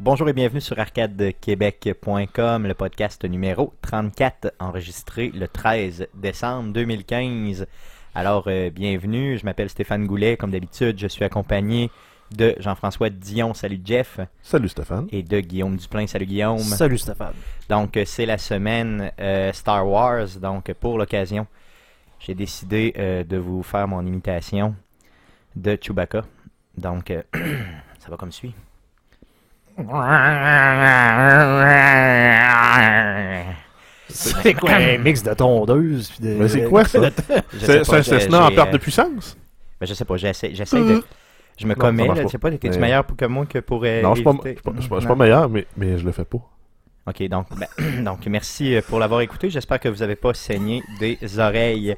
Bonjour et bienvenue sur arcadequebec.com, le podcast numéro 34, enregistré le 13 décembre 2015. Alors, euh, bienvenue, je m'appelle Stéphane Goulet, comme d'habitude, je suis accompagné de Jean-François Dion, salut Jeff, Salut Stéphane. et de Guillaume Duplain, salut Guillaume. Salut Stéphane. Donc, euh, c'est la semaine euh, Star Wars, donc pour l'occasion, j'ai décidé euh, de vous faire mon imitation de Chewbacca. Donc, euh, ça va comme suit. C'est quoi un mix de tondeuse puis de... Mais c'est quoi ça? C'est un Cessna en perte euh, de puissance? Ben, je sais pas, j'essaie, j'essaie de. Je me Non, commets, marche là, pas. je sais pas, t'es-tu Mais- meilleur pour que moi que pour. euh, non, je suis pas, je éviter? suis pas, je suis pas- je suis Non. pas meilleur, mais, mais je le fais pas. Ok, donc, ben, donc merci euh, pour l'avoir écouté. J'espère que vous n'avez pas saigné des oreilles.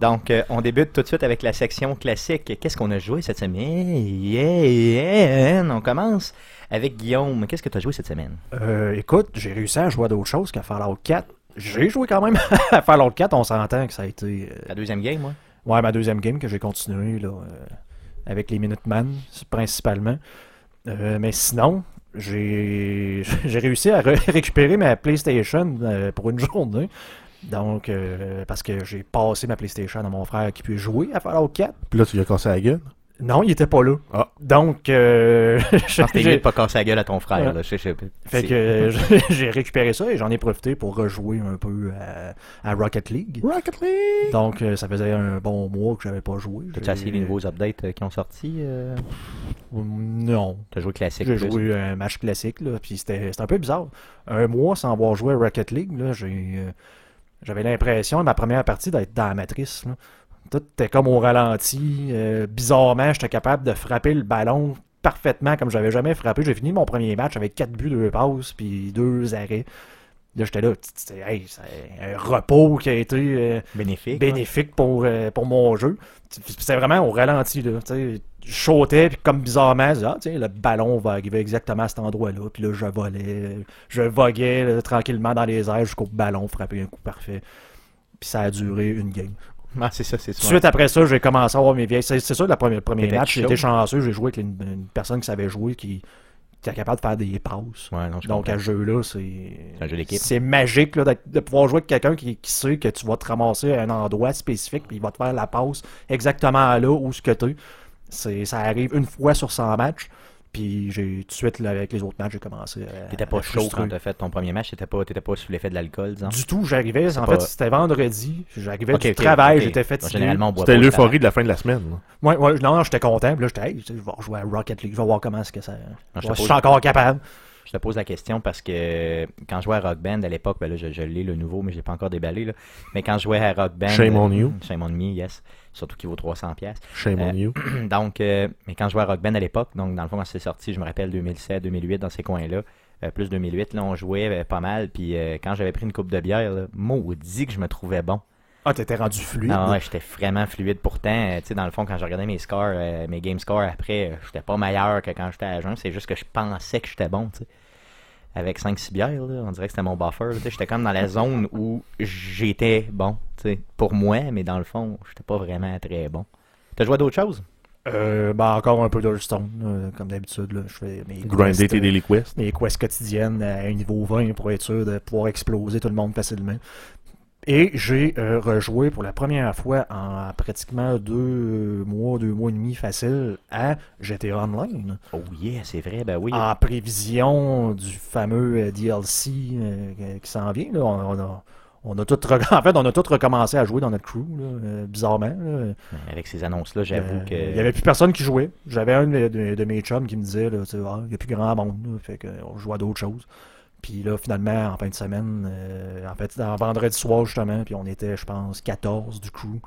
Donc, euh, on débute tout de suite avec la section classique. Qu'est-ce qu'on a joué cette semaine? Yeah, yeah. On commence avec Guillaume. Qu'est-ce que tu as joué cette semaine? Euh, écoute, j'ai réussi à jouer à d'autres choses qu'à Fallout 4. J'ai joué quand même à Fallout 4, on s'entend que ça a été... euh, La deuxième game, moi? Ouais, ma deuxième game que j'ai continué là, euh, avec les Minutemen, principalement. Euh, mais sinon, j'ai réussi à re- récupérer ma PlayStation euh, pour une journée. Donc, euh, parce que j'ai passé ma PlayStation à mon frère qui peut jouer à Fallout 4. Puis là, tu lui as cassé la gueule? Non, il était pas là. Ah. Donc, euh, Je pense que t'es mieux j'ai- de pas casser la gueule à ton frère. Ouais. Là. Je- je- Fait que euh, j'ai- récupéré ça et j'en ai profité pour rejouer un peu à, à Rocket League. Rocket League! Donc euh, ça faisait un bon mois que j'avais pas joué. T'as-tu essayé les nouveaux updates euh, qui ont sorti? euh? Non. T'as joué classique? J'ai joué un match classique là, puis c'était c'était un peu bizarre. Un mois sans avoir joué à Rocket League, là, j'ai euh, j'avais l'impression ma première partie d'être dans la matrice. Tout était comme au ralenti. euh, bizarrement, j'étais capable de frapper le ballon parfaitement comme j'avais jamais frappé. J'ai fini mon premier match avec 4 buts, 2 passes, puis 2 arrêts. Là, j'étais là, hey, c'est un repos qui a été euh, Bénéfique. bénéfique pour, euh, pour mon jeu. C'était vraiment au ralenti. Là, je sautais, puis comme bizarrement, ah, tiens, le ballon va arriver exactement à cet endroit-là. Puis là, je volais, je voguais là, tranquillement dans les airs jusqu'au ballon, frapper un coup parfait. Puis ça a duré une game. Ah, c'est ça, c'est ça. suite après ça, j'ai commencé à avoir mes vieilles. C'est c'est ça, le premier, premier match. J'étais chanceux, j'ai joué avec une, une personne qui savait jouer, qui, qui était capable de faire des passes. Ouais, non, je Donc à ce jeu-là, c'est. C'est magique là, de pouvoir jouer avec quelqu'un qui, qui sait que tu vas te ramasser à un endroit spécifique puis il va te faire la passe exactement là où ce que tu c'est Ça arrive une fois sur 100 matchs. Puis j'ai tout de suite là, avec les autres matchs, j'ai commencé à. T'étais pas à chaud frustrer. quand t'as fait ton premier match, t'étais pas, t'étais pas sous l'effet de l'alcool, disons? Du tout, j'arrivais. En pas- fait, c'était vendredi. J'arrivais Ok, du travail, ok. j'étais Bon, fatigué. Généralement, on boit C'était l'euphorie de la fin de la semaine. là. Ouais, ouais, non, non, j'étais content. Puis là, j'étais, hey, je vais rejouer à Rocket League. Je vais voir comment est-ce que ça. Non, je suis encore capable. Je te pose la question parce que quand je jouais à Rock Band à l'époque, ben là, je, je l'ai le nouveau, mais j'ai pas encore déballé. Là. Mais quand je jouais à Rock Band. Shame on you. Shame on me, yes. Surtout qu'il vaut 300$. pièces. Shame on Euh, you. donc, euh, mais quand je jouais à Rock Band à l'époque, donc dans le fond, quand c'est sorti, je me rappelle 2007, 2008, dans ces coins-là, euh, plus 2008, là, on jouait pas mal. Puis quand j'avais pris une coupe de bière, là, maudit que je me trouvais bon. Ah, t'étais rendu fluide. Non, ouais, j'étais vraiment fluide. Pourtant, euh, tu sais, dans le fond, quand je regardais mes scores, euh, mes game scores après, euh, j'étais pas meilleur que quand j'étais à jeun. C'est juste que je pensais que j'étais bon, tu sais. Avec 5-6 bières, là, on dirait que c'était mon buffer. là, tu sais, J'étais comme dans la zone où j'étais bon, tu sais, pour moi, mais dans le fond, j'étais pas vraiment très bon. T'as joué à d'autres choses? Euh, ben, encore un peu d'Hearthstone, euh, comme d'habitude. là. Je fais mes Grinder quests, tes daily quests. mes quests quotidiennes à un niveau 20 pour être sûr de pouvoir exploser tout le monde facilement. Et j'ai euh, rejoué pour la première fois en pratiquement deux mois, deux mois et demi facile à GTA Online. Oh yeah, c'est vrai, ben oui. En prévision du fameux euh, DLC euh, qui s'en vient. là. On, on a, on a tout en fait, on a tout recommencé à jouer dans notre crew, là, euh, bizarrement. là. Avec ces annonces-là, j'avoue que. Il n'y avait plus personne qui jouait. J'avais un de, de- de mes chums qui me disait Ah, il n'y a plus grand monde. fait qu'on joue à d'autres choses. Puis là, finalement, en fin de semaine, euh, en fait, en vendredi soir, justement, puis on était, je pense, 14 du crew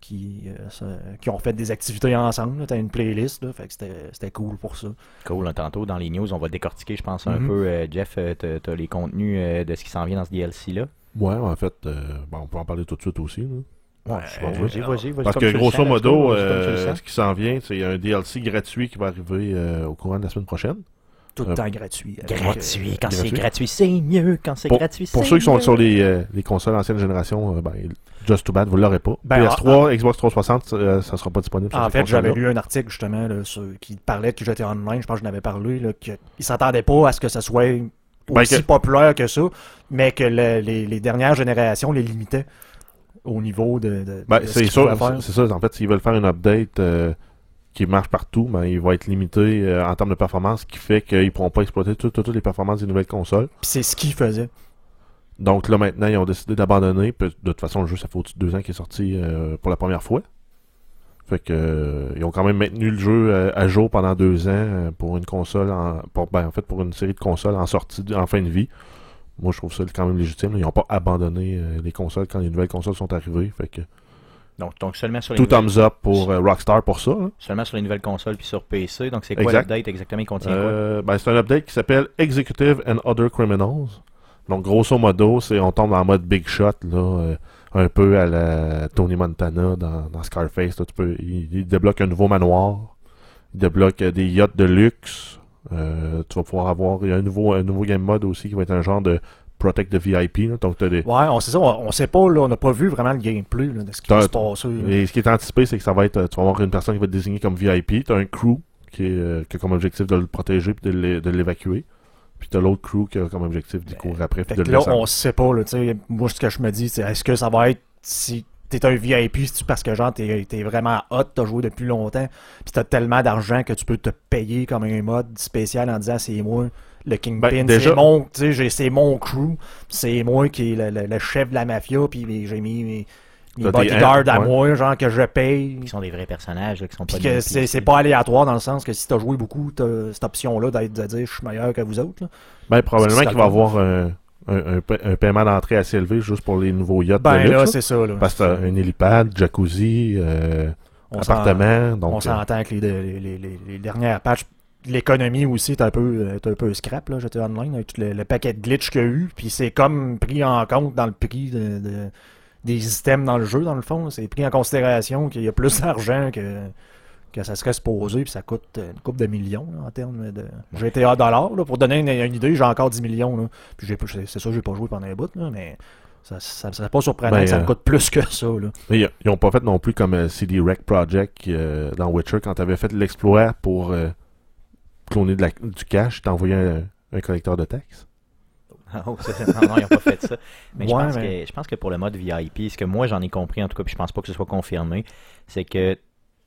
qui, euh, qui ont fait des activités ensemble. T'as une playlist, là, fait que c'était c'était cool pour ça. Cool, là, tantôt dans les news, on va décortiquer, je pense, un Mhm. peu. euh, Jeff, t'as t'as les contenus euh, de ce qui s'en vient dans ce DLC-là. Ouais, en fait, euh, bon, on peut en parler tout de suite aussi. là. Ouais, Euh, vas-y, vas-y, vas-y. Parce que tu grosso sens, modo, tu euh, ce qui s'en vient, c'est un DLC gratuit qui va arriver euh, au courant de la semaine prochaine. Tout le Euh, temps gratuit. avec, Gratuit. euh, Quand c'est gratuit. c'est mieux. Quand c'est gratuit, pour ceux qui sont sur les, euh, les consoles ancienne génération, euh, ben, Just Too Bad, vous l'aurez pas. Ben, PS3, Xbox 360, euh, ça sera pas disponible. sur En fait, j'avais lu un article justement là, sur- qui parlait que j'étais online, je pense que j'en avais parlé, là, qu'ils s'attendaient pas à ce que ça soit Ben, aussi que- populaire que ça, mais que le- les, les dernières générations les limitaient au niveau de, de, Ben, de c'est sûr, c'est ça. En fait, s'ils veulent faire une update euh, qui marche partout, ben, il va être limité euh, en termes de performance, ce qui fait qu'ils pourront pas exploiter tout- tout- toutes les performances des nouvelles consoles. C'est ce qu'ils faisaient. Donc là, maintenant, ils ont décidé d'abandonner. De toute façon, le jeu, ça fait au-dessus de deux ans qu'il est sorti euh, pour la première fois. Fait que euh, ils ont quand même maintenu le jeu euh, à jour pendant deux ans pour une console, en, pour, ben, en fait, pour une série de consoles en sortie, de- en fin de vie. Moi, je trouve ça quand même légitime. Ils n'ont pas abandonné les consoles quand les nouvelles consoles sont arrivées. Fait que Donc, donc seulement sur les tout nouvelles- thumbs up pour euh, Rockstar pour ça. hein. Seulement sur les nouvelles consoles puis sur PC. Donc, c'est quoi l'update exactement? Il contient Euh, ben, c'est un update qui s'appelle Executive and Other Criminals. Donc, grosso modo, c'est on tombe en mode big shot, là, euh, un peu à la Tony Montana dans, dans Scarface. là. tu peux, il, il débloque un nouveau manoir, il débloque des yachts de luxe. Tu vas pouvoir avoir il y a un nouveau, un nouveau game mode aussi qui va être un genre de Protect the VIP. là. donc, t'as des, Ouais, on sait ça, on, on sait pas, là, on n'a pas vu vraiment le gameplay là, de ce qui T'as- va se passer. Et ce qui est anticipé, c'est que ça va être, tu vas avoir une personne qui va être désignée comme VIP, tu as un crew qui, est, euh, qui a comme objectif de le protéger puis de l'é- de l'évacuer. Puis tu as l'autre crew qui a comme objectif d'y courir après Fait puis de que le là, descendre. on sait pas, là, tu sais, moi, ce que je me dis, c'est est-ce que ça va être si t'es un VIP, c'est parce que genre t'es es vraiment hot, t'as joué depuis longtemps, puis t'as tellement d'argent que tu peux te payer comme un mode spécial en disant c'est moi le Kingpin, Ben, déjà- c'est mon, tu sais, j'ai- c'est mon crew, c'est moi qui est le, le- le chef de la mafia, puis j'ai mis mes, bodyguards à ouais. moi, genre que je paye. Qui sont des vrais personnages, là, qui sont pas Puis des que c'est pas aléatoire dans le sens que si t'as joué beaucoup, t'as cette option-là d'être de dire je suis meilleur que vous autres. là. Ben, probablement qu'il va y avoir un, un, un pa- un paiement d'entrée assez élevé juste pour les nouveaux yachts Ben de luxe. là, là. c'est ça. Là. Parce que t'as un hélipad, jacuzzi, euh, On appartement. On Donc, euh, s'entend que les, les, les, les- les dernières patchs, l'économie aussi est un peu, est un peu scrap. Là. J'étais online avec tout le, le paquet de glitch qu'il y a eu. Puis c'est comme pris en compte dans le prix de, de- des systèmes dans le jeu, dans le fond. C'est pris en considération qu'il y a plus d'argent que, que ça serait supposé. Puis ça coûte une couple de millions là, en termes de GTA dollars. Là. Pour donner une, une idée, j'ai encore 10 millions. Là. Puis c'est ça, j'ai pas joué pendant un bout. Là, mais ça, ça serait pas surprenant Ben, que ça me euh, coûte plus que ça. Là. ils ils ont pas fait non plus comme euh, CD Rec Project euh, dans Witcher quand t'avais fait l'exploit pour euh, cloner de la- du cash, t'as envoyé un, un collecteur de taxes. Oh, ça, non, non, ils n'ont pas fait ça. Mais, je, pense mais- Que, je pense que pour le mode VIP, ce que moi j'en ai compris en tout cas, puis je pense pas que ce soit confirmé, c'est que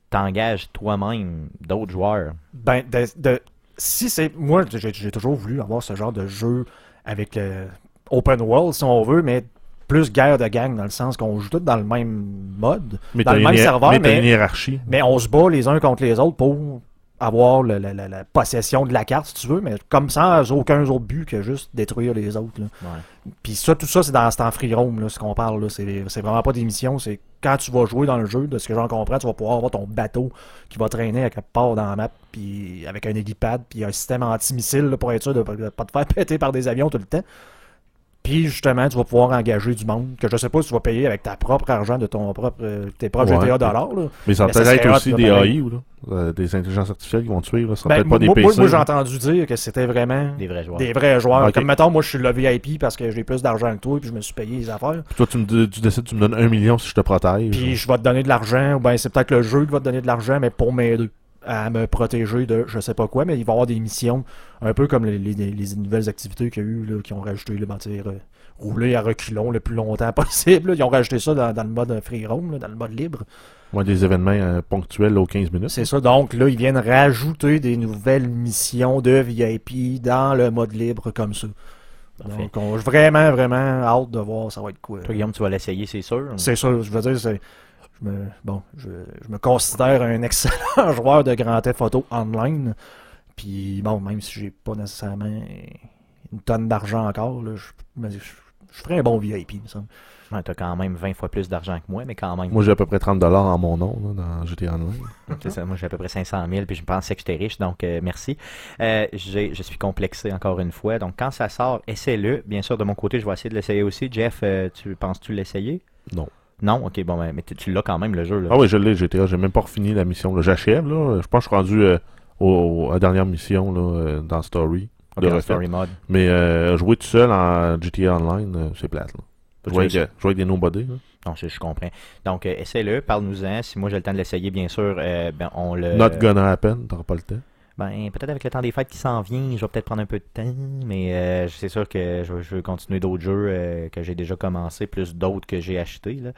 tu engages toi-même d'autres joueurs. Ben, de, de- si c'est. Moi, j'ai toujours voulu avoir ce genre de jeu avec euh, open world, si on veut, mais plus guerre de gang, dans le sens qu'on joue tous dans le même mode, Mais Dans le même serveur, mais t'as mais- une hiérarchie. mais on se bat les uns contre les autres pour avoir le- la, la- la possession de la carte, si tu veux, mais comme sans aucun autre but que juste détruire les autres. là. Ouais. Puis ça, tout ça, c'est dans, en free roam, là, ce qu'on parle. là. C'est vraiment pas des missions. C'est quand tu vas jouer dans le jeu, de ce que j'en comprends, tu vas pouvoir avoir ton bateau qui va traîner à quelque part dans la map, puis avec un hélipad, puis un système antimissile là, pour être sûr de de pas te faire péter par des avions tout le temps. Puis justement, tu vas pouvoir engager du monde, que je sais pas si tu vas payer avec ta propre argent de ton propre, euh, tes propres Ouais. GTA dollars. Là. Mais ça va ça peut-être être aussi hot, des. AI ou là, euh, des intelligences artificielles qui vont te suivre. sera Ben, peut-être moi, pas des moi, PC. moi, j'ai là. entendu dire que c'était vraiment Des vrais joueurs. des vrais joueurs. Ok. Comme mettons, moi je suis le VIP parce que j'ai plus d'argent que toi, puis je me suis payé les affaires. Puis toi, tu, me, dis- tu décides, tu me donnes un million si je te protège. Puis je vais te donner de l'argent, ou bien c'est peut-être le jeu qui va te donner de l'argent, mais pour m'aider à me protéger de je sais pas quoi, mais il va y avoir des missions, un peu comme les, les- les nouvelles activités qu'il y a eu, là, qui ont rajouté le mentir, euh, rouler à reculons le plus longtemps possible. là. Ils ont rajouté ça dans, dans le mode free roam, là, dans le mode libre. Moi, des événements euh, ponctuels aux 15 minutes. C'est ça, donc là, ils viennent rajouter des nouvelles missions de VIP dans le mode libre comme ça. Parfait. Donc, on, vraiment, vraiment hâte de voir ça va être quoi. Toi, Guillaume, tu vas l'essayer, c'est sûr. C'est ça, je veux dire, c'est. Je me, bon, je, je me considère un excellent joueur de Grand Theft Auto online. Puis bon, même si j'ai pas nécessairement une tonne d'argent encore, là, je, je, je ferais un bon VIP, il me semble. Ouais, T'as quand même 20 fois plus d'argent que moi, mais quand même. Moi, j'ai à peu près 30$ en mon nom là, dans GTA Online. C'est ça, moi j'ai à peu près 500 000 puis je pensais que j'étais riche, donc euh, merci. Euh, j'ai- je suis complexé encore une fois, donc quand ça sort, essaie-le. Bien sûr, de mon côté, je vais essayer de l'essayer aussi. Jeff, euh, tu penses-tu l'essayer? Non. Non, ok, bon, ben, mais tu l'as quand même le jeu. Là. Ah oui, je l'ai, GTA. J'ai même pas fini la mission. J'achève, là. Je pense que je suis rendu euh, au- à la dernière mission là, euh, dans Story. De dans. Story Mode. Mais euh, jouer tout seul en GTA Online, euh, c'est plate. Là. Jouer, avec, des nobody. Là. Non, je, je comprends. Donc, euh, essaie-le, parle-nous-en. Si moi j'ai le temps de l'essayer, bien sûr, ben, on le. Not gonna happen, t'auras pas le temps. Ben, peut-être avec le temps des fêtes qui s'en vient, je vais peut-être prendre un peu de temps, mais euh, c'est sûr que je, veux- je veux continuer d'autres jeux euh, que j'ai déjà commencé, plus d'autres que j'ai achetés. Là.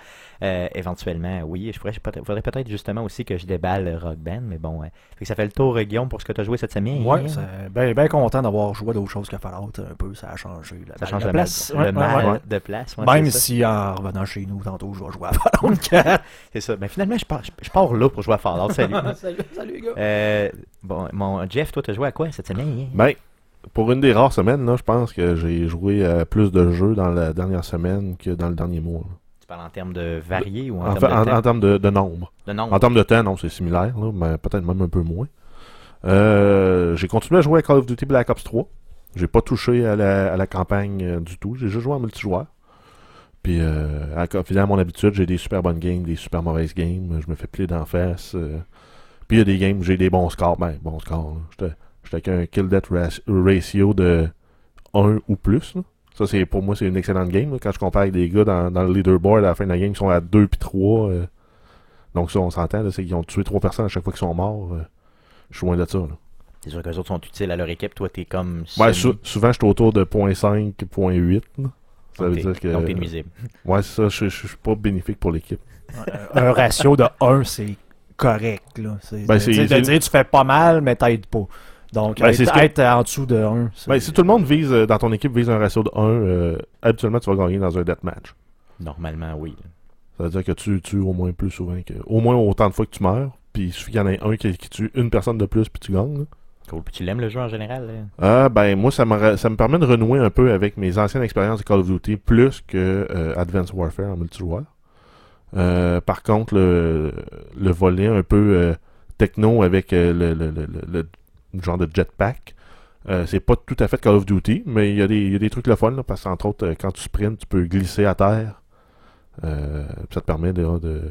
Euh, éventuellement, oui. Je pourrais, il faudrait peut-être justement aussi que je déballe Rock Band, mais bon. euh, fait que ça fait le tour, Guillaume, pour ce que tu as joué cette semaine. C'est bien ben content d'avoir joué à d'autres choses que Fallout un peu. Ça a changé. Ça change mal- place. le Ouais, ouais, mal ouais. de place. ouais, Même si en revenant chez nous, tantôt, je vais jouer à Fallout 4. C'est ça. Mais finalement, je pars, je, je pars là pour jouer à Fallout. Salut. salut, salut, les gars. Euh, bon, mon Jeff, toi, t'as joué à quoi cette semaine? Ben, pour une des rares semaines, là, je pense que j'ai joué à plus de jeux dans la dernière semaine que dans le dernier mois. là. Tu parles en termes de varié ou en, termes de, en termes de, de nombre. de nombre? En termes de temps, non, c'est similaire, là, mais peut-être même un peu moins. Euh, j'ai continué à jouer à Call of Duty Black Ops 3. J'ai pas touché à la, à la campagne euh, du tout. J'ai juste joué en multijoueur. Puis, euh, à- à mon habitude, j'ai des super bonnes games, des super mauvaises games. Je me fais plier d'en face. Puis, il y a des games où j'ai des bons scores. Ben, bons scores. J'étais avec un kill-death ratio de 1 ou plus. là. Ça, c'est pour moi, c'est une excellente game. là. Quand je compare avec des gars dans, dans le leaderboard à la fin de la game qui sont à 2 puis 3. euh, donc ça, on s'entend, c'est qu'ils ont tué trois personnes à chaque fois qu'ils sont morts. euh, je suis loin de ça. Là. C'est sûr que les autres sont utiles à leur équipe. Toi, t'es comme. Ouais, sou- souvent, je suis autour de 0.5, 0.8. là. Ça donc veut dire que. Donc, t'es nuisible. Ouais, c'est ça, je, je, je suis pas bénéfique pour l'équipe. un ratio de 1, c'est correct. Là. C'est, Ben, c'est- de c'est- dire tu fais pas mal, mais t'aides pas. Donc, Ben, c'est être, ce que- être en dessous de 1. c'est- Ben, si tout le monde vise, euh, dans ton équipe, vise un ratio de 1, euh, habituellement, tu vas gagner dans un deathmatch. Normalement, oui. Ça veut dire que tu tues au moins plus souvent que. Au moins autant de fois que tu meurs. Puis il suffit qu'il y en ait un qui, qui tue une personne de plus, puis tu gagnes. là. Cool. Puis tu l'aimes le jeu en général? là? Ah, ben, moi, ça me, ça me permet de renouer un peu avec mes anciennes expériences de Call of Duty, plus que euh, Advanced Warfare en multijoueur. Euh, par contre, le, le volet un peu euh, techno avec euh, le, le, le, le- le genre de jetpack, euh, c'est pas tout à fait Call of Duty, mais il y, a des- il y a des trucs le fun, là, parce qu'entre autres, quand tu sprints, tu peux glisser à terre. Euh, puis ça te permet de, de,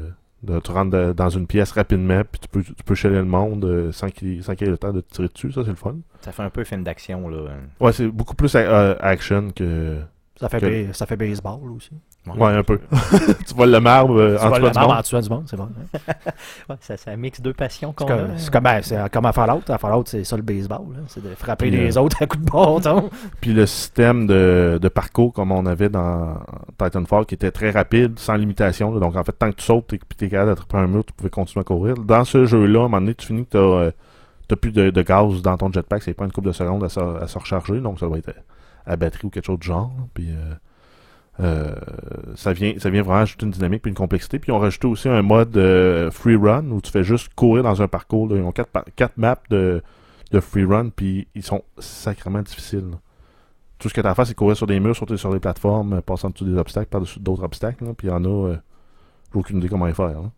de te rendre de- dans une pièce rapidement, puis tu peux, tu peux chiller le monde sans qu'il sans ait le temps de te tirer dessus, ça c'est le fun. Ça fait un peu film d'action, là. Ouais, c'est beaucoup plus action que. Ça fait, que- ba- ça fait baseball aussi. Ouais, un peu. tu vois le marbre euh, Tu en le du marbre monde. en tuant du monde, c'est bon. hein. Ouais, ça, ça mixe deux passions qu'on a. comme, c'est comme, ben, c'est comme à Fallout. À Fallout, c'est ça le baseball. C'est de frapper Puis, les euh, autres à coups de bâton. Puis le système de, de parcours comme on avait dans Titanfall qui était très rapide, sans limitation. là. Donc en fait, tant que tu sautes et que tu es capable d'attraper un mur, tu pouvais continuer à courir. Dans ce jeu-là, à un moment donné, tu finis que tu n'as plus de, de gaz dans ton jetpack. C'est pas une couple de secondes à se, à se recharger. Donc ça doit être à batterie ou quelque chose de genre. Puis euh, ça, vient, ça vient vraiment ajouter une dynamique puis une complexité. Puis on rajouté aussi un mode euh, free run où tu fais juste courir dans un parcours. là. Ils ont quatre, quatre maps de, de free run, puis ils sont sacrément difficiles. là. Tout ce que tu as à faire, c'est courir sur des murs, sauter sur des plateformes, euh, passer en dessous des obstacles, par-dessus d'autres obstacles. là. Puis il y en a, euh, j'ai aucune idée comment les faire. là.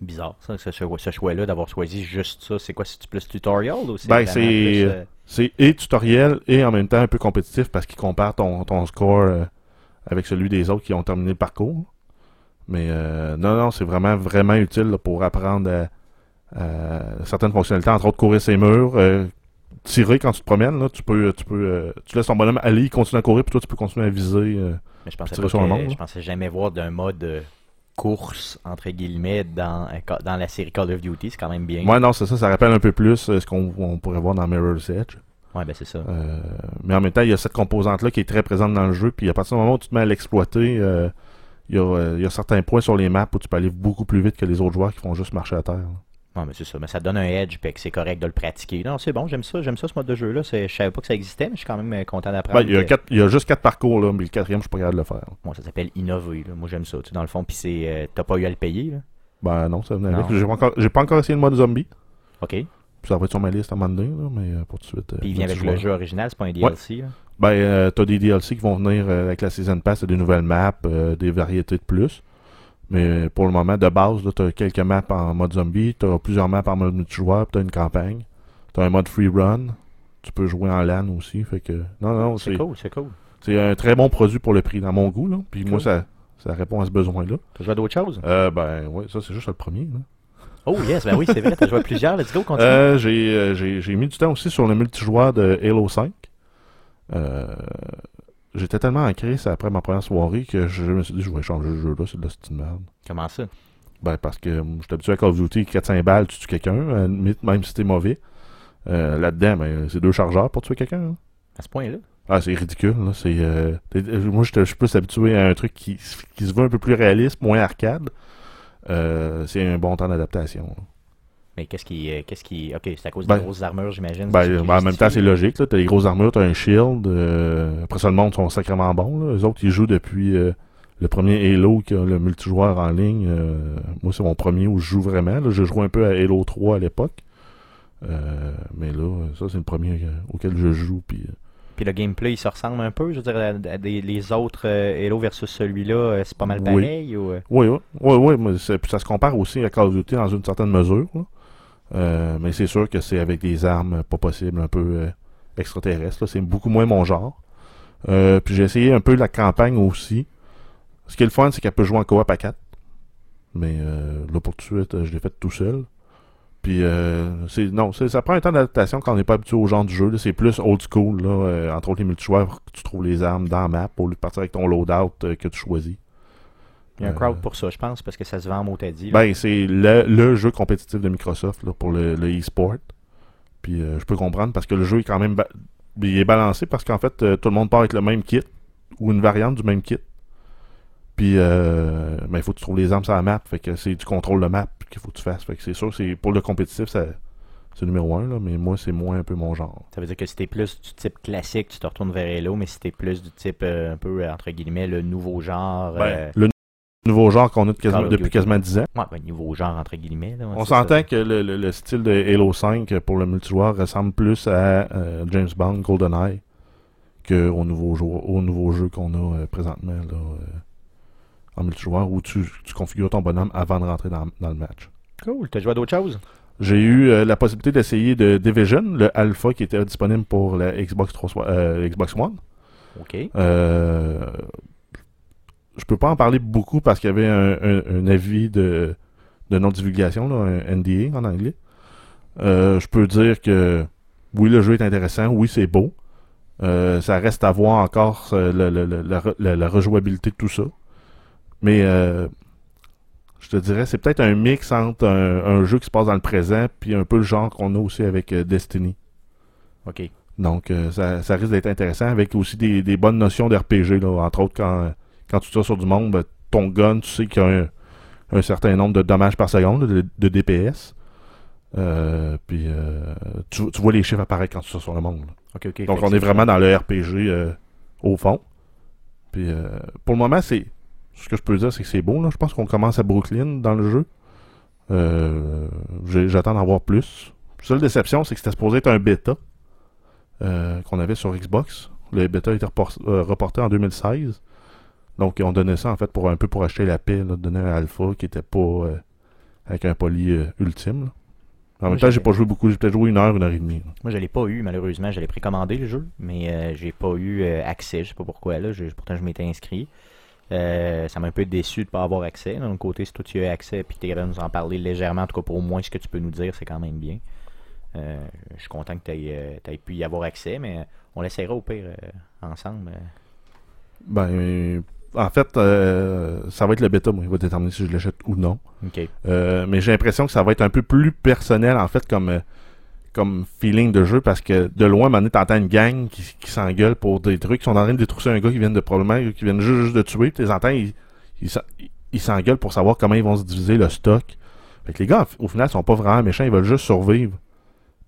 Bizarre, ça, ce, choix-là d'avoir choisi juste ça. C'est quoi, c'est plus tutorial ou c'est Ben, c'est- plus, C'est et tutoriel et en même temps un peu compétitif parce qu'il compare ton, ton score avec celui des autres qui ont terminé le parcours. Mais euh, non, non, c'est vraiment, vraiment utile là, pour apprendre à- à certaines fonctionnalités, entre autres courir ses murs, euh, tirer quand tu te promènes, là, tu peux, tu peux, euh, tu laisses ton bonhomme aller, il continue à courir, puis toi tu peux continuer à viser. euh. Mais je pensais tirer sur le monde, je pensais jamais voir d'un mode euh, course entre guillemets dans euh, dans la série Call of Duty. C'est quand même bien. Ouais, non, c'est ça, ça rappelle un peu plus euh, ce qu'on on pourrait voir dans Mirror's Edge. Ouais, ben c'est ça. Euh, mais en même temps, il y a cette composante-là qui est très présente dans le jeu. Puis à partir du moment où tu te mets à l'exploiter, euh, il, y a, euh, il y a certains points sur les maps où tu peux aller beaucoup plus vite que les autres joueurs qui font juste marcher à terre. là. Ouais, mais c'est ça. Mais ça donne un edge, puis que c'est correct de le pratiquer. Non, c'est bon, j'aime ça, j'aime ça ce mode de jeu-là. Je savais pas que ça existait, mais je suis quand même content d'apprendre. Ben, il, y a que- quatre- il y a juste quatre parcours, là, mais le quatrième, je suis pas capable de le faire. Bon, ça s'appelle innover. là. Moi, j'aime ça. Tu sais, dans le fond, puis c'est, euh, t'as pas eu à le payer. Là. Ben non, ça venait Non. J'ai pas, encore, pas encore essayé le mode zombie. Ok. Puis Puis ça va être sur ma liste à un moment donné, là, mais euh, pour tout de suite. euh, il vient avec le jeu original, c'est pas un DLC. là? Ben, euh, t'as des DLC qui vont venir euh, avec la Season Pass, des nouvelles maps, euh, des variétés de plus. Mais pour le moment, de base, t'as quelques maps en mode zombie, t'as plusieurs maps en mode multijoueur, puis t'as une campagne. T'as un mode free run. Tu peux jouer en LAN aussi. Fait que. Non, non, C'est cool, c'est cool. c'est un très bon produit pour le prix, dans mon goût. Là. Puis moi, ça, ça répond à ce besoin-là. T'as joué à d'autres choses? Euh, ben, ouais, ça, c'est juste le premier. Là. Oh yes, ben oui, c'est vrai, t'as joué à plusieurs. Let's go, continue. Euh, j'ai, euh, j'ai, mis du temps aussi sur le multijoueur de Halo 5. Euh, j'étais tellement en crise après ma première soirée que je me suis dit, je vais changer de jeu là, c'est de la merde. Comment ça? Ben, parce que euh, j'étais habitué à Call of Duty, 4-5 balles, tu tues quelqu'un, même si t'es mauvais. Euh, là-dedans, ben, c'est deux chargeurs pour tuer quelqu'un. hein. À ce point-là? Ah, c'est ridicule. Là. C'est, euh, moi, je suis plus habitué à un truc qui, qui se veut un peu plus réaliste, moins arcade. Euh, c'est un bon temps d'adaptation. là. Mais qu'est-ce qui. euh, qu'est-ce qui. Ok, c'est à cause Ben- des grosses armures, j'imagine. Ben, c'est ce qui ben, en même temps, c'est logique. Là. T'as des grosses armures, t'as un shield. euh, après ça, le monde sont sacrément bons. Là. Eux autres, ils jouent depuis euh, le premier Halo, qui a le multijoueur en ligne. euh, moi, c'est mon premier où je joue vraiment. Là. Je jouais un peu à Halo 3 à l'époque. Euh, mais là, ça, c'est le premier euh, auquel je joue. Puis, euh, Puis le gameplay, il se ressemble un peu. Je veux dire, à, à des- les autres euh, Halo versus celui-là, euh, c'est pas mal Oui. pareil. Ou, euh, Oui, oui, oui, oui, mais ça se compare aussi à Call of Duty dans une certaine mesure. Euh, mais c'est sûr que c'est avec des armes pas possibles, un peu euh, extraterrestres. C'est beaucoup moins mon genre. Puis j'ai essayé un peu la campagne aussi. Ce qui est le fun, c'est qu'elle peut jouer en coop à 4. Mais là, pour tout de suite, je l'ai fait tout seul. Puis euh, c'est non, c'est- ça prend un temps d'adaptation quand on n'est pas habitué au genre du jeu. là. C'est plus old school. Là, euh, entre autres, les multijoueurs, tu trouves les armes dans la map au lieu de partir avec ton loadout euh, que tu choisis. Il y a un Euh, crowd pour ça, je pense, parce que ça se vend en mot dit. Ben, c'est le, le jeu compétitif de Microsoft là, pour le, le e-sport. Puis je peux comprendre parce que le jeu est quand même ba- il est balancé parce qu'en fait, tout le monde part avec le même kit ou une variante du même kit. Puis euh, ben, il faut que tu trouves les armes sur la map. Fait que c'est du contrôle de map qu'il faut que tu fasses. Fait que c'est sûr, c'est pour le compétitif, ça, c'est numéro un, là, mais moi, c'est moins un peu mon genre. Ça veut dire que si t'es plus du type classique, tu te retournes vers Halo, mais si t'es plus du type euh, un peu, euh, entre guillemets, le nouveau genre. euh, Ben, le nouveau genre qu'on a de quasiment- depuis quasiment 10 ans. ouais, ben, nouveau genre, entre guillemets. là, On s'entend que le, le- le style de Halo 5 pour le multijoueur ressemble plus à euh, James Bond GoldenEye qu'au nouveau jeu, au nouveau jeu qu'on a euh, présentement là, euh, en multijoueur où tu, tu configures ton bonhomme avant de rentrer dans, dans le match. Cool. T'as joué à d'autres choses? J'ai eu euh, la possibilité d'essayer de Division, le alpha qui était disponible pour la Xbox, 3, euh, Xbox One. Ok. Euh, je peux pas en parler beaucoup parce qu'il y avait un, un- un avis de, de non-divulgation, un NDA en anglais. Euh, je peux dire que oui, le jeu est intéressant, oui, c'est beau. Ça reste à voir encore la rejouabilité de tout ça. Mais euh, je te dirais, c'est peut-être un mix entre un, un jeu qui se passe dans le présent puis un peu le genre qu'on a aussi avec euh, Destiny. Ok. Donc, euh, ça, ça risque d'être intéressant avec aussi des, des bonnes notions d'RPG. là. Entre autres, quand, quand tu tires sur du monde, ben, ton gun, tu sais qu'il y a un, un certain nombre de dommages par seconde, de, de DPS. Euh, puis, euh, tu, tu vois les chiffres apparaître quand tu tires sur le monde. là. Ok, ok. Donc, on est vraiment dans le RPG euh, au fond. Puis, euh, pour le moment, c'est ce que je peux dire, c'est que c'est beau. Là. Je pense qu'on commence à Brooklyn dans le jeu. Euh, J'attends d'en voir plus. Seule déception, c'est que c'était supposé être un bêta euh, qu'on avait sur Xbox. Le bêta a été euh, reporté en 2016. Donc, on donnait ça en fait pour un peu pour acheter la paix, là, de donner un alpha qui était pas euh, avec un poly ultime. là. En même temps, j'ai- pas joué beaucoup, j'ai peut-être joué une heure, une heure et demie. là. Moi, je l'ai pas eu, malheureusement. Je l'ai précommandé, le jeu, mais euh, j'ai pas eu euh, accès. Je sais pas pourquoi, là. Pourtant, je m'étais inscrit. Euh, ça m'a un peu déçu de pas avoir accès. D'un côté, si toi tu as accès et que tu es capable de nous en parler légèrement, en tout cas pour au moins ce que tu peux nous dire, c'est quand même bien. Euh, je suis content que tu aies, pu y avoir accès, mais on l'essaiera au pire euh, ensemble. euh. Ben, euh, en fait, euh, ça va être le bêta, moi, il va déterminer si je l'achète ou non. Euh, mais j'ai l'impression que ça va être un peu plus personnel, en fait, comme, euh, comme feeling de jeu, parce que de loin, maintenant, t'entends une gang qui, s'engueule pour des trucs, qui sont en train de détrousser un gars qui vient de probablement, qui viennent juste, de tuer, puis les entends, ils ils s'en- ils s'engueulent pour savoir comment ils vont se diviser le stock. Fait que les gars, au final, sont pas vraiment méchants, ils veulent juste survivre.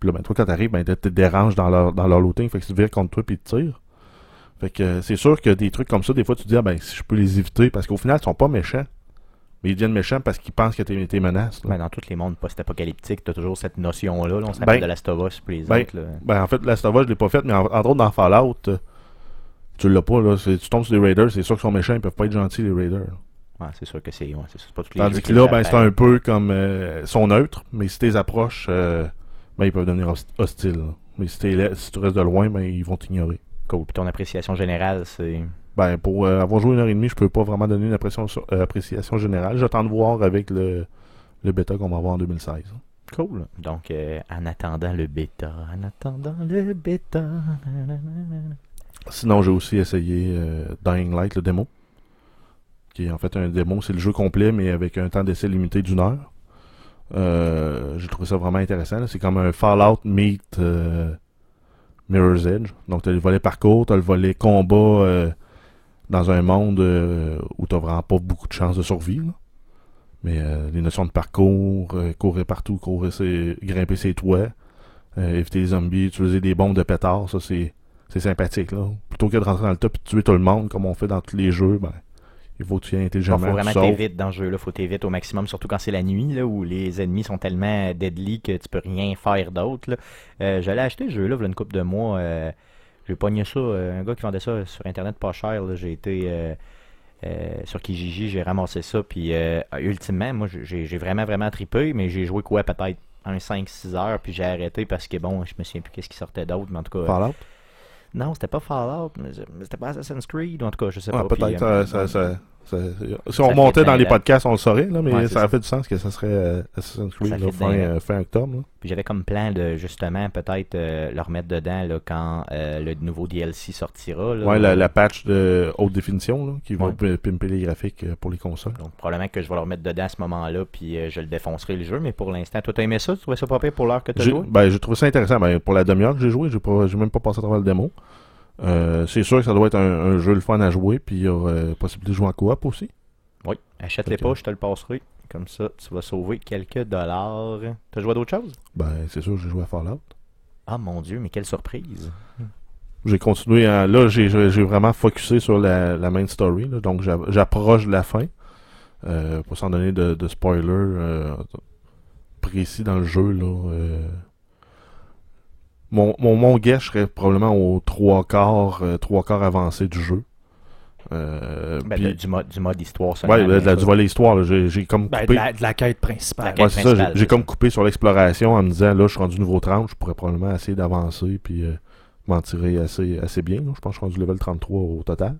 Puis là, ben, toi, quand t'arrives, ben, te déranges dans leur, dans leur looting, fait que tu vires contre toi puis ils te tirent. Fait que euh, c'est sûr que des trucs comme ça, des fois, tu te dis, ah, ben, si je peux les éviter, parce qu'au final, ils sont pas méchants. Mais ils deviennent méchants parce qu'ils pensent que t'es t'es menace. Ben, dans tous les mondes post-apocalyptiques, tu as toujours cette notion-là. là. on s'appelle Ben, de Last of Us les ben, autres. là. Ben, en fait, la Stava, je l'ai pas faite, mais en- entre autres, dans Fallout, euh, tu l'as pas, là. Tu tombes sur des Raiders, c'est sûr qu'ils sont méchants, ils peuvent pas être gentils, les Raiders. Ouais, c'est sûr que c'est ouais, pas tous les Tandis que là, ben, c'est un peu comme. Euh, ils sont neutres, mais si tu les approches, euh, ben, ils peuvent devenir host- hostiles. là. Mais si, t'es si tu restes de loin, ben, ils vont t'ignorer. Cool. Puis ton appréciation générale, c'est. Ben, pour euh, avoir joué une heure et demie, je peux pas vraiment donner une appréciation, sur- euh, appréciation générale. J'attends de voir avec le, le bêta qu'on va avoir en 2016. Cool. Donc, euh, en attendant le bêta, en attendant le bêta. nanana. Sinon, j'ai aussi essayé euh, Dying Light, le démo. Qui est en fait un démo, c'est le jeu complet, mais avec un temps d'essai limité d'une heure. Euh, j'ai trouvé ça vraiment intéressant. C'est comme un Fallout meet euh, Mirror's Edge. Donc, tu as le volet parcours, tu as le volet combat euh, dans un monde euh, où tu vraiment pas beaucoup de chances de survie. là. Mais euh, les notions de parcours, euh, courir partout, courir ses, grimper ses toits, éviter les zombies, utiliser des bombes de pétard, ça c'est c'est sympathique là. Plutôt que de rentrer dans le top et de tuer tout le monde comme on fait dans tous les jeux, ben il faut que tu y ailles Il intelligemment. faut vraiment t'éviter dans ce jeu-là. faut t'éviter au maximum, surtout quand c'est la nuit, là, où les ennemis sont tellement deadly que tu peux rien faire d'autre. là. J'allais acheter ce jeu-là, il y a une couple de mois. J'ai pogné ça. euh, un gars qui vendait ça sur Internet pas cher. là, J'ai été euh, euh, sur Kijiji, j'ai ramassé ça. Puis, euh, ultimement, moi, j'ai vraiment, vraiment trippé, mais j'ai joué quoi, peut-être un 5-6 heures, puis j'ai arrêté parce que, bon, je me souviens plus qu'est-ce qui sortait d'autre, mais en tout cas... Fallout? Non, c'était pas Fallout, mais c'était pas Assassin's Creed, en tout cas, je sais Ouais, pas. peut-être. euh, ça- ça- ça- si on remontait dans les podcasts, on le saurait, là, mais Ouais, ça a fait du sens que ça serait euh, Assassin's Creed là, fin, euh, fin octobre. là. Puis j'avais comme plan de justement peut-être euh, le remettre dedans là, quand euh, le nouveau DLC sortira. Là. Ouais, la, la patch de haute définition là, qui va Ouais. pimper les graphiques pour les consoles. Donc probablement que je vais le remettre dedans à ce moment-là, puis je le défoncerai le jeu. Mais pour l'instant, toi t'as aimé ça? Tu trouvais ça pas pire pour l'heure que t'as J'ai joué? ben, j'ai trouvé ça intéressant. Ben, pour la demi-heure que j'ai joué, j'ai même pas passé à travers le démo. Euh, c'est sûr que ça doit être un, un jeu le fun à jouer, puis il y aura euh, possibilité de jouer en coop aussi. Oui. Achète-les pas, je te le passerai. Comme ça, tu vas sauver quelques dollars. T'as joué à d'autres choses? Ben, c'est sûr, j'ai joué à Fallout. Ah mon dieu, mais quelle surprise! J'ai continué à. Là, j'ai vraiment focusé sur la, la main story. là. donc, j'a- j'approche de la fin. Euh, pour s'en donner de, de spoilers euh, précis dans le jeu. Là, mon, mon, mon guess serait probablement aux trois quarts, euh, trois quarts avancé du jeu. Euh, Ben, de- du, mode, du mode histoire seulement. ouais, de, bien de du volet histoire. J'ai j'ai comme Ben, de, coupé. la, de la quête principale. Ouais, c'est ça, principale, j'ai- comme ça. coupé sur l'exploration en me disant là, je suis rendu niveau 30, je pourrais probablement essayer d'avancer puis euh, m'en tirer assez, assez bien. là. Je pense que je suis rendu level 33 au total.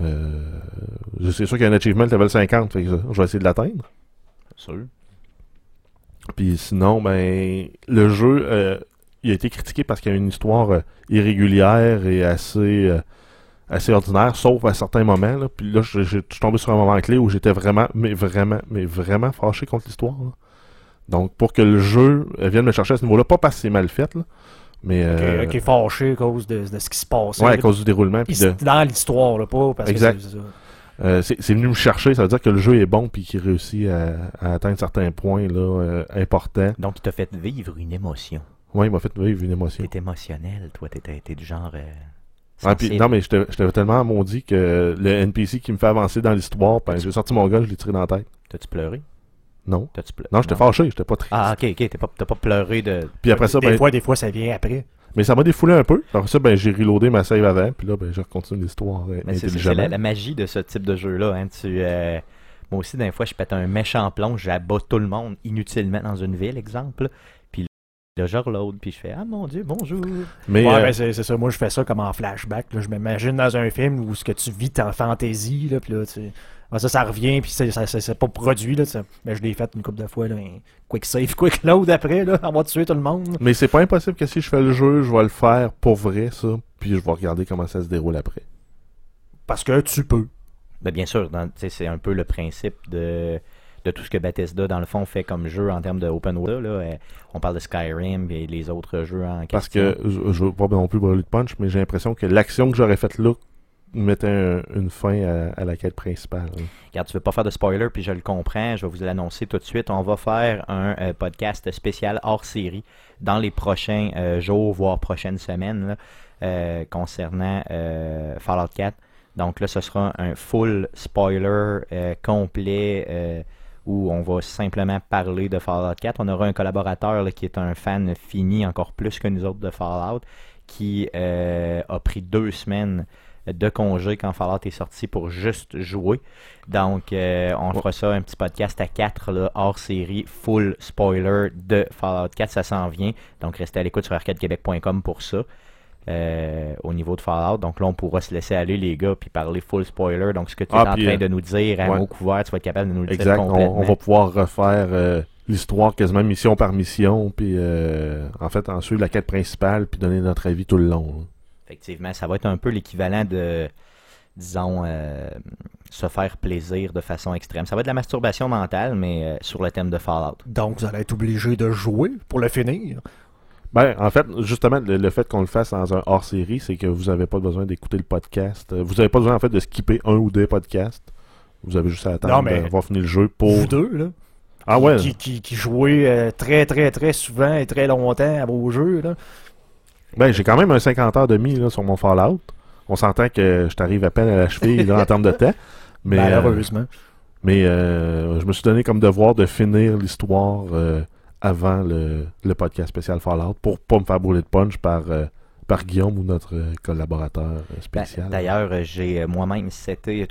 Euh, c'est sûr qu'il y a un achievement level 50, fait que je vais essayer de l'atteindre. Sûr. Puis sinon, ben, le jeu, euh, il a été critiqué parce qu'il y a une histoire euh, irrégulière et assez, euh, assez ordinaire, sauf à certains moments. Là. Puis là, je je- je suis tombé sur un moment clé où j'étais vraiment, mais vraiment, mais vraiment fâché contre l'histoire. Donc, pour que le jeu euh, vienne me chercher à ce niveau-là, pas parce que c'est mal fait, là, mais euh, Qui est fâché à cause de, de ce qui se passait. ouais, à cause du déroulement. Puis de, Dans l'histoire, là, pas parce Exact. que c'est ça. euh, c'est c'est venu me chercher, ça veut dire que le jeu est bon puis qu'il réussit à, à atteindre certains points là, euh, importants. Donc, il t'a fait vivre une émotion. Ouais, il m'a fait vivre une émotion. T'es émotionnel, toi, t'es t'es du genre. euh, Ah, non, mais j'étais j'étais tellement maudit que le NPC qui me fait avancer dans l'histoire, ben, j'ai sorti mon gun, je l'ai tiré dans la tête. T'as-tu pleuré? Non. T'as-tu pleuré? Non, j'étais fâché, j'étais pas triste. Ah, ok, ok, t'as pas, t'as pas pleuré de. Puis après ça, des, ben, fois, des fois, ça vient après. mais ça m'a défoulé un peu. Après ça, ben, j'ai reloadé ma save avant, puis là, ben, j'ai continué l'histoire euh, Mais c'est- la, la magie de ce type de jeu-là. Hein. Tu, euh, moi aussi, des fois, je pète un méchant plomb, j'abats tout le monde inutilement dans une ville, exemple. Puis là, je reload, puis je fais Ah mon Dieu, bonjour. Mais, ouais, euh, ben, c'est ça. Moi, je fais ça comme en flashback. là. Je m'imagine dans un film où ce que tu vis en fantaisie. Là, puis là, tu... ah, ça, ça revient, puis c'est ça- c'est pas produit. Là, Mais je l'ai fait une couple de fois. Là, un quick save, quick load après. Là, on va tuer tout le monde. mais c'est pas impossible que si je fais le jeu, je vais le faire pour vrai, ça. Puis je vais regarder comment ça se déroule après. Parce que tu peux. Ben, bien sûr, c'est un peu le principe de, de tout ce que Bethesda, dans le fond, fait comme jeu en termes de open world. Là, Euh, on parle de Skyrim et les autres jeux en Parce question. que je, je veux pas non plus brûler de punch, mais j'ai l'impression que l'action que j'aurais faite là mettait un- une fin à, à la quête principale. hein. Regarde, tu veux pas faire de spoiler, puis je le comprends, je vais vous l'annoncer tout de suite. On va faire un euh, podcast spécial hors série dans les prochains euh, jours, voire prochaines semaines, là, euh, concernant Fallout 4. Donc là, ce sera un full spoiler complet où on va simplement parler de Fallout 4. On aura un collaborateur là, qui est un fan fini encore plus que nous autres de Fallout, qui euh, a pris deux semaines de congé quand Fallout est sorti pour juste jouer. Donc, euh, on Ouais. fera ça, un petit podcast à 4 là, hors série, full spoiler de Fallout 4, ça s'en vient. Donc, restez à l'écoute sur arcadequebec.com pour ça. Euh, au niveau de Fallout. Donc là, on pourra se laisser aller, les gars, puis parler full spoiler. Donc ce que tu es Ah, en puis, train euh, de nous dire à ouais. mot couvert, tu vas être capable de nous le Exact. dire On, complètement. on va pouvoir refaire euh, l'histoire quasiment mission par mission, puis euh, en fait, en suivre la quête principale, puis donner notre avis tout le long. là. Effectivement, ça va être un peu l'équivalent de, disons, euh, se faire plaisir de façon extrême. Ça va être de la masturbation mentale, mais euh, sur le thème de Fallout. Donc, vous allez être obligé de jouer pour le finir. Ben, en fait, justement, le, le fait qu'on le fasse dans un hors-série, c'est que vous n'avez pas besoin d'écouter le podcast. Euh, Vous n'avez pas besoin, en fait, de skipper un ou deux podcasts. Vous avez juste à attendre Non, mais- d'avoir fini le jeu pour... Vous deux, là. Ah ouais, Qui, qui, qui jouez euh, très, très, très souvent et très longtemps à vos jeux, là. ben, j'ai quand même un 50 heures de demi là, sur mon Fallout. On s'entend que je t'arrive à peine à la cheville là, en termes de temps. Mais, euh, Malheureusement. mais euh, je me suis donné comme devoir de finir l'histoire euh, avant le, le podcast spécial Fallout pour pas me faire brûler de punch par, euh, par Guillaume ou notre euh, collaborateur euh, Ben, spécial. D'ailleurs, j'ai moi-même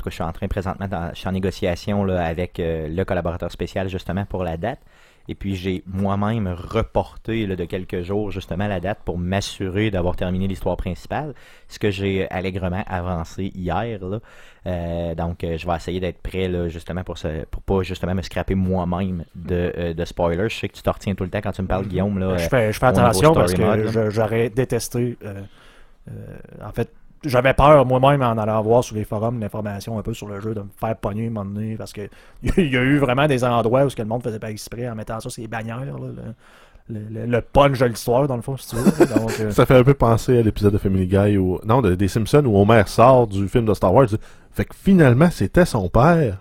cas, je suis en train présentement, dans, je suis en négociation là, avec euh, le collaborateur spécial justement pour la date. Et puis j'ai moi-même reporté là, de quelques jours justement la date pour m'assurer d'avoir terminé l'histoire principale, ce que j'ai allègrement avancé hier. Là. Euh, donc euh, je vais essayer d'être prêt là, justement pour pour pas justement me scraper moi-même de, euh, de spoilers. Je sais que tu t'en retiens tout le temps quand tu me parles, Guillaume. Là, je euh, fais, je fais attention parce que j'aurais détesté. euh, euh, en fait, j'avais peur moi-même en allant voir sur les forums l'information un peu sur le jeu, de me faire pogner un moment donné parce que il y a eu vraiment des endroits où ce que le monde faisait pas exprès en mettant ça sur les bannières. là, le, le- le- le punch de l'histoire, dans le fond, si tu veux. Donc, euh, Ça fait un peu penser à l'épisode de Family Guy ou non de- des Simpsons où Homer sort du film de Star Wars. Fait que finalement c'était son père.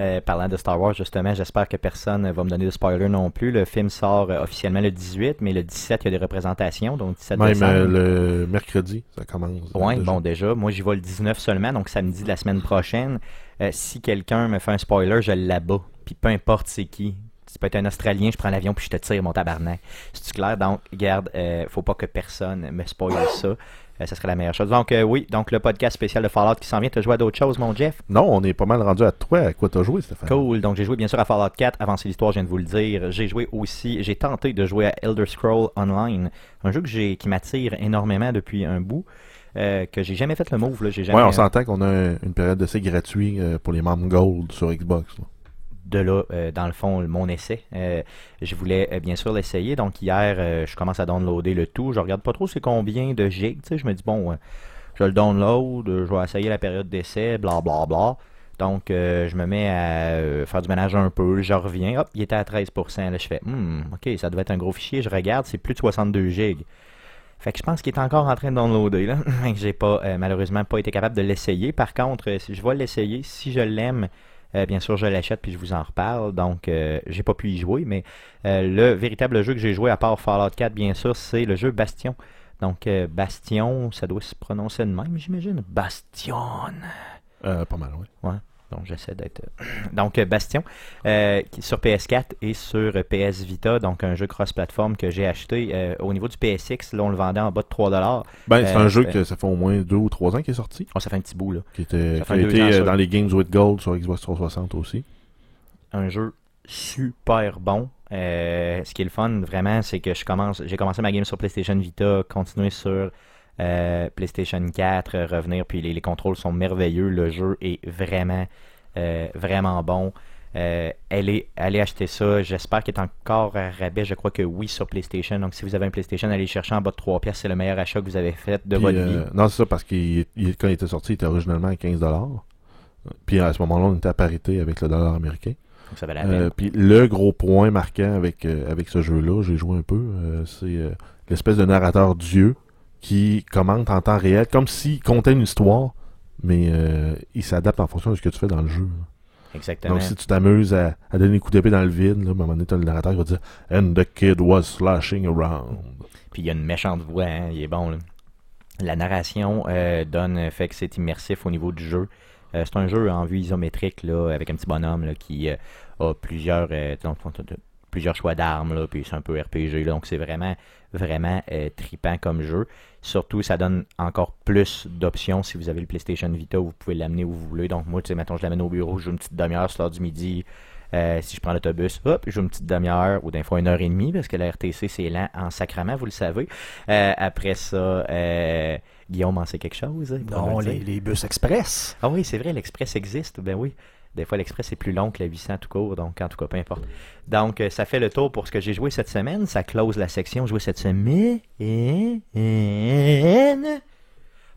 Euh, parlant de Star Wars, justement, j'espère que personne va me donner de spoiler non plus. Le film sort euh, officiellement le 18, mais le 17, il y a des représentations, donc 17 Même décembre. euh, le mercredi, ça commence. Ouais, déjà. bon, déjà, moi j'y vais le 19 seulement, donc samedi de la semaine prochaine. Euh, si quelqu'un me fait un spoiler, je l'abats. Puis peu importe c'est qui. Tu peux être un Australien, je prends l'avion puis je te tire mon tabarnak. C'est clair? Donc, garde, euh, faut pas que personne me spoile ça. Euh, ça serait la meilleure chose. Donc, euh, oui, donc le podcast spécial de Fallout qui s'en vient. Tu as joué à d'autres choses, mon Jeff? Non, on est pas mal rendu à toi. À quoi t'as joué, Stéphane? Cool. Donc, j'ai joué bien sûr à Fallout 4. Avancé l'histoire, je viens de vous le dire. J'ai joué aussi, j'ai tenté de jouer à Elder Scroll Online. Un jeu que qui m'attire énormément depuis un bout. euh, que j'ai jamais fait le move. Là. Jamais, Ouais, on s'entend qu'on a un- une période d'essai gratuit euh, pour les membres Gold sur Xbox. là. De là, euh, dans le fond, mon essai. Euh, je voulais euh, bien sûr l'essayer. Donc hier, je commence à downloader le tout. Je regarde pas trop c'est combien de gigs. Je me dis, bon, je le download, je vais essayer la période d'essai, bla bla bla. Donc, je me mets à faire du ménage un peu, je reviens, hop, il était à 13%. Là, je fais, hmm, ok, ça devait être un gros fichier. Je regarde, c'est plus de 62 gigs. Fait que je pense qu'il est encore en train de downloader. Là. J'ai pas, malheureusement pas été capable de l'essayer. Par contre, si je vais l'essayer, si je l'aime, euh, bien sûr, je l'achète puis je vous en reparle. Donc, euh, j'ai pas pu y jouer, mais euh, le véritable jeu que j'ai joué à part Fallout 4, bien sûr, c'est le jeu Bastion. Donc, Bastion, ça doit se prononcer de même, j'imagine? Bastion. Pas mal, oui. Donc, j'essaie d'être. Donc, euh, Bastion, euh, sur PS4 et sur euh, PS Vita, donc un jeu cross-platform que j'ai acheté euh, au niveau du PSX. Là, on le vendait en bas de 3$. Ben, c'est Euh, un jeu que ça fait au moins deux ou trois ans qu'il est sorti. Oh, ça fait un petit bout, là. Qui, était, qui a été euh, dans les Games with Gold sur Xbox 360 aussi. un jeu super bon. Euh, ce qui est le fun, vraiment, c'est que je commence, j'ai commencé ma game sur PlayStation Vita, continuer sur euh, PlayStation 4, euh, revenir, puis les, les contrôles sont merveilleux. Le jeu est vraiment, euh, vraiment bon. Euh, allez, allez acheter ça. J'espère qu'il est encore à rabais. Je crois que oui sur PlayStation. Donc, si vous avez un PlayStation, allez le chercher en bas de 3 pièces. C'est le meilleur achat que vous avez fait de Puis, votre euh, vie. non, c'est ça, parce il- quand il était sorti, il était originalement à 15$. Puis à ce moment-là, on était à parité avec le dollar américain. Donc, ça valait la Euh, peine. puis le gros point marquant avec, avec ce jeu-là, j'ai joué un peu, c'est l'espèce de narrateur dieu qui commente en temps réel, comme s'il contait une histoire, mais euh, il s'adapte en fonction de ce que tu fais dans le jeu. Exactement. Donc si tu t'amuses à, à donner des coups d'épée dans le vide, là, à un moment donné, t'as le narrateur qui va dire « And the kid was slashing around Puis il y a une méchante voix, hein, il est bon. Là. La narration euh, donne fait que c'est immersif au niveau du jeu. Euh, c'est un jeu en vue isométrique là, avec un petit bonhomme là, qui euh, a plusieurs, plusieurs choix d'armes, puis c'est un peu RPG. là, donc c'est vraiment, vraiment tripant comme jeu. Surtout, ça donne encore plus d'options si vous avez le PlayStation Vita, vous pouvez l'amener où vous voulez. Donc moi, tu sais, mettons, je l'amène au bureau, je joue une petite demi-heure sur l'heure du midi. Euh, si je prends l'autobus, hop, je joue une petite demi-heure ou des fois une heure et demie parce que la RTC c'est lent en sacrament, vous le savez. Euh, après ça, euh, Guillaume en sait quelque chose. pourra Non, les bus express. Ah oui, c'est vrai, l'Express existe. Ben oui. Des fois, l'Express est plus long que la 800 tout court, donc en tout cas, peu importe. Donc, euh, ça fait le tour pour ce que j'ai joué cette semaine. Ça close la section joué cette semaine.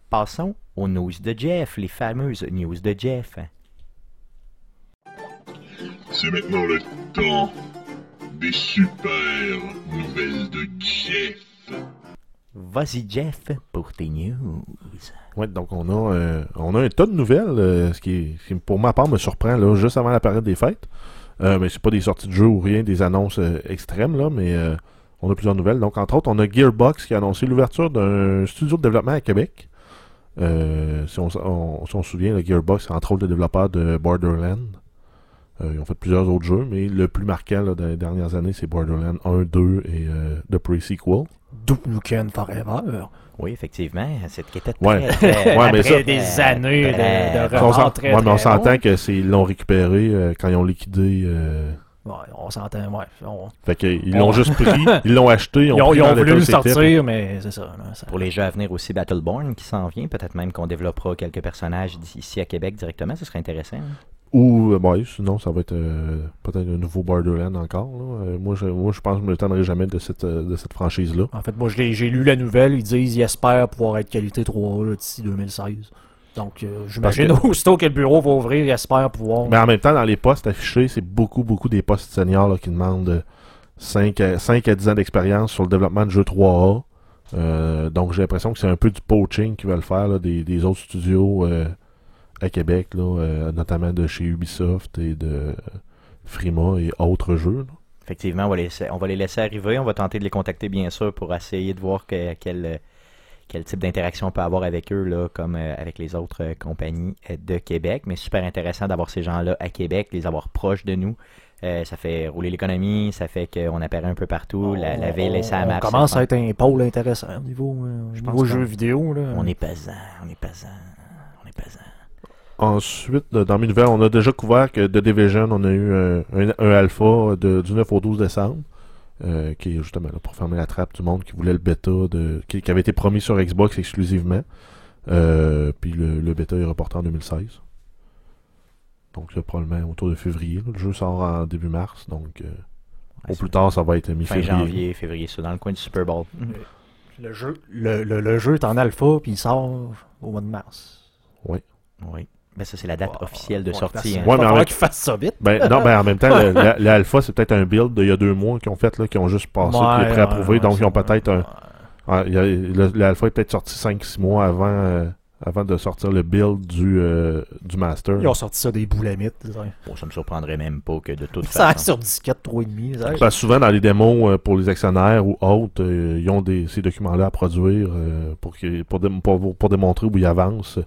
Passons aux news de Jeff, les fameuses news de Jeff. C'est maintenant le temps des super nouvelles de Jeff. Vas-y, Jeff, pour tes news. Ouais, donc on a, euh, on a un tas de nouvelles, euh, ce, qui pour ma part, me surprend là, juste avant la période des fêtes. Euh, mais c'est pas des sorties de jeux ou rien, des annonces euh, extrêmes, là, mais on a plusieurs nouvelles. Donc, entre autres, on a Gearbox qui a annoncé l'ouverture d'un studio de développement à Québec. Si, on, se souvient, le Gearbox, entre autres le développeur de Borderlands. Ils ont fait plusieurs autres jeux, mais le plus marquant là, des dernières années, c'est Borderlands 1, 2 et The Pre-Sequel. Duke Nukem Forever. Oui, effectivement, c'est qui était Ouais. très, mais Après ça- des années de, très de bon. On très, ouais, mais on s'entend que c'est ils l'ont récupéré euh, quand ils ont liquidé. euh, Ouais, on s'entend, ouais. On- Fait qu'ils On- l'ont juste pris, ils l'ont acheté, ils ont, Ils ont, voulu le sortir, mais c'est ça. Pour les jeux à venir aussi, Battleborn qui s'en vient. Peut-être même qu'on développera quelques personnages d'ici à Québec directement. Ce serait intéressant. hein. Ou, euh, ouais, sinon, ça va être euh, peut-être un nouveau Borderland encore. là. Euh, moi, je, moi, je pense que je me tendrai jamais de cette, de cette franchise-là. En fait, moi, j'ai lu la nouvelle. Ils disent qu'ils espèrent pouvoir être qualité 3 là, d'ici 2016. Donc, euh, j'imagine Parce aussitôt que le bureau va ouvrir, ils espèrent pouvoir. Mais en même temps, dans les postes affichés, c'est beaucoup, beaucoup des postes seniors là, qui demandent 5 à, 5 à 10 ans d'expérience sur le développement de jeux 3A. Euh, donc, j'ai l'impression que c'est un peu du poaching qu'ils veulent faire là, des, des autres studios à Québec, là, euh, notamment de chez Ubisoft et de Frima et autres jeux. là. Effectivement, on va, les laisser, on va les laisser arriver. On va tenter de les contacter, bien sûr, pour essayer de voir que- quel, euh, quel type d'interaction on peut avoir avec eux, là, comme euh, avec les autres euh, compagnies euh, de Québec. Mais super intéressant d'avoir ces gens-là à Québec, les avoir proches de nous. Euh, ça fait rouler l'économie, ça fait qu'on apparaît un peu partout. La, la ville et on, map. on commence à être un pôle intéressant au niveau, euh, pense qu'on- jeux vidéo. Là. On est pesant, on est pesant, on est pesant. Ensuite, dans mes nouvelles, on a déjà couvert que The Division, on a eu un, un- un alpha de, du 9 au 12 décembre, euh, qui est justement là pour fermer la trappe du monde qui voulait le bêta, de, qui, qui avait été promis sur Xbox exclusivement. Euh, puis le, le bêta est reporté en 2016. Donc c'est probablement autour de février. là. Le jeu sort en début mars, donc euh, au plus tard ça va être Fin mi-février. janvier, février, ça, dans le coin du Super Bowl. Le jeu, le, le- le jeu est en alpha, puis il sort au mois de mars. Oui. Ben, ça, c'est la date officielle de ouais, sortie. hein. Ouais, il mais en même- qu'il fasse ça vite. Ben, non, ben en même temps, l'alpha, c'est peut-être un build d'il y a deux mois qu'ils ont fait, là, qui ont juste passé, puis est prêt à Ouais, donc ils ont ça- peut-être un. Ah, L'alpha est peut-être sorti 5-6 mois avant, euh, avant de sortir le build du, euh, du master. Ils ont sorti ça des boulamites. Bon, ça me surprendrait même pas que de toute Ça façon. sur disquette 3,5. ça. Parce que souvent dans les démos euh, pour les actionnaires ou autres, euh, ils ont des, ces documents-là à produire euh, pour, que- pour, dé- pour, pour démontrer où ils avancent.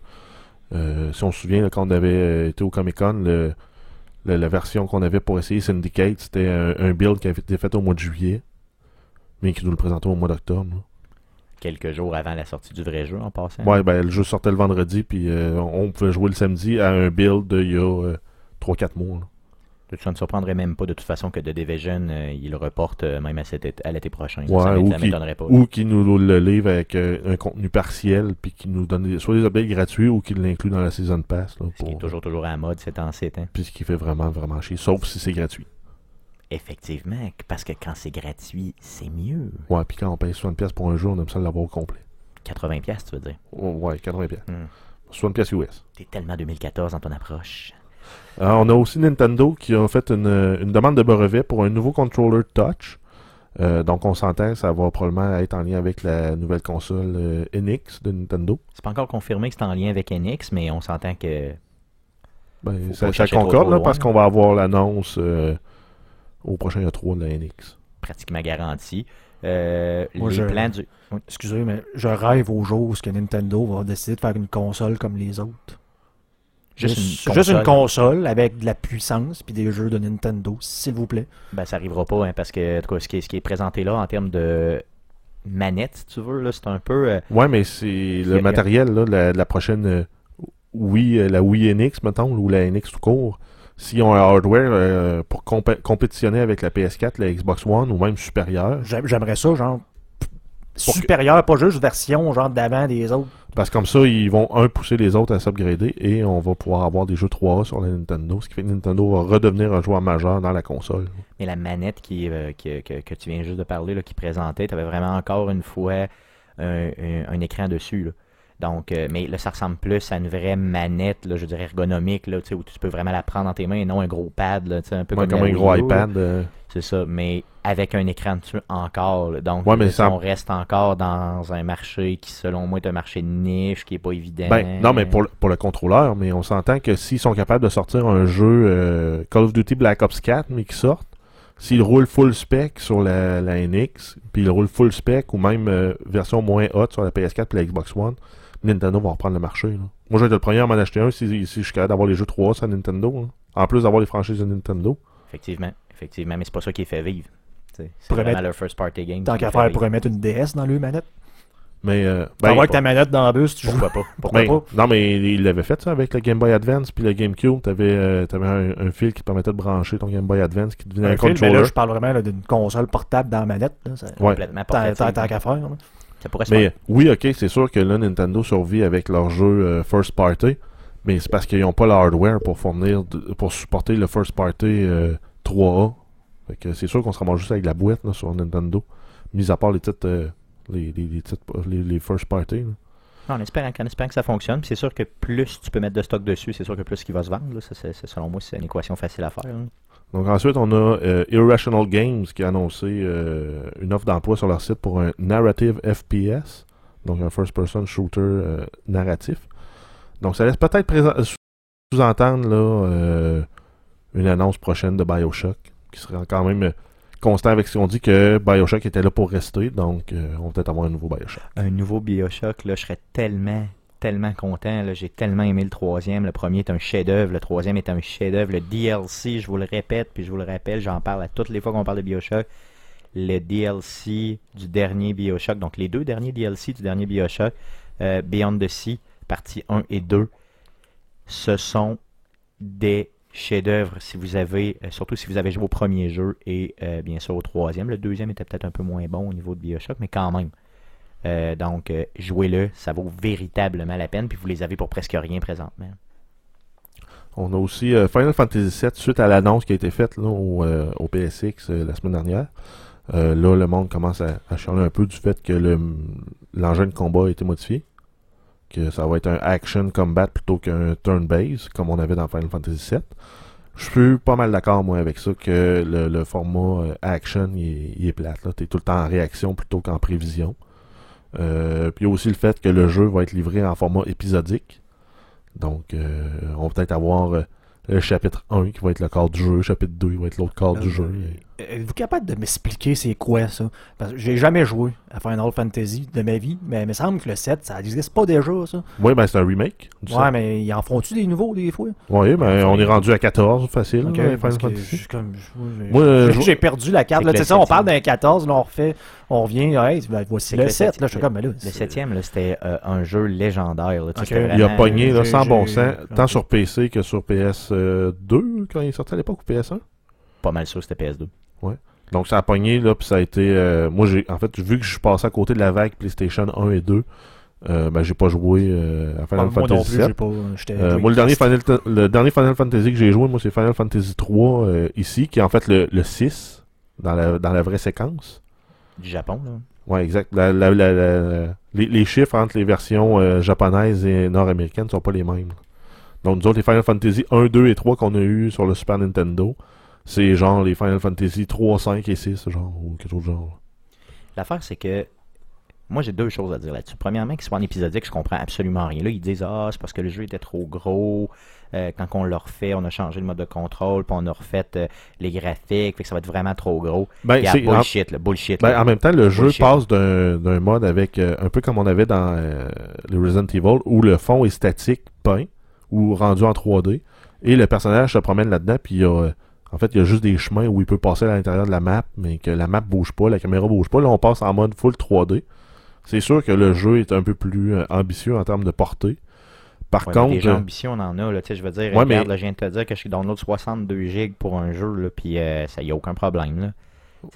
Euh, si on se souvient, là, quand on avait euh, été au Comic Con, le, le- la version qu'on avait pour essayer Syndicate, c'était un, un build qui avait été fait au mois de juillet, mais qui nous le présentait au mois d'octobre. Quelques jours avant la sortie du vrai jeu, en passant. Ouais, ben le jeu sortait le vendredi, puis euh, on pouvait jouer le samedi à un build d'il y a 3-4 mois. là. Ça ne surprendrait même pas de toute façon que The Division, euh, il le reporte euh, même à, cet été- à l'été prochain. Ouais, ça m'é- ou qui- m'étonnerait pas. Ou qui nous le livre avec euh, un contenu partiel, puis qui nous donne soit des updates gratuits ou qui l'inclut dans la Season Pass. Là, Ce qui est toujours, toujours à la mode ces temps-ci. hein. Puis ce qui fait vraiment, vraiment chier, sauf si c'est gratuit. Effectivement, parce que quand c'est gratuit, c'est mieux. Ouais, puis quand on paye 60$ pièces pour un jeu, on aime ça l'avoir au complet. 80$, piastres, tu veux dire? Oh, ouais, 80$. pièces. Hmm. 60$ pièces US. T'es tellement 2014 dans ton approche. Alors, on a aussi Nintendo qui a fait une, une demande de brevet pour un nouveau controller touch. Euh, donc on s'entend, ça va probablement être en lien avec la nouvelle console euh, NX de Nintendo. C'est pas encore confirmé que c'est en lien avec NX, mais on s'entend que Ben, ça, concorde trop là, loin. parce qu'on va avoir l'annonce euh, au prochain E3 de la NX. pratiquement garanti. Euh, Moi, les je- plans du. Excusez, mais je rêve au jour où ce que Nintendo va décider de faire une console comme les autres. Juste Juste, une juste une console. avec de la puissance puis des jeux de Nintendo, s'il vous plaît. Ben, ça arrivera pas, hein, parce que en tout cas, ce, qui est, ce qui est présenté là en termes de manette, si tu veux, là, c'est un peu. euh, Ouais, mais c'est le a- matériel là, de la, de la prochaine euh, Wii, euh, la Wii NX, mettons, ou la NX tout court. s'ils ont un hardware euh, pour compé- compétitionner avec la PS4, la Xbox One ou même supérieur. J'aime- J'aimerais ça, genre. Pour que- Supérieur, pas juste version genre d'avant des autres. Parce que comme ça, ils vont, un, pousser les autres à s'upgrader et on va pouvoir avoir des jeux 3A sur la Nintendo, ce qui fait que Nintendo va redevenir un joueur majeur dans la console. Mais la manette qui, euh, qui- que, que tu viens juste de parler, là, qui présentait, tu avais vraiment encore une fois un, un- un écran dessus. là. Donc, euh, mais là, ça ressemble plus à une vraie manette, là, je dirais ergonomique, là, tu sais, où tu peux vraiment la prendre dans tes mains et non un gros pad, là, un peu Ouais, comme, un gros iPad. euh, C'est ça, mais avec un écran dessus encore. là. Donc, Ouais, mais là, ça- on reste encore dans un marché qui, selon moi, est un marché de niche, qui est pas évident. Ben, non, mais pour, le- pour le contrôleur, mais on s'entend que s'ils sont capables de sortir un jeu euh, Call of Duty Black Ops 4, mais qui sortent, s'ils roulent full spec sur la, la NX, puis ils roulent full spec ou même euh, version moins haute sur la PS4 et la Xbox One, Nintendo va reprendre le marché. là. Moi, je vais être le premier à m'en acheter un si, si je suis capable d'avoir les jeux 3 sur la Nintendo. là. En plus d'avoir les franchises de Nintendo. Effectivement, effectivement, mais c'est pas ça qui les fait vivre. C'est vraiment mettre- leur first party game. Tant qu'à faire, vivre. pourrait mettre une DS dans le manette. Mais, euh, Ben, ben, voir que ta manette dans le bus, tu joues. Pourquoi pas? Pourquoi ben, pas? non, mais il l'avait fait ça avec le Game Boy Advance puis le GameCube. T'avais euh, t'avais un, un fil qui te permettait de brancher ton Game Boy Advance qui devenait un, Un mais controller. là, je parle vraiment d'une console portable dans la manette. Là, ça- Ouais. Complètement Tant portatif. tant- tant qu'à faire. là. Ça pourrait se Mais faire. oui, ok, c'est sûr que là, Nintendo survit avec leur jeu euh, first party, mais c'est parce qu'ils n'ont pas le hardware pour fournir, de- pour supporter le first party euh, 3A. Fait que c'est sûr qu'on se ramasse juste avec la boîte là, sur Nintendo, mis à part les titres, euh, les, les, les titres, les, first party. là. Non, en espérant, en espérant que ça fonctionne. C'est sûr que plus tu peux mettre de stock dessus, c'est sûr que plus il va se vendre. là. Ça, c'est- c'est- selon moi, c'est une équation facile à faire. Donc ensuite, on a euh, Irrational Games qui a annoncé euh, une offre d'emploi sur leur site pour un narrative FPS, donc un first-person shooter euh, narratif. Donc ça laisse peut-être sous-entendre là, une annonce prochaine de Bioshock, qui serait quand même constant avec ce qu'on dit que Bioshock était là pour rester, donc on va peut-être avoir un nouveau Bioshock. Un nouveau Bioshock, là, je serais tellement, tellement content. J'ai tellement aimé le troisième. Le premier est un chef-d'œuvre. Le troisième est un chef-d'œuvre. Le DLC, je vous le répète, puis je vous le rappelle, j'en parle à toutes les fois qu'on parle de Bioshock. Le DLC du dernier Bioshock, donc les deux derniers DLC du dernier Bioshock, euh, Beyond the Sea, partie 1 et 2, ce sont des chefs-d'œuvre si vous avez, euh, surtout si vous avez joué au premier jeu et euh, bien sûr au troisième. Le deuxième était peut-être un peu moins bon au niveau de Bioshock, mais quand même. Euh, donc, euh, jouez-le, ça vaut véritablement la peine, puis vous les avez pour presque rien présentement. On a aussi euh, Final Fantasy VII, suite à l'annonce qui a été faite au, PSX la semaine dernière. Là, le monde commence à, à chialer un peu du fait que le- l'engin de combat a été modifié. Que ça va être un action combat plutôt qu'un turn-base, comme on avait dans Final Fantasy VII. Je suis pas mal d'accord, moi, avec ça, que le, format action, il est, il est plate. Tu es tout le temps en réaction plutôt qu'en prévision. Euh, puis aussi le fait que le jeu va être livré en format épisodique. Donc, euh, on va peut-être avoir euh, le chapitre 1 qui va être le corps du jeu, chapitre 2 qui va être l'autre corps du Euh, jeu. Êtes-vous capable de m'expliquer c'est quoi ça? Parce que j'ai jamais joué à Final Fantasy de ma vie, mais il me semble que le 7, ça n'existe pas déjà, ça. Oui, ben c'est un remake. du Ouais, mais ils en font-tu des nouveaux, des fois? Oui, ben on est rendu à 14, facile. Final Fantasy. comme, Moi, euh, j'ai- perdu la carte. Là, sais, on parle d'un 14, là, on refait, on revient, hey, ben, voici le que le 7. Là, septième- je suis comme, mais là, Le c'est- septième, là, c'était euh, un jeu légendaire. là, Il a pogné là, sans bon sens, tant sur PC que sur PS2 quand il est sorti à l'époque ou PS1. Pas mal sûr, c'était PS2. Donc ça a pogné là, puis ça a été. euh, moi j'ai en fait vu que je suis passé à côté de la vague PlayStation 1 et 2, euh, ben j'ai pas joué euh, à Final moi non Fantasy plus, pas. Euh, moi, le dernier, Final, le dernier Final Fantasy que j'ai joué, moi, c'est Final Fantasy 3 euh, ici, qui est en fait le, le 6 dans la, dans la vraie séquence. Du Japon, là. Ouais, exact. La- la- la- les, les chiffres entre les versions japonaises et nord-américaines sont pas les mêmes. Donc, nous autres, les Final Fantasy 1, 2 et 3 qu'on a eu sur le Super Nintendo, c'est genre les Final Fantasy 3, 5 et 6, genre, ou quelque chose de genre. L'affaire, c'est que moi, j'ai deux choses à dire là-dessus. Premièrement, qu'ils soient en épisodique, je comprends absolument rien. Là, ils disent Ah, c'est parce que le jeu était trop gros. Euh, quand on l'a refait, on a changé le mode de contrôle, puis on a refait euh, les graphiques, fait que ça va être vraiment trop gros. Ben, c'est- en, bullshit, là, bullshit. ben, là. en même temps, le jeu Bullshit. passe d'un mode avec euh, un peu comme on avait dans euh, le Resident Evil, où le fond est statique, peint, ou rendu en 3D, et le personnage se promène là-dedans, puis il y a, en fait, il y a juste des chemins où il peut passer à l'intérieur de la map, mais que la map bouge pas, la caméra bouge pas. Là, on passe en mode full 3D. C'est sûr que le jeu est un peu plus euh, ambitieux en termes de portée. Par Ouais, contre, des gens euh, ambitieux, on en a. Là, tu sais, je veux dire, Ouais, regarde, mais- là, je viens de te dire que je suis download 62 gigs pour un jeu, là, puis euh, ça y a aucun problème. Là.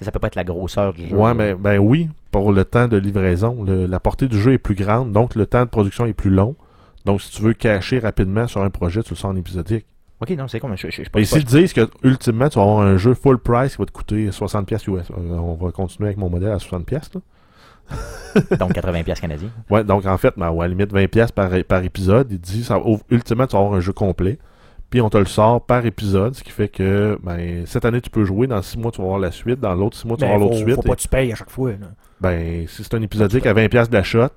Ça peut pas être la grosseur du jeu. ouais, mais ben oui, pour le temps de livraison, le- la portée du jeu est plus grande, donc le temps de production est plus long. Donc, si tu veux cacher rapidement sur un projet, tu le sors en épisodique. Ok, non, c'est comme. Je, je, je, pas- Et s'ils disent que ultimement tu vas avoir un jeu full price qui va te coûter 60$ pièces US, euh, on va continuer avec mon modèle à 60$. pièces, là. donc 80$ piastres canadiens. Ouais, donc en fait, ben, ouais, à la limite 20$ pièces par, par épisode, il dit ça, ultimement tu vas avoir un jeu complet. Puis on te le sort par épisode, ce qui fait que ben, cette année tu peux jouer, dans 6 mois tu vas avoir la suite, dans l'autre 6 mois tu vas Ben, avoir faut, l'autre suite. faut pas et- que tu payes à chaque fois. là. ben, si c'est un épisodique à 20$ pièces d'achat,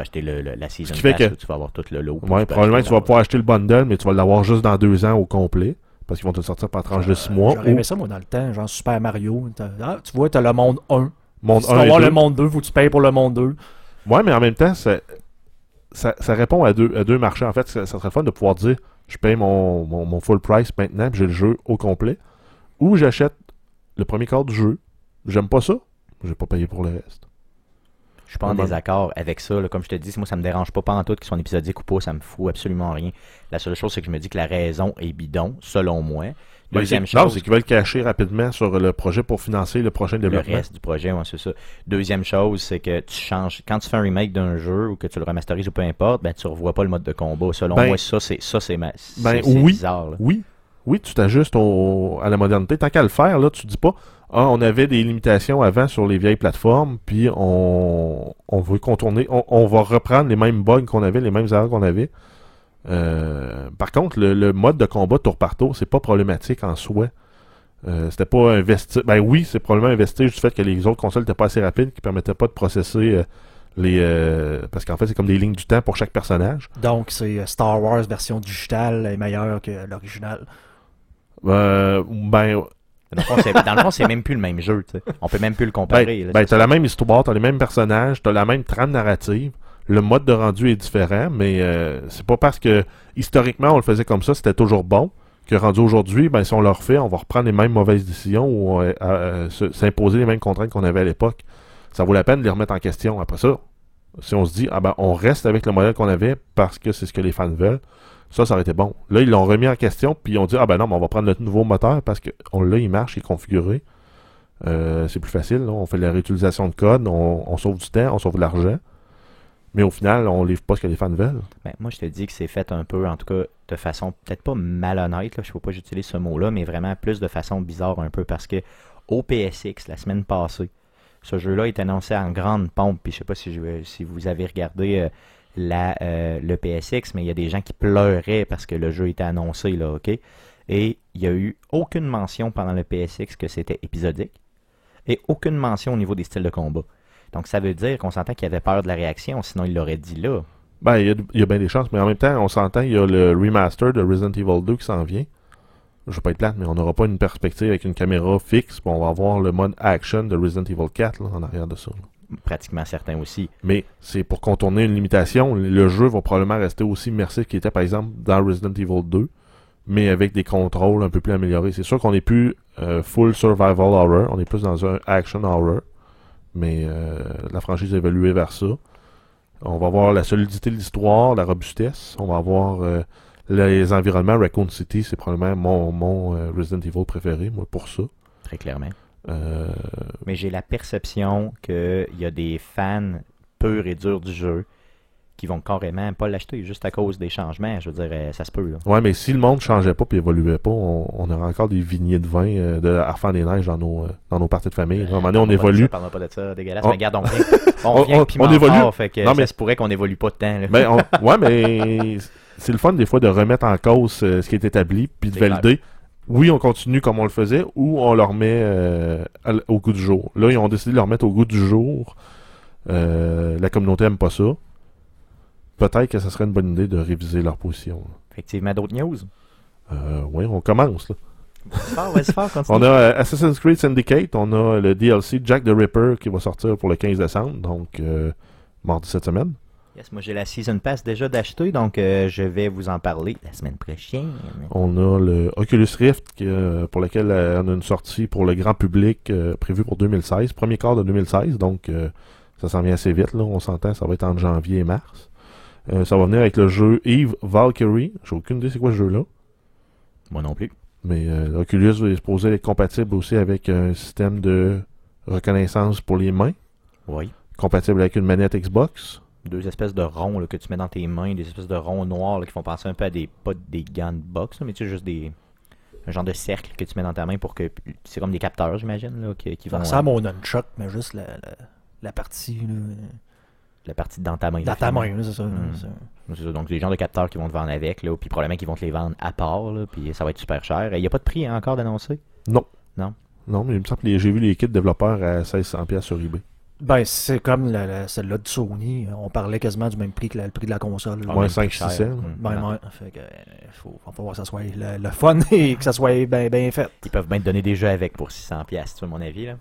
peux acheter le, le- la season qui fait pass, que- où tu vas avoir tout le lot. ouais, tu probablement que tu vas pouvoir acheter le bundle, mais tu vas l'avoir juste dans 2 ans au complet. Parce qu'ils vont te sortir par tranche de 6 mois. J'aurais Ou aimé ça, moi, dans le temps, genre Super Mario. Ah, tu vois, t'as le monde 1. monde si tu veux 1 et avoir 2. le monde 2, faut que tu payes pour le monde 2. Ouais, mais en même temps, ça, ça, ça répond à deux, à deux marchés. En fait, ça, ça serait fun de pouvoir dire je paye mon, mon, mon full price maintenant, j'ai le jeu au complet. Ou j'achète le premier quart du jeu. J'aime pas ça. Je vais pas payer pour le reste. Je suis pas en désaccord avec ça. là. Comme je te dis, moi, ça me dérange pas, pas en tout qu'ils soient épisodiques ou pas. Ça me fout absolument rien. La seule chose, c'est que je me dis que la raison est bidon, selon moi. Ben, Deuxième c'est- non, chose, c'est qu'ils veulent cacher rapidement sur le projet pour financer le prochain le développement. reste du projet, ouais, c'est ça. Deuxième chose, c'est que tu changes. Quand tu fais un remake d'un jeu ou que tu le remasterises ou peu importe, ben tu revois pas le mode de combat. Selon Ben- moi, ça, c'est ça, c'est ma... Ben, oui. bizarre. là. Oui, oui, tu t'ajustes au- à la modernité. Tant qu'à le faire, là, tu dis pas Ah, on avait des limitations avant sur les vieilles plateformes, puis on, on veut contourner, on, on va reprendre les mêmes bugs qu'on avait, les mêmes erreurs qu'on avait. Euh, par contre, le, le mode de combat tour par tour, c'est pas problématique en soi. Euh, c'était pas un vestige. Ben oui, c'est probablement un vestige du fait que les autres consoles n'étaient pas assez rapides, qui permettaient pas de processer euh, les. euh, parce qu'en fait, c'est comme des lignes du temps pour chaque personnage. Donc, c'est Star Wars version digitale est meilleure que l'original. Ben, Dans le fond, c'est- dans le fond, c'est même plus le même jeu. tu sais. On peut même plus le comparer. Ben, ben, t'as la même histoire, t'as les mêmes personnages, t'as la même trame narrative. Le mode de rendu est différent, mais euh, c'est pas parce que historiquement on le faisait comme ça, c'était toujours bon, que rendu aujourd'hui, ben si on le refait, on va reprendre les mêmes mauvaises décisions ou euh, euh, se- s'imposer les mêmes contraintes qu'on avait à l'époque. Ça vaut la peine de les remettre en question après ça. Si on se dit, ah ben on reste avec le modèle qu'on avait parce que c'est ce que les fans veulent, ça, ça aurait été bon. Là, ils l'ont remis en question, puis ils ont dit, ah ben non, mais on va prendre notre nouveau moteur parce que on l'a, il marche, il est configuré. Euh, c'est plus facile, là. on fait de la réutilisation de code, on, sauve du temps, on sauve de l'argent. Mais au final, on livre pas ce que les fans veulent. Ben, moi, je te dis que c'est fait un peu, en tout cas, de façon peut-être pas malhonnête, là, je ne sais pas j'utilise ce mot-là, mais vraiment plus de façon bizarre un peu parce que au PSX, la semaine passée, ce jeu-là est annoncé en grande pompe. Puis je sais pas si, je- si vous avez regardé euh, euh, le PSX, mais il y a des gens qui pleuraient parce que le jeu était annoncé, là, OK? Et il n'y a eu aucune mention pendant le PSX que c'était épisodique et aucune mention au niveau des styles de combat. Donc ça veut dire qu'on s'entend qu'il avait peur de la réaction, sinon il l'aurait dit là. Ben, il y, a, bien des chances, mais en même temps, on s'entend, il y a le remaster de Resident Evil 2 qui s'en vient. Je vais pas être plate, mais on n'aura pas une perspective avec une caméra fixe, on va avoir le mode action de Resident Evil 4 là, en arrière de ça. Pratiquement certains aussi. Mais c'est pour contourner une limitation. Le jeu va probablement rester aussi immersif qu'il était, par exemple, dans Resident Evil 2, mais avec des contrôles un peu plus améliorés. C'est sûr qu'on n'est plus euh, full survival horror, on est plus dans un action horror, mais euh, la franchise a évolué vers ça. On va avoir la solidité de l'histoire, la robustesse. On va avoir euh, les environnements. Raccoon City, c'est probablement mon, mon Resident Evil préféré, moi, pour ça. Très clairement. Euh, Mais j'ai la perception qu'il y a des fans purs et durs du jeu qui vont carrément pas l'acheter juste à cause des changements. Je veux dire, euh, ça se peut. Là. Ouais, mais si le monde changeait pas et évoluait pas, on, on aurait encore des vignées de vin euh, de Arfan des Neiges dans nos, euh, dans nos parties de famille. À un moment donné, on évolue. ça, Parle-moi pas de ça, dégueulasse. On- Mais regarde, on vient, on On- vient on- on évolue. fort, fait que Non, ça mais- se pourrait qu'on évolue pas de temps. Là. On- ouais, mais c'est le fun des fois de remettre en cause euh, ce qui est établi puis de valider. Oui, on continue comme on le faisait ou on le remet euh, au goût du jour. Là, ils ont décidé de le remettre au goût du jour. Euh, la communauté aime pas ça. Peut-être que ce serait une bonne idée de réviser leur position. Effectivement, d'autres news. Euh, oui, on commence. Là. Fort, continue. On a euh, Assassin's Creed Syndicate, on a le DLC Jack the Ripper qui va sortir pour le 15 décembre, donc euh, mardi cette semaine. Yes, moi j'ai la Season Pass déjà d'acheter, donc euh, je vais vous en parler la semaine prochaine. On a le Oculus Rift euh, pour lequel euh, on a une sortie pour le grand public prévue pour 2016, premier quart de 2016, donc ça s'en vient assez vite, là, on s'entend, ça va être entre janvier et mars. Ça va venir avec le jeu Eve Valkyrie. J'ai aucune idée c'est quoi ce jeu-là. Moi non plus. Mais Oculus est supposé être compatible aussi avec un système de reconnaissance pour les mains. Oui. Compatible avec une manette Xbox. Deux espèces de ronds là, que tu mets dans tes mains, des espèces de ronds noirs là, qui font penser un peu à des. pas des gants de boxe, là, mais tu sais, juste des. Un genre de cercle que tu mets dans ta main pour que. C'est comme des capteurs, j'imagine, là, qui, qui Ça vont. ressemble au nunchuck, mais juste la, la, la partie là, La partie dans ta main. dans là, ta main, là, c'est ça. Mm. C'est ça, donc des genres de capteurs qui vont te vendre avec, là, puis probablement qu'ils vont te les vendre à part, là, puis ça va être super cher. Il n'y a pas de prix hein, encore d'annoncer. Non. Non? Non, mais il me semble que j'ai vu les kits développeurs à 1600$ piastres sur eBay. Ben, c'est comme la, la- celle-là de Sony. On parlait quasiment du même prix que la- le prix de la console. même 5, plus cher. 600. Mm. Ben, Non. ouais, fait que, euh, faut, faut voir que ça soit le, le fun et que ça soit bien fait. Ils peuvent bien te donner des jeux avec pour 600$, piastres, tu vois, à mon avis. Là.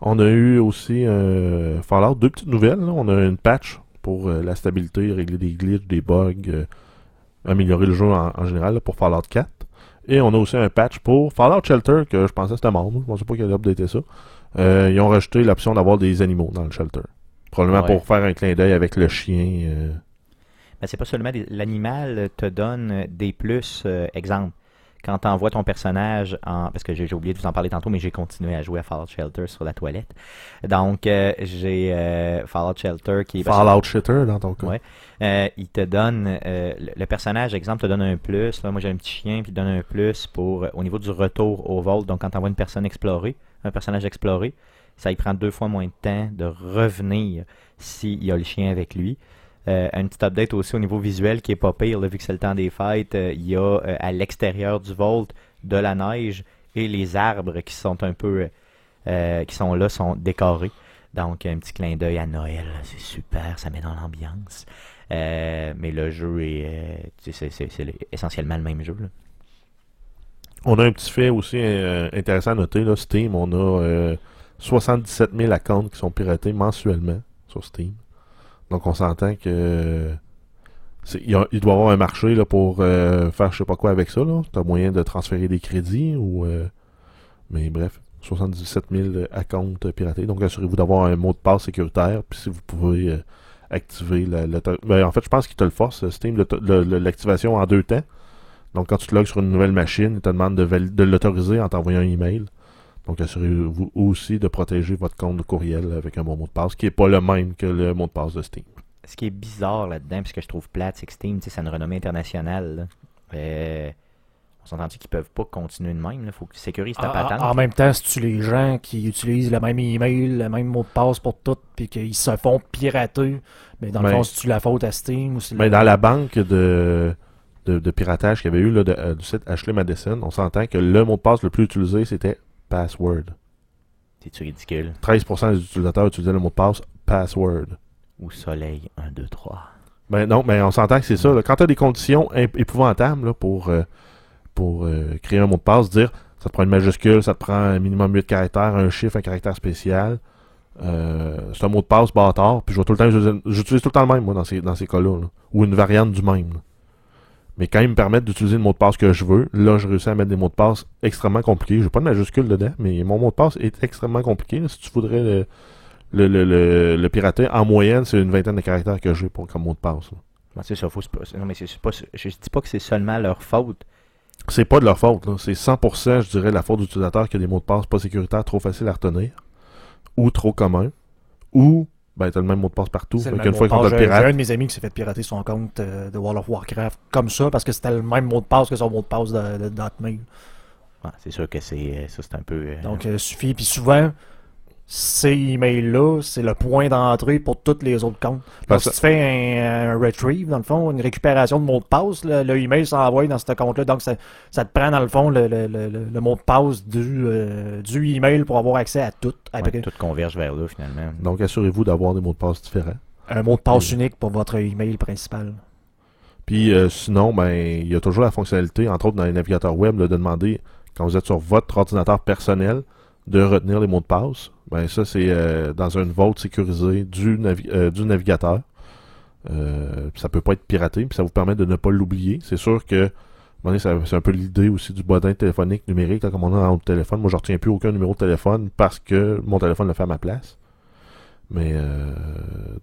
On a eu aussi euh, Fallout, deux petites nouvelles. là. On a une patch pour euh, la stabilité, régler des glitches, des bugs, euh, améliorer le jeu en, en général là, pour Fallout 4. Et on a aussi un patch pour Fallout Shelter que je pensais que c'était mort. Je pensais pas qu'il allait updater ça. Euh, ils ont rajouté l'option d'avoir des animaux dans le shelter. Probablement Ouais. pour faire un clin d'œil avec le chien. euh. Ben, c'est pas seulement des- l'animal te donne des plus. euh, exemple, quand tu envoies ton personnage en. Parce que j'ai oublié de vous en parler tantôt, mais j'ai continué à jouer à Fallout Shelter sur la toilette. Donc, euh, j'ai euh, Fallout Shelter qui est. Fallout Shitter dans ton cas. Ouais. Euh, il te donne le, personnage, exemple, te donne un plus. Là, moi, j'ai un petit chien, puis il te donne un plus pour au niveau du retour au vol. Donc, quand tu envoies une personne explorer, un personnage exploré, ça y prend deux fois moins de temps de revenir s'il y a le chien avec lui. Euh, un petit update aussi au niveau visuel qui est pas pire, vu que c'est le temps des fêtes. euh, il y a euh, à l'extérieur du Vault de la neige et les arbres qui sont un peu. euh, qui sont là sont décorés. Donc, un petit clin d'œil à Noël, c'est super, ça met dans l'ambiance. Mais le jeu est, c'est, c'est- c'est le- essentiellement le même jeu. là. On a un petit fait aussi euh, intéressant à noter. Là, Steam, on a euh, 77 000 accounts qui sont piratés mensuellement sur Steam. Donc on s'entend que il, doit y avoir un marché là, pour euh, faire je sais pas quoi avec ça. Tu as moyen de transférer des crédits ou euh, mais bref, 77 000 accounts piratés. Donc assurez-vous d'avoir un mot de passe sécuritaire. Puis si vous pouvez euh, activer la, ben, en fait, je pense qu'il te le force, Steam, l'activation en deux temps. Donc, quand tu te logs sur une nouvelle machine, il te demande de, l'autoriser en t'envoyant un email. Donc, assurez-vous aussi de protéger votre compte de courriel avec un bon mot de passe qui n'est pas le même que le mot de passe de Steam. Ce qui est bizarre là-dedans, puis ce que je trouve plate, c'est que Steam, tu c'est une renommée internationale. Euh, on s'entend qu'ils peuvent pas continuer de même. Il faut qu'ils sécurisent ta En, patente. en même temps, si tu les gens qui utilisent le même email, le même mot de passe pour tout, puis qu'ils se font pirater, mais dans le Ben- fond, si tu la faute à Steam ou si Mais dans la banque de, de, de piratage qu'il y avait eu là, de- euh, du site Ashley Madison, on s'entend que le mot de passe le plus utilisé, c'était password. C'est-tu ridicule? 13% des utilisateurs utilisaient le mot de passe password. Ou soleil, 1, 2, 3. Ben non, mais on s'entend que c'est ça. là. Quand tu as des conditions épouvantables là, pour, euh, pour euh, créer un mot de passe, dire ça te prend une majuscule, ça te prend un minimum 8 caractères, un chiffre, un caractère spécial. Euh, c'est un mot de passe bâtard, puis je vais tout le temps j'utilise tout le temps le même moi dans ces, dans ces cas-là. là. Ou une variante du même. Mais quand ils me permettent d'utiliser le mot de passe que je veux, là je réussis à mettre des mots de passe extrêmement compliqués. J'ai pas de majuscule dedans, mais mon mot de passe est extrêmement compliqué. là. Si tu voudrais le, le, le, le- le pirater, en moyenne, c'est une vingtaine de caractères que j'ai pour comme mot de passe. Bon, c'est ça, faut, non, mais c'est pas, je dis pas que c'est seulement leur faute. C'est pas de leur faute. C'est 100%, je dirais, la faute d'utilisateur qui a des mots de passe pas sécuritaires trop faciles à retenir, ou trop communs, ou ben t'as le même mot de passe partout. C'est même fois mot qu'on J'ai j'ai un de mes amis qui s'est fait pirater son compte euh, de World of Warcraft comme ça parce que c'était le même mot de passe que son mot de passe de, de. Ouais, c'est sûr que c'est euh, ça, c'est un peu. euh, Donc, il suffit. Puis souvent, ces emails-là, c'est le point d'entrée pour tous les autres comptes. Donc, Parce- si tu fais un, un retrieve, dans le fond, une récupération de mot de passe, le, le email s'envoie dans ce compte-là. Donc, ça, ça te prend, dans le fond, le, le, le, le- le mot de passe du, euh, du email pour avoir accès à tout. ouais, tout converge vers là finalement. donc assurez-vous d'avoir des mots de passe différents. un mot de passe Oui. unique pour votre email principal. Puis euh, sinon, ben il y a toujours la fonctionnalité, entre autres dans les navigateurs web, là, de demander, quand vous êtes sur votre ordinateur personnel, de retenir les mots de passe. Ben ça, c'est euh, dans une vault sécurisée du, navi- euh, du navigateur. Euh, ça peut pas être piraté, puis ça vous permet de ne pas l'oublier. C'est sûr que un c'est un peu l'idée aussi du bodin téléphonique numérique, là, comme on a notre téléphone. Moi, je retiens plus aucun numéro de téléphone parce que mon téléphone le fait à ma place. Mais euh,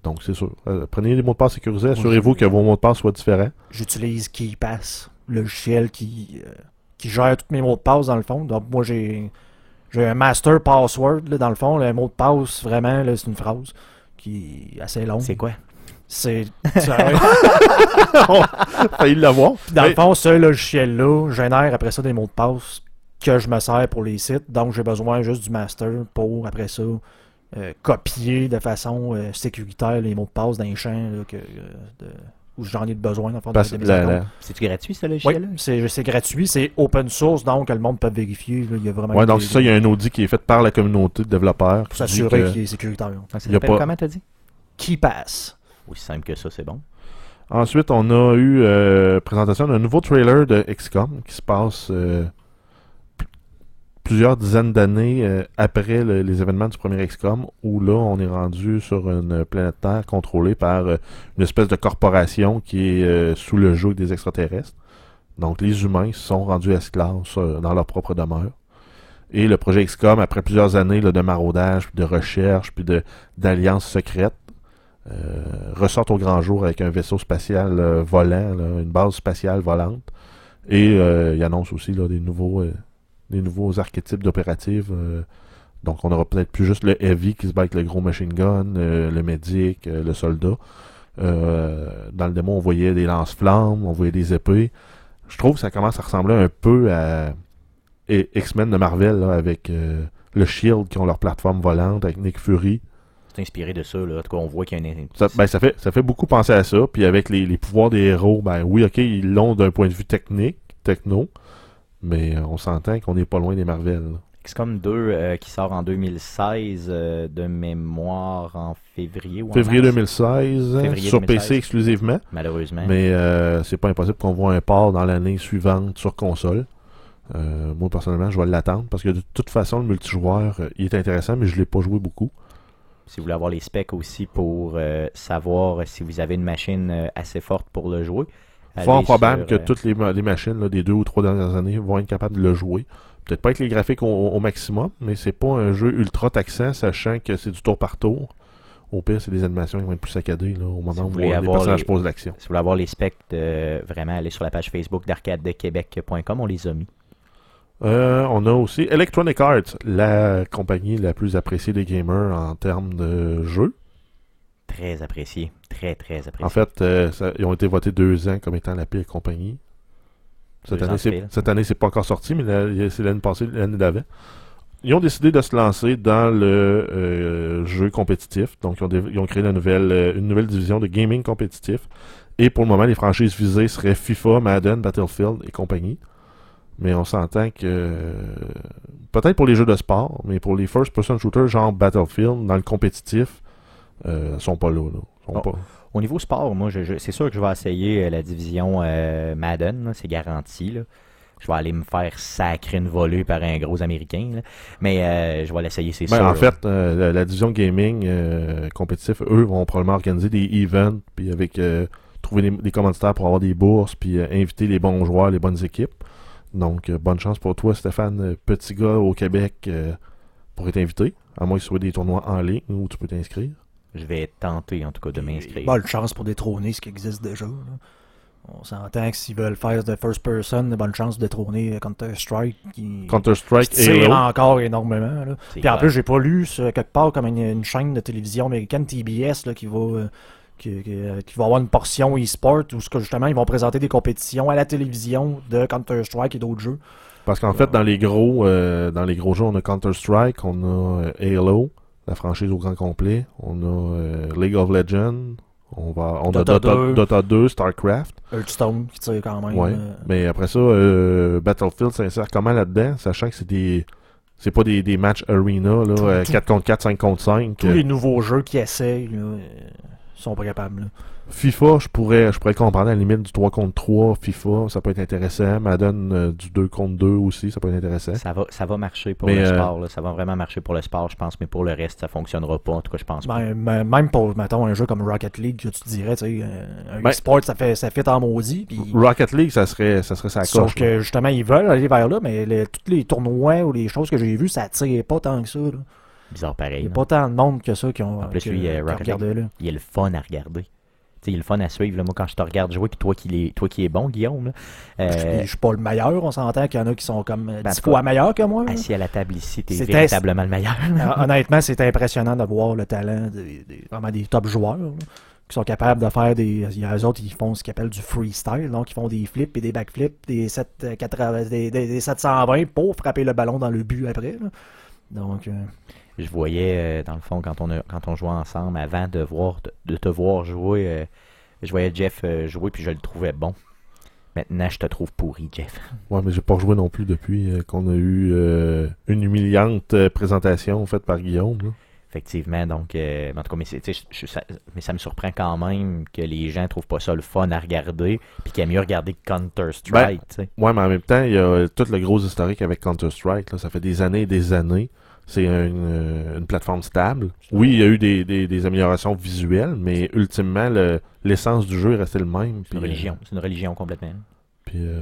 donc c'est sûr. Euh, prenez les mots de passe sécurisés, assurez-vous que vos mots de passe soient différents. J'utilise KeyPass, le logiciel qui, euh, qui gère tous mes mots de passe dans le fond. Donc moi j'ai j'ai un master password là, dans le fond. Le mot de passe, vraiment, là, c'est une phrase qui est assez longue. C'est quoi? C'est. c'est- Failli l'avoir. Dans Mais- le fond, ce logiciel-là génère après ça des mots de passe que je me sers pour les sites. Donc, j'ai besoin juste du master pour, après ça, euh, copier de façon euh, sécuritaire les mots de passe d'un champ là, que, euh, de- où j'en ai besoin. Dans le fond, de- Parce la- C'est-tu gratuit, ce Oui, logiciel-là? c'est c'est gratuit, c'est open source, donc le monde peut vérifier. là, il y a vraiment Ouais, donc des- c'est ça, il y a un audit qui est fait par la communauté de développeurs. pour s'assurer qu'il est sécuritaire. Ah, ça y a s'appelle pas- comment t'as dit? KeyPass. Aussi simple que ça, c'est bon. Ensuite, on a eu euh, présentation d'un nouveau trailer de XCOM qui se passe euh, plusieurs dizaines d'années euh, après le- les événements du premier XCOM, où là, on est rendu sur une planète Terre contrôlée par euh, une espèce de corporation qui est euh, sous le joug des extraterrestres. Donc, les humains sont rendus esclaves dans leur propre demeure. Et le projet XCOM, après plusieurs années de maraudage, de recherche, puis d'alliances secrètes, ressortent au grand jour avec un vaisseau spatial volant, une base spatiale volante. Et euh, il annonce aussi des nouveaux des nouveaux archétypes d'opératives. euh, donc on aura peut-être plus juste le heavy qui se bat avec le gros machine gun, euh, le medic, euh, le soldat. Dans le démo, on voyait des lance-flammes, on voyait des épées. Je trouve que ça commence à ressembler un peu à X-Men de Marvel là, avec le Shield qui ont leur plateforme volante, avec Nick Fury. C'est inspiré de ça, là. En tout cas, on voit qu'il y a une... Ça, ben, ça, fait, ça fait beaucoup penser à ça. Puis avec les, les pouvoirs des héros, ben oui, ok, ils l'ont d'un point de vue technique, techno, mais euh, on s'entend qu'on n'est pas loin des Marvel. là. XCOM 2 euh, qui sort en 2016 euh, de mémoire en février ou en Février mars, 2016, Février sur 2016. PC exclusivement, malheureusement. mais euh, c'est pas impossible qu'on voit un port dans l'année suivante sur console. Euh, moi, personnellement, je vais l'attendre parce que de toute façon, le multijoueur, il est intéressant, mais je l'ai pas joué beaucoup. Si vous voulez avoir les specs aussi pour savoir si vous avez une machine assez forte pour le jouer. Fort probable sur, que euh, toutes les, ma- les machines là, des deux ou trois dernières années vont être capables de le jouer. Peut-être pas avec les graphiques au, au maximum, mais c'est pas un jeu ultra taxant, sachant que c'est du tour par tour. Au pire, c'est des animations qui vont être plus saccadées là, au moment où voulez les personnages les- posent l'action. Si vous voulez avoir les specs, vraiment, allez sur la page Facebook d'arcadequebec.com, on les a mis. Euh, on a aussi Electronic Arts, la compagnie la plus appréciée des gamers en termes de jeux. Très apprécié. Très, très apprécié. En fait, euh, ça- ils ont été votés deux ans comme étant la pire compagnie. Cette Deux année, c'est, cette année, c'est pas encore sorti, mais la- c'est l'année passée, l'année d'avant. Ils ont décidé de se lancer dans le euh, jeu compétitif. Donc, ils ont, dé- ils ont créé la nouvelle, euh, une nouvelle division de gaming compétitif. Et pour le moment, les franchises visées seraient FIFA, Madden, Battlefield et compagnie. Mais on s'entend que euh, peut-être pour les jeux de sport, mais pour les first-person shooters genre Battlefield, dans le compétitif, euh, sont pas là. là. Ils sont Oh. pas- Au niveau sport, moi, je, je- c'est sûr que je vais essayer euh, la division euh, Madden, c'est garanti. là. Je vais aller me faire sacrer une volée par un gros Américain. là. Mais euh, je vais l'essayer, c'est Ben, sûr. en fait, la, la division gaming compétitif, eux vont probablement organiser des events, puis avec trouver des, des commanditaires pour avoir des bourses, puis inviter les bons joueurs, les bonnes équipes. Donc, bonne chance pour toi, Stéphane, petit gars au Québec, pour être invité. À moins que ce soit des tournois en ligne où tu peux t'inscrire. Je vais tenter, en tout cas, de m'inscrire. Bonne chance pour détrôner ce qui existe déjà. là. On s'entend que s'ils veulent faire de first person, bonne chance de détrôner Counter-Strike qui, Counter-Strike qui tire Halo. encore énormément. là. Puis en plus, j'ai pas lu ce- quelque part comme une, une chaîne de télévision américaine, TBS, là, qui va. euh, qui, qui, euh, qui va avoir une portion e-sport où ce que, justement ils vont présenter des compétitions à la télévision de Counter-Strike et d'autres jeux. Parce qu'en fait, dans les gros euh, dans les gros jeux, on a Counter-Strike, on a euh, Halo, la franchise au grand complet, on a euh, League of Legends, on va on Dota a Dota, 2. Dota 2, StarCraft. Hearthstone qui tire quand même. Ouais. euh, Mais après ça, euh, Battlefield s'insère comment là-dedans, sachant que c'est des. C'est pas des, des matchs arena, là, Tout- euh, tout- 4 contre 4, 5 contre 5. tous les nouveaux jeux qui essayent là, sont pas capables. là. FIFA, je pourrais, je pourrais comprendre à la limite du 3 contre 3. FIFA, ça peut être intéressant. Madden, euh, du 2 contre 2 aussi, ça peut être intéressant. Ça va, ça va marcher pour Mais, le euh, sport. là. Ça va vraiment marcher pour le sport, je pense. Mais pour le reste, ça fonctionnera pas. En tout cas, je pense pas. Ben, même pour, mettons, un jeu comme Rocket League, tu te dirais, tu sais, euh, un Ben- e-sport, ça fait, ça fait en maudit. Rocket League, ça serait, ça serait sa sauf coche. là. que, justement, ils veulent aller vers là, mais les- tous les tournois ou les choses que j'ai vues, ça attire pas tant que ça. là. Bizarre Il pareil. n'y a pas tant de monde que ça qui ont En plus, qui- lui, euh, qui ont Rocket regardé là. Il est le fun à regarder. Il est le fun à suivre. là. Moi, quand je te regarde jouer, puis toi qui, l'es- toi qui es bon, Guillaume, là, euh, Je, suis pas le meilleur, on s'entend qu'il y en a qui sont comme euh, Ben, dix pas- fois meilleurs que moi. là. assis à la table ici, t'es véritablement le meilleur. Euh, Honnêtement, c'est impressionnant de voir le talent des, des- vraiment des top joueurs là, qui sont capables de faire des. Il y a eux autres, ils font ce qu'ils appellent du freestyle, donc ils font des flips et des backflips, des, 7, euh, 80 des, des- des 720 pour frapper le ballon dans le but après. là. Donc, euh, Je voyais, euh, dans le fond, quand on, a, quand on jouait ensemble, avant de, voir, de, de te voir jouer, euh, je voyais Jeff euh, jouer, puis je le trouvais bon. Maintenant, je te trouve pourri, Jeff. Ouais, mais j'ai pas rejoué non plus depuis euh, qu'on a eu euh, une humiliante euh, présentation faite par Guillaume. là. Effectivement, donc, euh, en tout cas, mais, je- ça, mais ça me surprend quand même que les gens trouvent pas ça le fun à regarder, puis qu'il y a mieux regarder Counter-Strike, sais. Ouais, mais en même temps, il y a tout le gros historique avec Counter-Strike. Ça fait des années et des années. C'est une, euh, une plateforme stable. Oui, il y a eu des, des- des améliorations visuelles, mais ultimement, le- l'essence du jeu est restée le même. C'est une puis, religion, c'est une religion complètement. euh, puis, euh,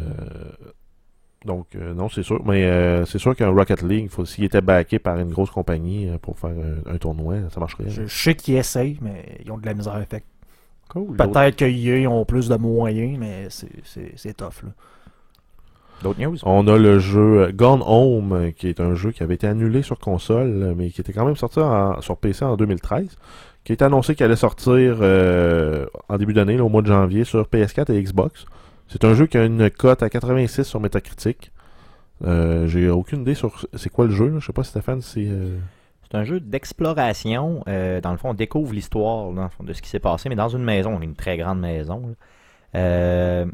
donc, euh, non, c'est sûr. Mais euh, c'est sûr qu'un Rocket League, faut- s'il était backé par une grosse compagnie euh, pour faire un, un tournoi, ça marcherait. je, je sais qu'ils essayent, mais ils ont de la misère. Fait que Cool. Peut-être qu'ils ont plus de moyens, mais c'est tough. Là. D'autres news? On a le jeu Gone Home, qui est un jeu qui avait été annulé sur console, mais qui était quand même sorti en- sur PC en 2013, qui est annoncé qu'il allait sortir euh, en début d'année, au mois de janvier, sur PS4 et Xbox. C'est un jeu qui a une cote à 86 sur Metacritic. Euh, J'ai aucune idée sur c'est quoi le jeu. Là. Je sais pas Stéphane si euh, C'est un jeu d'exploration. euh, dans le fond, on découvre l'histoire de ce qui s'est passé, mais dans une maison, une très grande maison. Euh,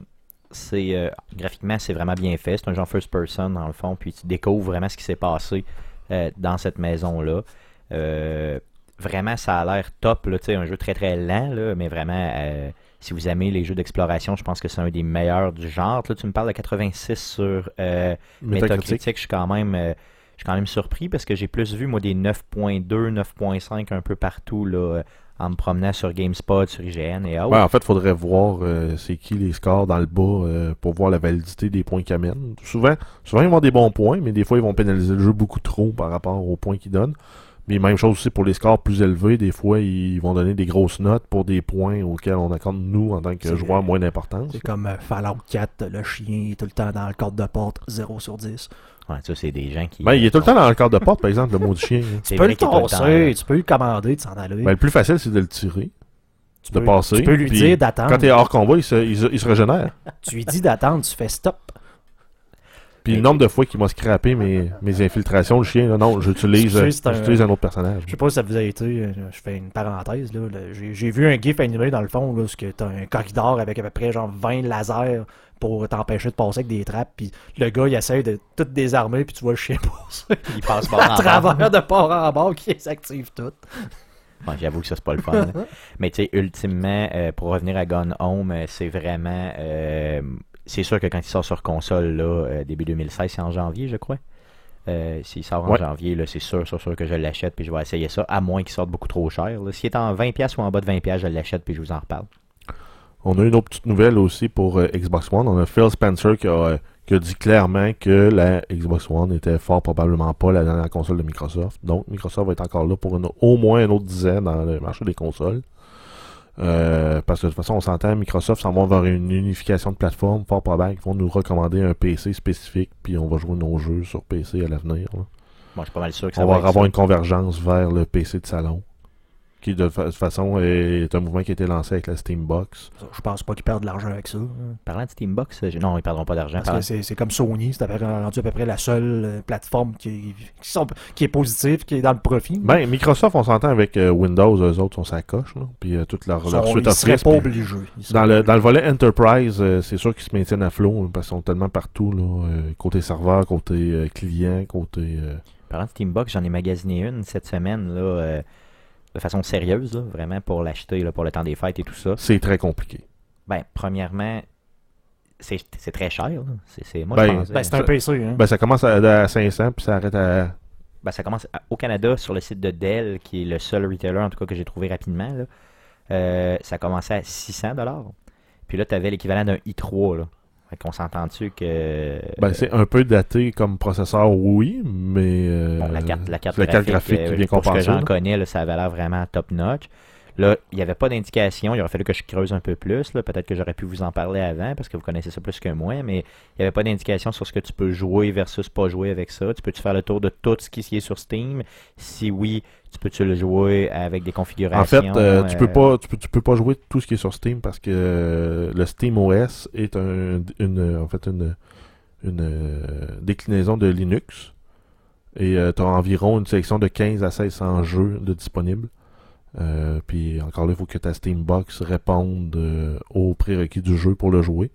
c'est euh, graphiquement, c'est vraiment bien fait. C'est un genre first person dans le fond, puis tu découvres vraiment ce qui s'est passé euh, dans cette maison-là. Euh, vraiment, ça a l'air top. Là, un jeu très très lent, là, mais vraiment, si vous aimez les jeux d'exploration, je pense que c'est un des meilleurs du genre. Là, tu me parles de 86 sur Metacritic, je suis quand même je suis quand même surpris parce que j'ai plus vu moi des 9.2, 9.5 un peu partout là en me promenant sur GameSpot, sur IGN et autres. Ouais, en fait, faudrait voir euh, c'est qui les scores dans le bas euh, pour voir la validité des points qu'ils amènent. Souvent, souvent, ils vont avoir des bons points, mais des fois, ils vont pénaliser le jeu beaucoup trop par rapport aux points qu'ils donnent. Mais même chose aussi pour les scores plus élevés. Des fois, ils vont donner des grosses notes pour des points auxquels on accorde, nous, en tant que joueurs, moins d'importance. C'est comme euh, Fallout 4, le chien est tout le temps dans le cadre de porte, 0 sur 10. Ouais, ça c'est des gens qui Ben, il est tout le temps dans le cadre de porte, par exemple, le mot du chien. C'est Tu peux le tasser, tu peux le commander de s'en aller. Ben, le plus facile, c'est de le tirer, tu, de peux, passer. tu peux lui dire Quand d'attendre. t'es hors combat, il se, il se- il se régénère. Tu lui dis d'attendre, tu fais stop. Puis le nombre de fois qu'il m'a scrappé mes, mes infiltrations, le chien, là, non, j'utilise j'utilise un autre personnage. Je sais pas si ça vous a été, euh, je fais une parenthèse, là. J'ai j'ai vu un gif animé dans le fond, là, où tu as un corridor avec à peu près genre 20 lasers pour t'empêcher de passer avec des trappes, puis le gars il essaie de tout désarmer, puis tu vois le chien passer Il passe bord à en bord. travers de port en bord qui les active toutes. Ouais, J'avoue que ça, c'est pas le fun. là. Mais tu sais, ultimement, euh, pour revenir à Gone Home, euh, c'est vraiment. euh, c'est sûr que quand il sort sur console, là, euh, début 2016, c'est en janvier, je crois. Euh, S'il sort en Ouais. janvier, c'est sûr, sûr, sûr que je l'achète puis je vais essayer ça, à moins qu'il sorte beaucoup trop cher. S'il est en 20$ ou en bas de 20$, je l'achète puis je vous en reparle. On a une autre petite nouvelle aussi pour euh, Xbox One. On a Phil Spencer qui a, euh, qui a dit clairement que la Xbox One n'était fort probablement pas la dernière console de Microsoft. Donc Microsoft va être encore là pour une- au moins une autre dizaine dans le marché des consoles. Euh, parce que de toute façon, on s'entend, Microsoft s'en va vers une unification de plateforme. Fort probable qu'ils vont nous recommander un PC spécifique, puis on va jouer nos jeux sur PC à l'avenir. là. Moi, je suis pas mal sûr que ça On va avoir ça. une convergence vers le PC de salon, qui de fa- façon est un mouvement qui a été lancé avec la Steambox. Je pense pas qu'ils perdent de l'argent avec ça. Parlant de Steambox, euh, non, ils perdront pas d'argent. Parce Parlant- que c'est comme Sony, c'est à peu près- rendu à peu près la seule euh, plateforme qui, est- qui, sont- qui est positive, qui est dans le profit. Ben, Microsoft, on s'entend avec euh, Windows, eux autres, on s'accroche, là, puis euh, toute leur, Ils leur sont- suite ils seraient Office. pas puis obligés. Ils Dans pas le, dans le volet Enterprise, euh, c'est sûr qu'ils se maintiennent à flot, hein, parce qu'ils sont tellement partout, là, euh, côté serveur, côté euh, client, côté... euh, Parlant de Steambox, j'en ai magasiné une cette semaine, là, euh, de façon sérieuse, là, vraiment pour l'acheter pour le temps des fêtes et tout ça. c'est très compliqué. Ben, premièrement, c'est c'est très cher. C'est, c'est- moi, Ben, je pensais- Ben, c'est un ça- PC. Hein. Ben, ça commence à, à 500, puis ça arrête à... Ben, ça commence à- au Canada sur le site de Dell, qui est le seul retailer en tout cas que j'ai trouvé rapidement. Là. Euh, ça commençait à 600 dollars. Puis là, tu avais l'équivalent d'un i3. Là. Qu'on s'entend-tu que. Ben, c'est un peu daté comme processeur, oui, mais. euh, Bon, la carte, la carte la carte graphique, graphique qui euh, vient pour ce que j'en connais, là, ça avait l'air vraiment top notch. Là, il n'y avait pas d'indication. Il aurait fallu que je creuse un peu plus. là. Peut-être que j'aurais pu vous en parler avant parce que vous connaissez ça plus que moi. Mais il n'y avait pas d'indication sur ce que tu peux jouer versus pas jouer avec ça. Tu peux-tu faire le tour de tout ce qui est sur Steam? Si oui, tu peux-tu le jouer avec des configurations En fait, euh, tu euh, peux pas, tu peux, tu peux pas jouer tout ce qui est sur Steam parce que euh, le Steam OS est un, une, en fait une, une euh, déclinaison de Linux et tu as environ une sélection de 15 à 1600 jeux de disponibles. Euh, puis encore là, il faut que ta Steambox réponde euh, aux prérequis du jeu pour le jouer.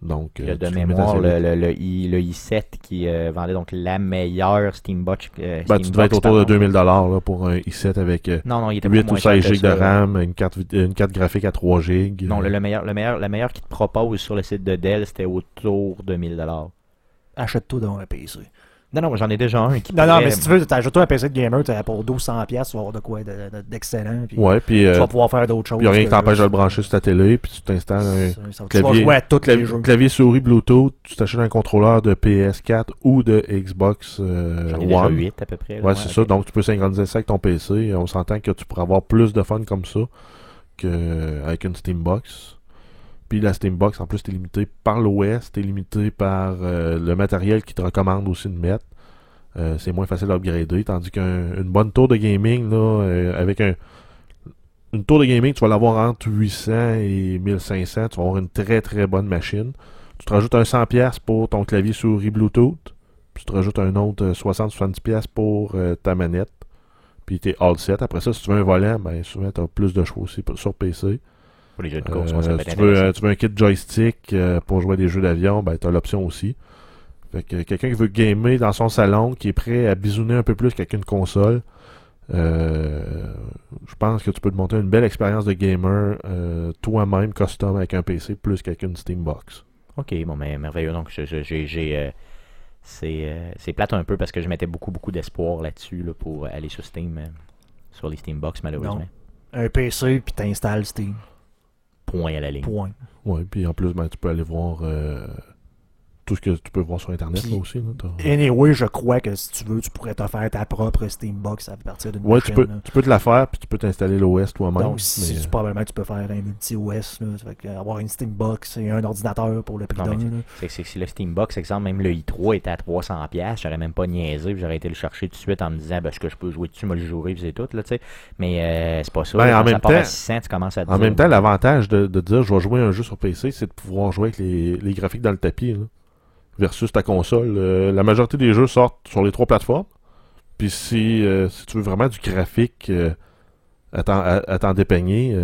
Donc, Il y euh, a de mémoire le, le, le, I, le i7 qui euh, vendait donc la meilleure Steambox. euh, Ben, tu devais être autour de pardon. 2000$ là, pour un i7 avec euh, Non, non, il était 8 pas ou moins cher 16 que GB de. RAM, une carte, une carte graphique à 3 GB. Non, le, le meilleur, le meilleur, la meilleure qui te propose sur le site de Dell, c'était autour de 1000 Achète-toi dans un PC. Non, non, j'en ai déjà un qui Non, non, mais si tu veux, t'ajoutes-toi un PC de gamer, t'as pour 1200$, piastres, tu vas avoir de quoi de- de- d'excellent. puis Ouais, puis Tu euh, vas pouvoir faire d'autres choses. il n'y a rien qui que t'empêche de le brancher sur ta télé, puis tu t'installes un Ça- ça- Tu vas clavier- jouer à tous les clavier, jeux. clavier souris Bluetooth, tu t'achètes un contrôleur de PS4 ou de Xbox euh, ai One. 8 à peu près. Ouais, c'est ça. Donc, tu peux synchroniser ça avec ton PC. On s'entend que tu pourras avoir plus de fun comme ça qu'avec une Steambox. Puis la Steambox, en plus, t'es limité par l'OS, t'es limité par euh, le matériel qui te recommande aussi de mettre. Euh, c'est moins facile d'upgrader. Tandis qu'une bonne tour de gaming, là, euh, avec un, une tour de gaming, tu vas l'avoir entre 800 et 1500. Tu vas avoir une très très bonne machine. Tu te rajoutes un 100$ pour ton clavier souris Bluetooth. Puis tu te rajoutes un autre euh, 60-70$ pour ta manette. Puis t'es all set. Après ça, si tu veux un volant, ben souvent t'as plus de choix aussi sur PC. Pour les jeux de Euh, course, ça tu, veux, intéressant. euh, tu veux un kit joystick euh, pour jouer à des jeux d'avion, ben t'as l'option aussi. Fait que quelqu'un qui veut gamer dans son salon, qui est prêt à bisouner un peu plus qu'avec une console, euh, je pense que tu peux te monter une belle expérience de gamer euh, toi-même, custom avec un PC plus qu'avec une Steambox. Ok, bon, mais merveilleux. Donc, je- je- j'ai. j'ai, euh, c'est euh, c'est plate un peu parce que je mettais beaucoup, beaucoup d'espoir là-dessus là, pour aller sur Steam, euh, sur les Steambox, malheureusement. Non. Un PC, puis t'installes Steam. Point à la ligne. Point. Ouais, puis en plus, ben, tu peux aller voir euh, tout ce que tu peux voir sur Internet là aussi. là, Anyway, je crois que si tu veux, tu pourrais te faire ta propre Steambox à partir d'une Ouais, tu machine. peux, là. tu peux te la faire, puis tu peux t'installer l'OS toi-même. Donc, si mais, tu- euh, probablement, tu peux faire un multi-OS. avoir une Steambox et un ordinateur pour le prix d'un. si le Steambox, exemple, même le i3 était à 300$, j'aurais même pas niaisé, puis j'aurais été le chercher tout de suite en me disant, ben, est-ce que je peux jouer dessus, me le jouer, puis c'est tout, là, tu sais. Mais euh, c'est pas ça. Ben, en même à temps- 600, tu commences à te En dire, même temps, l'avantage de, de dire je vais jouer un jeu sur PC, c'est de pouvoir jouer avec les, les graphiques dans le tapis. là, versus ta console. Euh, la majorité des jeux sortent sur les trois plateformes. Puis si, euh, si tu veux vraiment du graphique euh, à t'en- dépeigner,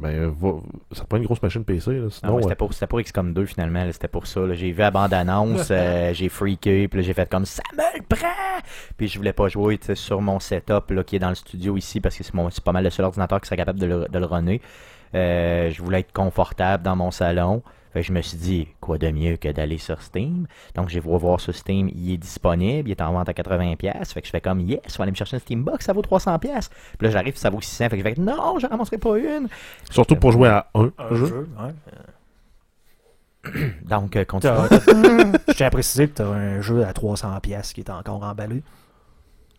ben, va- ça te prend une grosse machine PC. Là, Ah ouais, c'était pour, XCOM 2 finalement, c'était pour ça. J'ai vu la bande-annonce, j'ai freaké, puis j'ai fait comme ça me le prend! Puis je voulais pas jouer sur mon setup là, qui est dans le studio ici parce que c'est, mon, c'est pas mal le seul ordinateur qui serait capable de le, de le runner. Je voulais être confortable dans mon salon. Fait que je me suis dit, quoi de mieux que d'aller sur Steam? Donc, j'ai voulu voir sur Steam, il est disponible, il est en vente à 80$. Fait que je fais comme, yes, je vais aller me chercher une Steambox, ça vaut 300$. Puis là, j'arrive, ça vaut 600$. Fait que je fais, non, je ramasserai pas une. surtout pour jouer à un, Un jeu. jeu, ouais. Donc, euh, continue. Je tiens à préciser que tu as un jeu à 300$ piastres qui est encore emballé.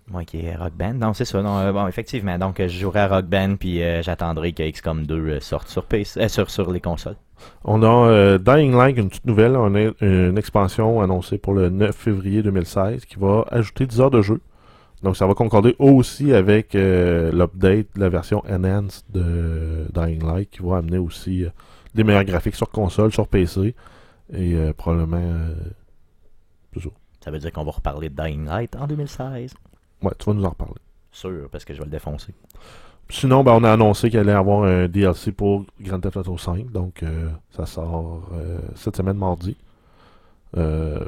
Moi qui est Rock Band. Non, c'est ça. Non, euh, bon, effectivement. Donc, euh, je jouerai à Rock Band, puis euh, j'attendrai que XCOM 2 euh, sorte sur, PC, euh, sur, sur les consoles. On a euh, Dying Light, une petite nouvelle, on a une expansion annoncée pour le 9 février 2016 qui va ajouter 10 heures de jeu. Donc ça va concorder aussi avec euh, l'update de la version Enhanced de Dying Light qui va amener aussi euh, des meilleurs graphiques sur console, sur PC et probablement ça. Ça veut dire qu'on va reparler de Dying Light en 2016. Ouais, tu vas nous en reparler. Sûr, parce que je vais le défoncer. Sinon, ben, on a annoncé qu'il allait y avoir un DLC pour Grand Theft Auto 5. Donc, euh, ça sort euh, cette semaine, mardi. Euh,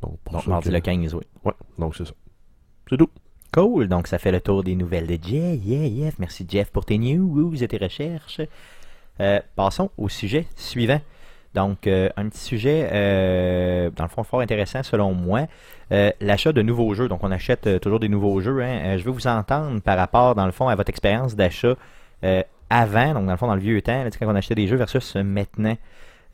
donc, pour Donc, mardi le 15, oui. Ouais, donc c'est ça. C'est tout. Cool. Donc, ça fait le tour des nouvelles de Jeff. Yeah, yeah. Merci, Jeff, pour tes news et tes recherches. Passons au sujet suivant. Donc, euh, un petit sujet, euh, dans le fond, fort intéressant selon moi. Euh, L'achat de nouveaux jeux. Donc, on achète toujours des nouveaux jeux. hein. Je veux vous entendre par rapport, dans le fond, à votre expérience d'achat avant, donc dans le fond, dans le vieux temps, là, quand on achetait des jeux versus maintenant.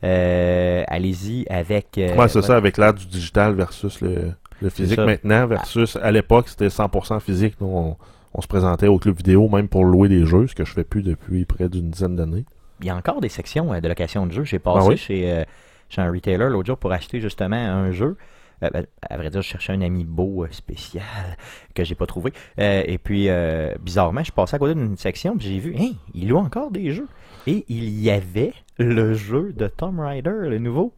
Allez-y avec. Ouais, c'est ça, avec l'ère du digital versus le, le physique maintenant, versus à l'époque, c'était 100% physique. Nous, on, on se présentait au club vidéo, même pour louer des jeux, ce que je fais plus depuis près d'une dizaine d'années. Il y a encore des sections euh, de location de jeux. J'ai passé Ah oui? chez, euh, chez un retailer l'autre jour pour acheter justement un jeu. Euh, ben, à vrai dire, je cherchais un ami beau euh, spécial que j'ai pas trouvé. Euh, et puis, euh, bizarrement, je passais à côté d'une section puis j'ai vu, hein, il loue encore des jeux. Et il y avait le jeu de Tomb Raider, le nouveau.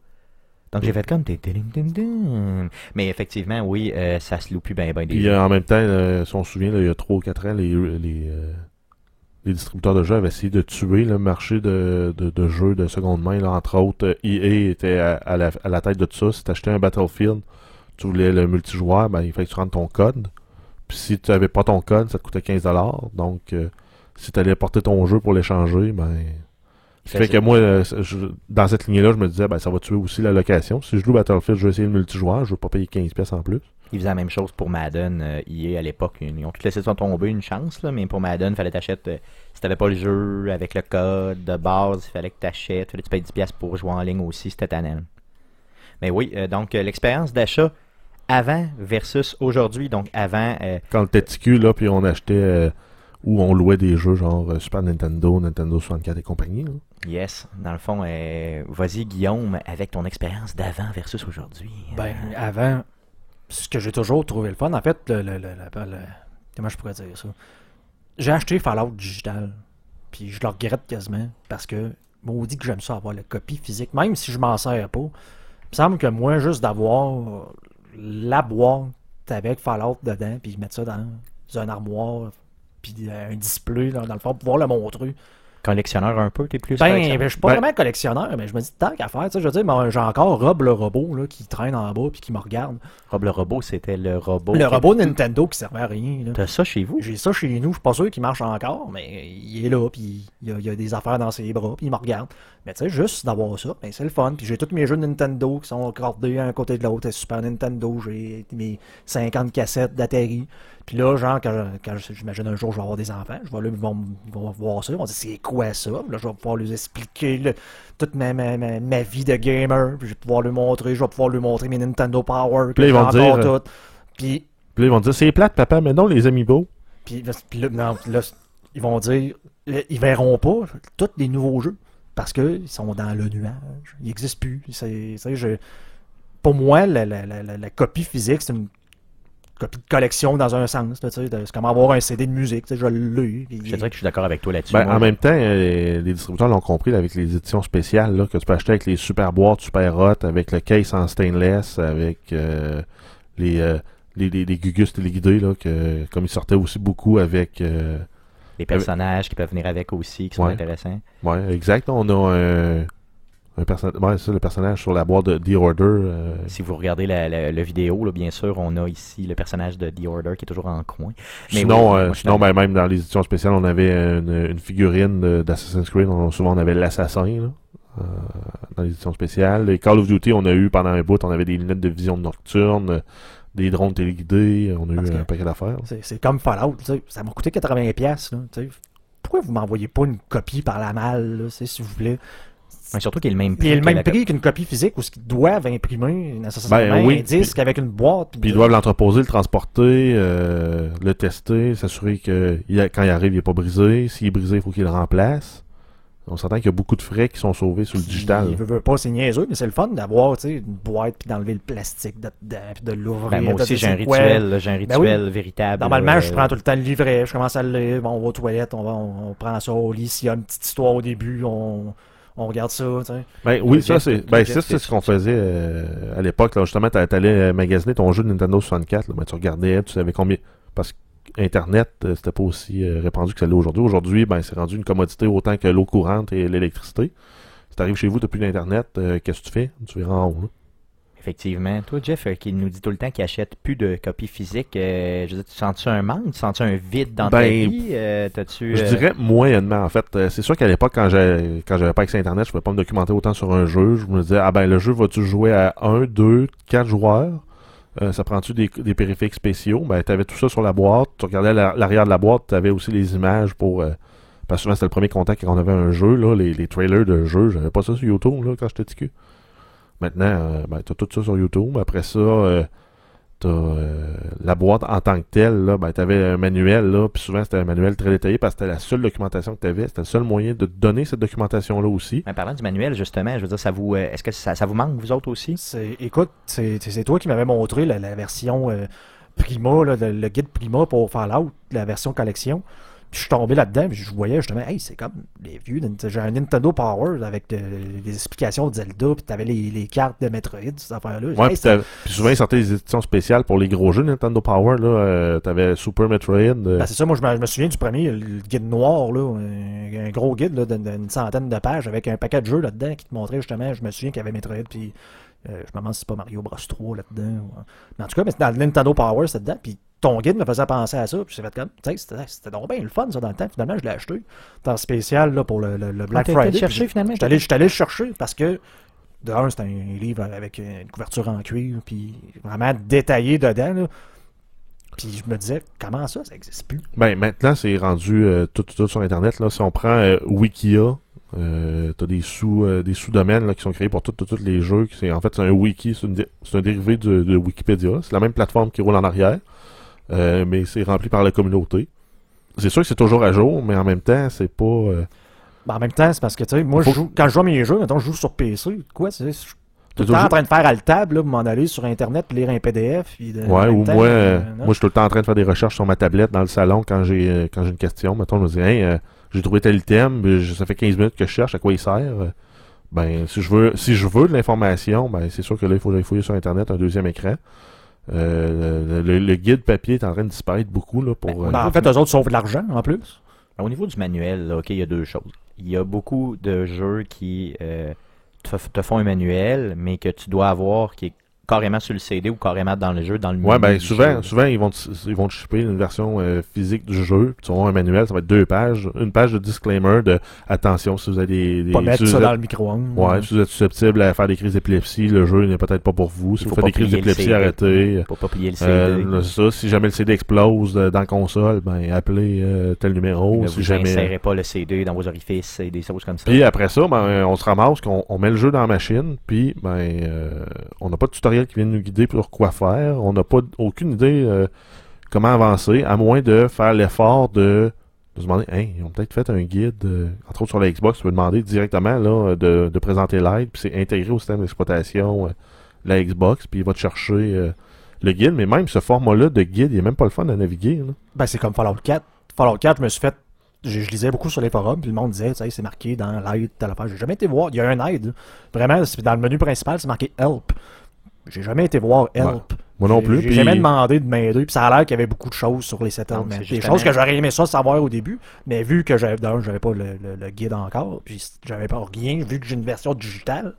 Donc j'ai fait comme... tin. Mais effectivement, oui, euh, ça se loue plus bien ben des Puis jeux. en même temps, si on se souvient, là, il y a 3 ou 4 ans, les, les, euh, les distributeurs de jeux avaient essayé de tuer le marché de, de, de jeux de seconde main. Là, entre autres, euh, EA était à, à la, à la tête de tout ça. Si tu achetais un Battlefield, tu voulais le multijoueur, ben, il fallait que tu rentres ton code. Puis si tu avais pas ton code, ça te coûtait 15$. Donc, euh, si tu allais porter ton jeu pour l'échanger, ben... Ce qui fait que moi, euh, je- dans cette lignée-là, je me disais, ben, ça va tuer aussi la location. Si je loue Battlefield, je vais essayer le multijoueur, je veux pas payer 15$ en plus. Ils faisaient la même chose pour Madden. euh, EA à l'époque, ils ont tout laissé ça tomber une chance, là, mais pour Madden, fallait t'achètes. euh, si t'avais pas le jeu avec le code de base, il fallait que t'achètes. Fallait que tu payes 10$ pour jouer en ligne aussi, c'était tannant. Mais oui, euh, donc euh, l'expérience d'achat avant versus aujourd'hui. Donc avant, euh, quand le était TQ, là, puis on achetait euh, ou on louait des jeux genre euh, Super Nintendo, Nintendo 64 et compagnie. là. yes, dans le fond, euh, vas-y Guillaume, avec ton expérience d'avant versus aujourd'hui. Ben, avant, ce que j'ai toujours trouvé le fun, en fait, le, le- le- comment je pourrais dire ça? J'ai acheté Fallout Digital, puis je le regrette quasiment, parce que, maudit que j'aime ça avoir la copie physique, même si je m'en sers pas. Il me semble que moi, juste d'avoir la boîte avec Fallout dedans, puis mettre ça dans un armoire, puis un display, là, dans le fond, pouvoir le montrer. Collectionneur un peu, t'es plus Ben, ben, je suis pas Ben- vraiment collectionneur, mais je me dis tant qu'à faire, tu sais, je veux dire, j'ai encore Rob le robot là, qui traîne en bas puis qui me regarde. Rob le robot, c'était le robot. Le qui- robot Nintendo qui servait à rien. T'as ça chez vous? J'ai ça chez nous, je suis pas sûr qu'il marche encore, mais il est là, puis il y a, il a des affaires dans ses bras, puis il me regarde. Mais tu sais, juste d'avoir ça, ben, c'est le fun. Puis j'ai tous mes jeux de Nintendo qui sont accordés un côté de l'autre. Super Nintendo, j'ai mes 50 cassettes d'Atari. Puis là, genre, quand, quand j'imagine un jour je vais avoir des enfants, je vais là, ils vont, ils vont voir ça, ils vont dire c'est quoi ça? Là, je vais pouvoir leur expliquer toute ma, ma, ma, ma vie de gamer. Puis je vais pouvoir leur montrer, je vais pouvoir leur montrer mes Nintendo Power. Puis là, ils vont dire, toutes. Puis ils vont dire, c'est plate, papa, mais non, les amiibo. puis, là, puis là, non, là, ils vont dire, ils verront pas tous les nouveaux jeux parce qu'ils sont dans le nuage. Ils n'existent plus. C'est, je- pour moi, la, la- la- la- la copie physique, c'est une copie de collection dans un sens. C'est comme avoir un CD de musique. Je l'ai. puis- Je dirais que je suis d'accord avec toi là-dessus. Ben, en même temps, euh, les distributeurs l'ont compris là, avec les éditions spéciales là, que tu peux acheter avec les super boîtes super hot, avec le case en stainless, avec euh, les, euh, les, les, les Gugus téléguidés, là, que, comme ils sortaient aussi beaucoup avec. euh, les personnages qui peuvent venir avec aussi, qui sont Ouais. intéressants. ouais, exact. On a un, un. Ouais, ça, le personnage sur la boîte de The Order. euh, Si vous regardez la, la- la vidéo, là, bien sûr, on a ici le personnage de The Order qui est toujours en coin. Mais sinon, oui, euh, sinon ben, même dans les éditions spéciales, on avait une, une figurine de- d'Assassin's Creed. On, souvent, on avait l'assassin là, euh, dans les éditions spéciales. Les Call of Duty, on a eu pendant un bout, on avait des lunettes de vision nocturne, des drones téléguidés. On a Parce eu un paquet d'affaires. C'est, c'est comme Fallout. Ça m'a coûté 80$. piastres, Là, tu sais. Pourquoi vous m'envoyez pas une copie par la malle, là, s'il vous plaît? Mais surtout qu'il est le même prix. Il est le même prix qu'une copie physique où ce qu'ils doivent imprimer nécessairement Ben oui, un disque avec une boîte. Puis ils doivent l'entreposer, le transporter, euh, le tester, s'assurer que il a- quand il arrive, il n'est pas brisé. S'il est brisé, il faut qu'il le remplace. On s'entend qu'il y a beaucoup de frais qui sont sauvés sur le digital. Il veut, veut pas, c'est niaiseux, mais c'est le fun d'avoir tu sais, une boîte puis d'enlever le plastique de, dedans, puis de l'ouvrir. Ben, moi de- aussi, de- j'ai un rituel, j'ai un Ben oui. rituel véritable. Normalement, là, je euh, prends tout le temps le livret, je commence à le lire, bon, on va aux toilettes, on, va, on, on prend ça au lit. S'il y a une petite histoire au début, on, on regarde ça. tu sais. Ben, oui, Le ça, geste- c'est le ben, ça, c'est est- ce qu'on faisait euh, à l'époque. Justement, t'a- t'allais euh, magasiner ton jeu de Nintendo 64. là, ben, tu regardais, tu savais combien. Parce qu'Internet, euh, c'était pas aussi euh, répandu que ça l'est aujourd'hui. Aujourd'hui, ben, c'est rendu une commodité autant que l'eau courante et l'électricité. Si t'arrives chez vous, d'Internet, euh, qu'est-ce que tu fais? Tu verras en haut. là. Effectivement. Toi, Jeff, euh, qui nous dit tout le temps qu'il achète plus de copies physiques, euh, je veux dire, tu sens-tu un manque? Tu sens-tu un vide dans ta Ben, vie? Euh, T'as-tu... Je euh, dirais moyennement, en fait. Euh, c'est sûr qu'à l'époque, quand j'ai- quand j'avais pas accès à Internet, je pouvais pas me documenter autant sur un jeu. Je me disais, ah ben, le jeu, vas-tu jouer à 1, 2, 4 joueurs? Euh, ça prend-tu des, des périphériques spéciaux? Ben, t'avais tout ça sur la boîte. Tu regardais la- l'arrière de la boîte, t'avais aussi les images pour... euh, Parce que souvent, c'était le premier contact quand on avait un jeu, là, les, les trailers de jeux. J'avais pas ça sur YouTube, là, quand j'étais petit cul. Maintenant, euh, ben, t'as tout ça sur YouTube. Après ça, euh, t'as euh, la boîte en tant que telle, là, ben, t'avais un manuel, là, puis souvent, c'était un manuel très détaillé parce que c'était la seule documentation que t'avais. C'était le seul moyen de te donner cette documentation-là aussi. Mais parlant du manuel, justement, je veux dire, ça vous, euh, est-ce que ça, ça vous manque, vous autres aussi? C'est- Écoute, c'est c'est toi qui m'avais montré la, la version euh, Prima, là, le, le guide Prima pour Fallout, la version collection. Puis je suis tombé là-dedans, puis je voyais justement, hey, c'est comme les vieux. J'ai un Nintendo Power avec euh, les explications de Zelda, puis t'avais les, les cartes de Metroid, ces affaires-là. Ouais, Hey, puis, c'est- souvent, ils sortaient des éditions spéciales pour les gros jeux Nintendo Power. Là, euh, t'avais Super Metroid. euh, Ben, c'est ça, moi je me, je me souviens du premier, le guide noir, là, un, un gros guide là, d'une centaine de pages avec un paquet de jeux là-dedans qui te montrait justement, je me souviens qu'il y avait Metroid, puis euh, je me demande si c'est pas Mario Bros 3 là-dedans. Mais en tout cas, mais c'est dans le Nintendo Power, c'était dedans, puis ton guide me faisait penser à ça, puis j'ai fait comme, tu sais, c'était c'était donc bien le fun ça dans le temps, finalement je l'ai acheté, en spécial là, pour le, le- le Black Ah, Friday. le chercher, finalement? J'étais allé, j'étais allé le chercher parce que, de un, c'est un livre avec une couverture en cuir, puis vraiment détaillé dedans, là. Puis je me disais, comment ça, ça existe plus? Ben, maintenant, c'est rendu euh, tout, tout sur Internet. Là. Si on prend euh, Wikia, euh, t'as des sous euh, des sous-domaines là, qui sont créés pour tous tous les jeux. C'est, en fait, c'est un wiki, c'est, une dé- c'est un dérivé de, de Wikipédia. C'est la même plateforme qui roule en arrière, euh, mais c'est rempli par la communauté. C'est sûr que c'est toujours à jour, mais en même temps, c'est pas... euh, Ben, en même temps, c'est parce que, tu sais, moi, Faut- je joue, quand je joue à mes jeux, mettons, je joue sur PC. Quoi, c'est. Je suis tout le temps en train de faire à le table, là, pour m'en aller sur Internet, lire un PDF. Puis de- en Ouais, ou temps, moi, euh, moi, je suis tout le temps en train de faire des recherches sur ma tablette dans le salon quand j'ai quand j'ai une question. Mettons, je me dis, hey, j'ai trouvé tel item, ça fait 15 minutes que je cherche à quoi il sert. Ben, si je veux si je veux de l'information, ben c'est sûr que là, il faut aller fouiller sur Internet un deuxième écran. Euh, le, le guide papier est en train de disparaître beaucoup là, pour. Ben, euh, Ben, en fait, eux autres sauvent de l'argent, en plus. Au niveau du manuel, là, ok, il y a deux choses. Il y a beaucoup de jeux qui euh, te, font un manuel, mais que tu dois avoir qui est carrément sur le CD ou carrément dans le jeu, dans le Ouais, menu ben souvent, jeu. souvent ils vont te, ils vont te shipper une version euh, physique du jeu, puis tu vas avoir un manuel, ça va être deux pages, une page de disclaimer de attention si vous avez des, des Pas mettre si ça vous dans êtes- le micro-ondes. Ouais, si vous êtes susceptible à faire des crises d'épilepsie, le jeu n'est peut-être pas pour vous. Si vous faites des crises d'épilepsie, arrêtez. Faut pas plier le CD. Euh, ça, si jamais le CD explose euh, dans la console, ben appelez euh, tel numéro. Ne si vous jamais... pas le CD dans vos orifices et des choses comme ça. Puis après ça, ben, on se ramasse, qu'on on met le jeu dans la machine, puis ben, euh, on n'a pas de tutoriel qui vient nous guider sur quoi faire. On n'a pas aucune idée euh, comment avancer, à moins de faire l'effort de, de se demander, hey, ils ont peut-être fait un guide, euh, entre autres sur la Xbox, tu peux demander directement là, de, présenter l'aide, puis c'est intégré au système d'exploitation euh, la Xbox, puis il va te chercher le guide. Mais même ce format-là de guide, il est même pas le fun à naviguer. Ben, c'est comme Fallout 4. Fallout 4, je me suis fait. Je, lisais beaucoup sur les forums, puis le monde disait, sais, c'est marqué dans l'aide, telle affaire. J'ai jamais été voir. Il y a un aide. Vraiment, dans le menu principal, c'est marqué Help. J'ai jamais été voir Help. Moi non plus. J'ai puis- jamais demandé de m'aider, puis ça a l'air qu'il y avait beaucoup de choses sur les settlements. Des justement- choses que j'aurais aimé ça savoir au début, mais vu que j'avais j'avais pas le, le- le guide encore, puis j'avais pas rien, vu que j'ai une version digitale,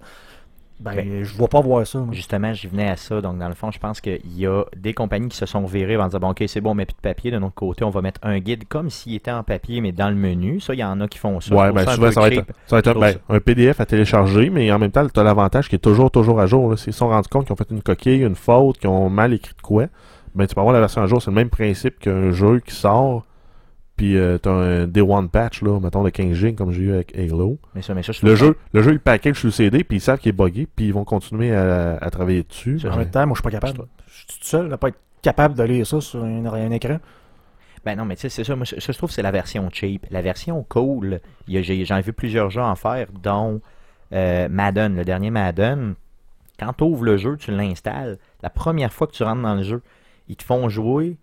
ben, Ben, je vois pas voir ça. moi. Justement, j'y venais à ça. Donc, dans le fond, je pense qu'il y a des compagnies qui se sont virées en disant bon, ok, c'est bon, on met plus de papier. De notre côté, on va mettre un guide comme s'il était en papier, mais dans le menu. Ça, il y en a qui font ça. Trouve ben souvent, ça va, être, ça va être un, ben, un PDF à télécharger, mais en même temps, tu as l'avantage qui est toujours, toujours à jour. Là. S'ils se sont rendus compte qu'ils ont fait une coquille, une faute, qu'ils ont mal écrit de quoi, ben tu peux avoir la version à jour. C'est le même principe qu'un jeu qui sort, puis euh, tu as un Day One patch, là, mettons de 15 gigs, comme j'ai eu avec Halo. Mais ça, mais ça, je Le jeu, le jeu, il package sur le CD, puis ils savent qu'il est buggé, puis ils vont continuer à, à travailler dessus. En même temps, moi, je suis pas capable. Je suis tout seul à pas être capable de lire ça sur un, un écran. Ben non, mais tu sais, c'est ça. Moi, ça, je trouve que c'est la version cheap. La version cool, j'en ai vu plusieurs jeux en faire, dont euh, Madden, le dernier Madden. Quand tu ouvres le jeu, tu l'installes. La première fois que tu rentres dans le jeu, ils te font jouer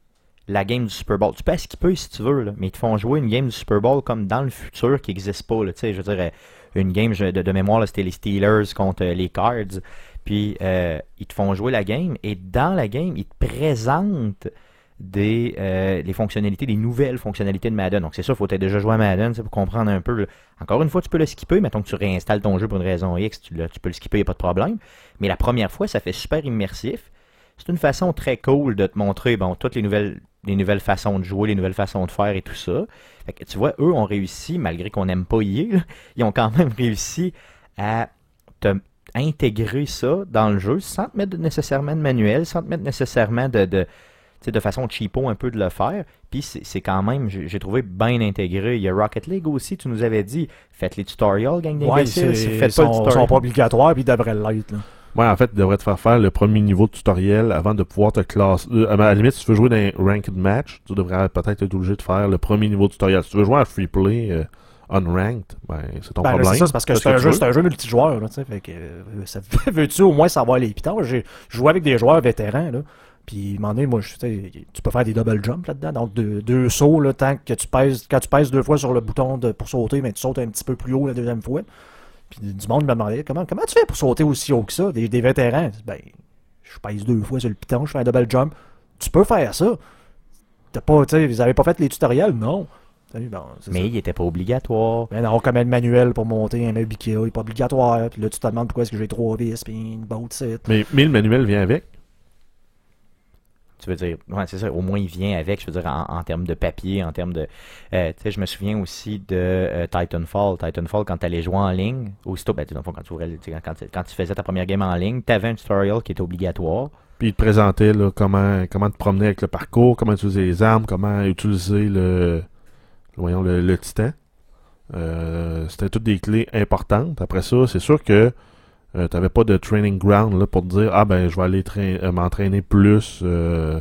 la game du Super Bowl. Tu peux skipper si tu veux, là, mais ils te font jouer une game du Super Bowl comme dans le futur qui n'existe pas. Là, je dire, euh, une game de, de mémoire, c'était les Steelers contre euh, les Cards. Puis euh, ils te font jouer la game et dans la game, ils te présentent des les fonctionnalités, des nouvelles fonctionnalités de Madden. Donc c'est ça, il faut être déjà joué à Madden pour comprendre un peu. Encore une fois, tu peux le skipper. Mettons que tu réinstalles ton jeu pour une raison X, tu, tu peux le skipper, il n'y a pas de problème. Mais la première fois, ça fait super immersif. C'est une façon très cool de te montrer bon, toutes les nouvelles, les nouvelles façons de jouer, les nouvelles façons de faire et tout ça. Fait que, tu vois, eux ont réussi, malgré qu'on n'aime pas y là, ils ont quand même réussi à te intégrer ça dans le jeu sans te mettre nécessairement de manuel, sans te mettre nécessairement de, de de façon cheapo un peu de le faire. Puis c'est quand même, j'ai trouvé bien intégré. Il y a Rocket League aussi, tu nous avais dit, faites les tutorials, gang Ouais, d'imbéciles. c'est- faites sont, pas le sont tutorial. pas obligatoires, puis ils devraient l'être. là. Ouais, en fait, il devrait te faire faire le premier niveau de tutoriel avant de pouvoir te classer. Euh, à la limite, si tu veux jouer dans un ranked match, tu devrais peut-être être obligé de faire le premier niveau de tutoriel. Si tu veux jouer à free play euh, unranked, ben, c'est ton Ben, problème. c'est ça, parce que c'est un, un jeu multijoueur. Là, fait que, euh, veux-tu au moins savoir les pitons? J'ai joué avec des joueurs vétérans. Là, puis, à un moment donné, moi, je, tu peux faire des double jumps là-dedans. Donc, deux, deux sauts, là, tant que tu pèses, quand tu pèses deux fois sur le bouton de, pour sauter, mais tu sautes un petit peu plus haut la deuxième fois. Puis, du monde me demandait comment, comment tu fais pour sauter aussi haut que ça? Des, des vétérans? Ben, je pèse deux fois sur le piton, je fais un double jump. Tu peux faire ça. T'as pas, tu sais, vous avez pas fait les tutoriels? Non. Bon, Mais ça. il était pas obligatoire. Mais non, comme le manuel pour monter un meuble Ikea, il n'est pas obligatoire. Puis là, tu te demandes pourquoi est-ce que j'ai trois vis, puis une set. Mais, mais le manuel vient avec. Tu veux dire, ouais, c'est ça, au moins il vient avec, je veux dire, en, en termes de papier, en termes de. euh, tu sais, je me souviens aussi de euh, Titanfall. Titanfall, quand tu allais jouer en ligne, aussitôt, ben, quand tu, ouvrais quand, quand tu faisais ta première game en ligne, tu avais un tutorial qui était obligatoire. Puis il te présentait là, comment, comment te promener avec le parcours, comment utiliser les armes, comment utiliser le, voyons, le, le titan. Euh, C'était toutes des clés importantes. Après ça, c'est sûr que tu n'avais pas de training ground là, pour te dire Ah ben je vais aller euh, m'entraîner plus euh,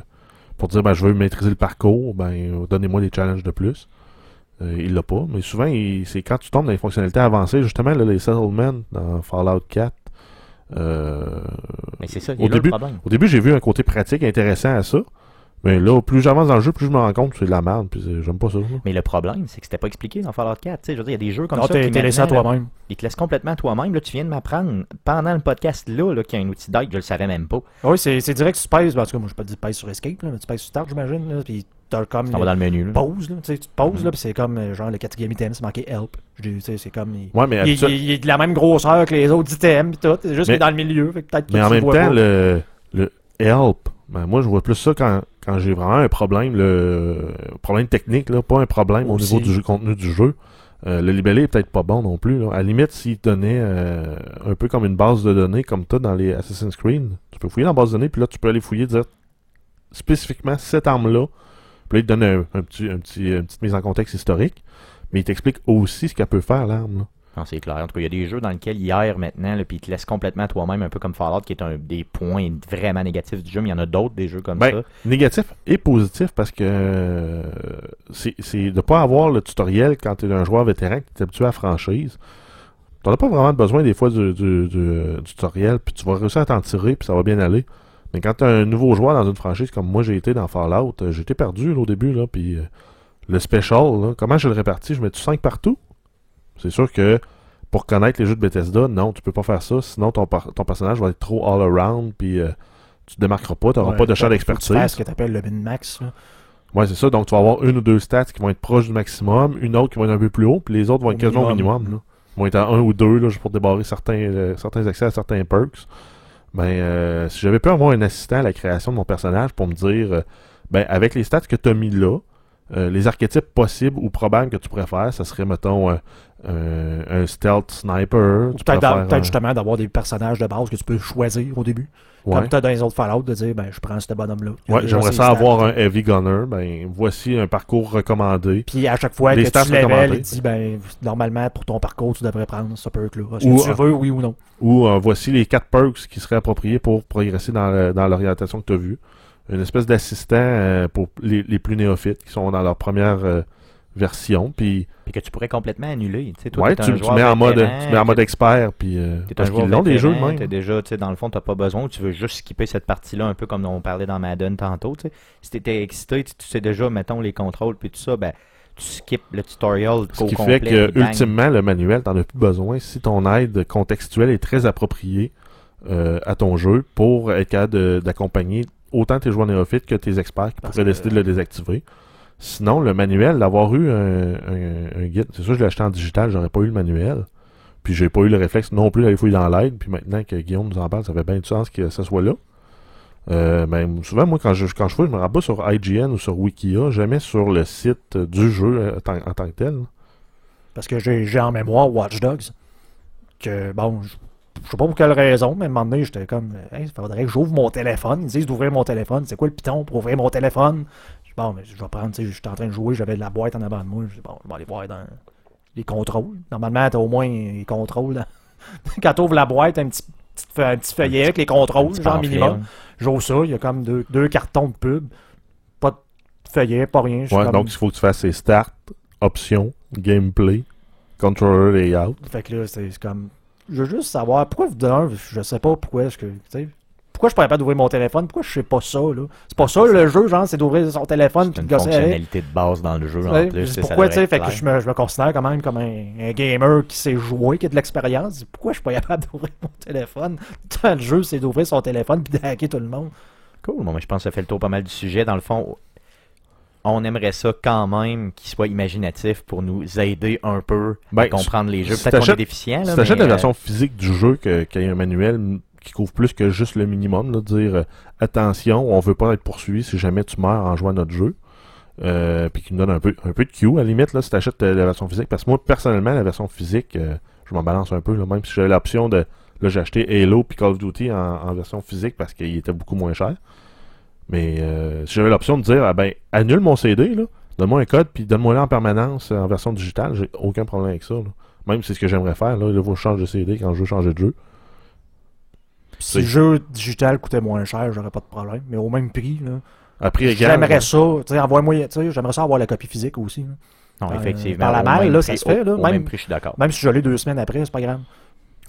pour dire ben je veux maîtriser le parcours, ben euh, donnez-moi des challenges de plus. Euh, il l'a pas. Mais souvent, c'est quand tu tombes dans les fonctionnalités avancées, justement, là, les settlements dans Fallout 4. euh, Mais c'est ça, il Au est là début- le problème. au début, j'ai vu un côté pratique intéressant à ça. Mais là, plus j'avance dans le jeu, plus je me rends compte que c'est de la merde. Puis c'est- j'aime pas ça. là. Mais le problème, c'est que c'était pas expliqué dans Fallout 4. Tu sais, je veux dire, il y a des jeux comme Non, ça. t'es qui t'es laissé à maintenant, là, toi-même. Ils te laissent complètement toi-même. Là, tu viens de m'apprendre pendant le podcast là, là qu'il y a un outil d'aide, je le savais même pas. Oui, c'est c'est direct que tu pèses. ben, En tout cas, moi, je peux te dire pèse sur Escape, là, mais tu pèses sur Start, j'imagine. là, Puis t'as comme. Ça va dans le menu. Là. Pause, là. Tu sais, tu te poses, là, puis c'est comme, euh, genre, le quatrième item, c'est marqué Help. Je dis, tu sais, c'est comme. Il, Ouais, mais, il- habitua- il- il est de la même grosseur que les autres items, pis tout. C'est juste Mais- qu'il est dans le milieu. Fait que peut-être que mais tu en le même vois temps, pas. le, le help, ben, moi, je vois plus ça quand, quand j'ai vraiment un problème, le problème technique, là, pas un problème Aussi. au niveau du contenu du jeu. Euh, le libellé est peut-être pas bon non plus. là. À la limite, s'il te donnait euh, un peu comme une base de données, comme toi dans les Assassin's Creed, tu peux fouiller dans la base de données, puis là, tu peux aller fouiller, dire spécifiquement cette arme-là. Puis là, il te donne un, un petit, un petit, une petite mise en contexte historique, mais il t'explique aussi ce qu'elle peut faire, l'arme. Non, c'est clair. En tout cas, il y a des jeux dans lesquels hier maintenant, puis ils te laissent complètement toi-même, un peu comme Fallout, qui est un des points vraiment négatifs du jeu, mais il y en a d'autres des jeux comme Ben, ça. Négatif et positif parce que euh, c'est de pas avoir le tutoriel quand tu es un joueur vétéran qui est habitué à la franchise. Tu n'as pas vraiment besoin des fois du, du- du- du tutoriel, puis tu vas réussir à t'en tirer, puis ça va bien aller. Mais quand tu un nouveau joueur dans une franchise comme moi j'ai été dans Fallout, euh, j'étais perdu là, au début, là, puis euh, le special, là, comment je le répartis? Je mets du 5 partout? C'est sûr que pour connaître les jeux de Bethesda, non, tu peux pas faire ça, sinon ton, ton personnage va être trop all around, puis euh, tu te démarqueras pas, tu n'auras Ouais, pas de champ tu d'expertise. fasses ce que t'appelles le min-max. Ouais, c'est ça. Donc, tu vas avoir une ou deux stats qui vont être proches du maximum, une autre qui va être un peu plus haut, puis les autres vont Au être quasiment au minimum. Là. Ils vont être à un ou deux, là, juste pour débarrer certains, euh, certains accès à certains perks. Ben, euh, si j'avais pu avoir un assistant à la création de mon personnage pour me dire, ben, avec les stats que tu as mis là, euh, les archétypes possibles ou probables que tu pourrais faire, ça serait, mettons, euh, un, un stealth sniper. Tu peut-être un- justement d'avoir des personnages de base que tu peux choisir au début. Ouais. Comme t'as dans les autres Fallout, de dire, ben, je prends ce bonhomme-là. Ouais, j'aimerais ça avoir un heavy gunner. Ben, voici un parcours recommandé. Puis à chaque fois Les que tu level, il dit, ben, normalement, pour ton parcours, tu devrais prendre ce perk-là. Est-ce Ou, que tu euh, veux, oui ou non? Ou euh, voici les quatre perks qui seraient appropriés pour progresser dans, dans l'orientation que tu as vue. Une espèce d'assistant euh, pour les, les plus néophytes qui sont dans leur première euh, version. Puis, que tu pourrais complètement annuler. Tu sais, toi, ouais, tu, tu mets en mode, tu mets en mode expert. Puis, euh, parce qu'ils l'ont des jeux de même. déjà, tu sais, dans le fond, t'as pas besoin, tu veux juste skipper cette partie-là, un peu comme on parlait dans Madden tantôt, tu sais. Si t'étais excité, tu tu sais déjà, mettons, les contrôles, puis tout ça, ben, tu skippes le tutorial Ce qui complet, fait que, ultimement, le manuel, t'en as plus besoin si ton aide contextuelle est très appropriée euh, à ton jeu pour être capable d'accompagner autant tes joueurs néophytes que tes experts qui Parce pourraient que- décider de le désactiver. Sinon, le manuel, d'avoir eu un, guide, c'est sûr, je l'ai acheté en digital, j'aurais pas eu le manuel. Puis j'ai pas eu le réflexe non plus d'aller fouiller dans l'aide. Puis maintenant que Guillaume nous en parle, ça fait bien du sens que ça soit là. Euh, ben, souvent, moi, quand je, quand je fouille, je me rends pas sur IGN ou sur Wikia, jamais sur le site du jeu euh, en tant, que tel. Parce que j'ai en mémoire Watch Dogs. Que, bon, je je sais pas pour quelle raison, mais à un moment donné, j'étais comme, il faudrait que j'ouvre mon téléphone. Ils disent d'ouvrir mon téléphone. C'est quoi le piton pour ouvrir mon téléphone? Bon, mais je vais prendre, tu sais, j'étais en train de jouer, j'avais de la boîte en avant de moi. Je dis, bon, je vais aller voir dans les contrôles. Normalement, t'as au moins les contrôles. dans- Quand t'ouvres la boîte, un petit, un petit feuillet avec les contrôles, genre pamphlet, minimum. J'ouvre ça, il y a comme deux, deux cartons de pub. Pas de feuillet, pas rien. Ouais, comme- donc il faut que tu fasses start, options, gameplay, controller layout. Fait que là, c'est comme. Je veux juste savoir pourquoi vous d'un, je sais pas pourquoi est-ce que. tu sais, Pourquoi je pourrais pas d'ouvrir mon téléphone? Pourquoi je sais pas ça, là? C'est pas ça le jeu, genre, c'est d'ouvrir son téléphone C'est puis une de gosser avec. fonctionnalité de base dans le jeu en plus. pourquoi, tu sais, fait que je me, je me considère quand même comme un, un gamer qui sait jouer, qui a de l'expérience. Pourquoi je suis pas capable d'ouvrir mon téléphone? Tant le jeu, c'est d'ouvrir son téléphone puis de hacker tout le monde. Cool. Bon, mais je pense que ça fait le tour pas mal du sujet. Dans le fond, on aimerait ça quand même qu'il soit imaginatif pour nous aider un peu Ben, à comprendre les jeux. si Peut-être qu'on est déficient. Si Là, t'achètes mais, la euh, version physique du jeu, que- qu'il y ait un manuel qui couvre plus que juste le minimum, de dire euh, attention, on veut pas être poursuivi si jamais tu meurs en jouant à notre jeu. Euh, puis qui nous donne un peu, un peu de Q à la limite là, si tu achètes la version physique. Parce que moi, personnellement, la version physique, euh, je m'en balance un peu. Même si j'avais l'option de. Là, j'ai acheté Halo puis Call of Duty en, version physique parce qu'il était beaucoup moins cher. Mais euh, si j'avais l'option de dire, ah ben, annule mon CD, donne-moi un code, puis donne-moi-le en permanence euh, en version digitale, j'ai aucun problème avec ça. Même si c'est ce que j'aimerais faire, là, il faut que je change de CD quand je veux changer de jeu. Si le jeu digital coûtait moins cher, j'aurais pas de problème. Mais au même prix, là. J'aimerais ça, envoie-moi, j'aimerais ça avoir la copie physique aussi. là. Non, Euh, effectivement. par la malle, là, prix- ça se fait, là, Au, même- même prix, je suis d'accord. Même si je l'ai deux semaines après, c'est pas grave.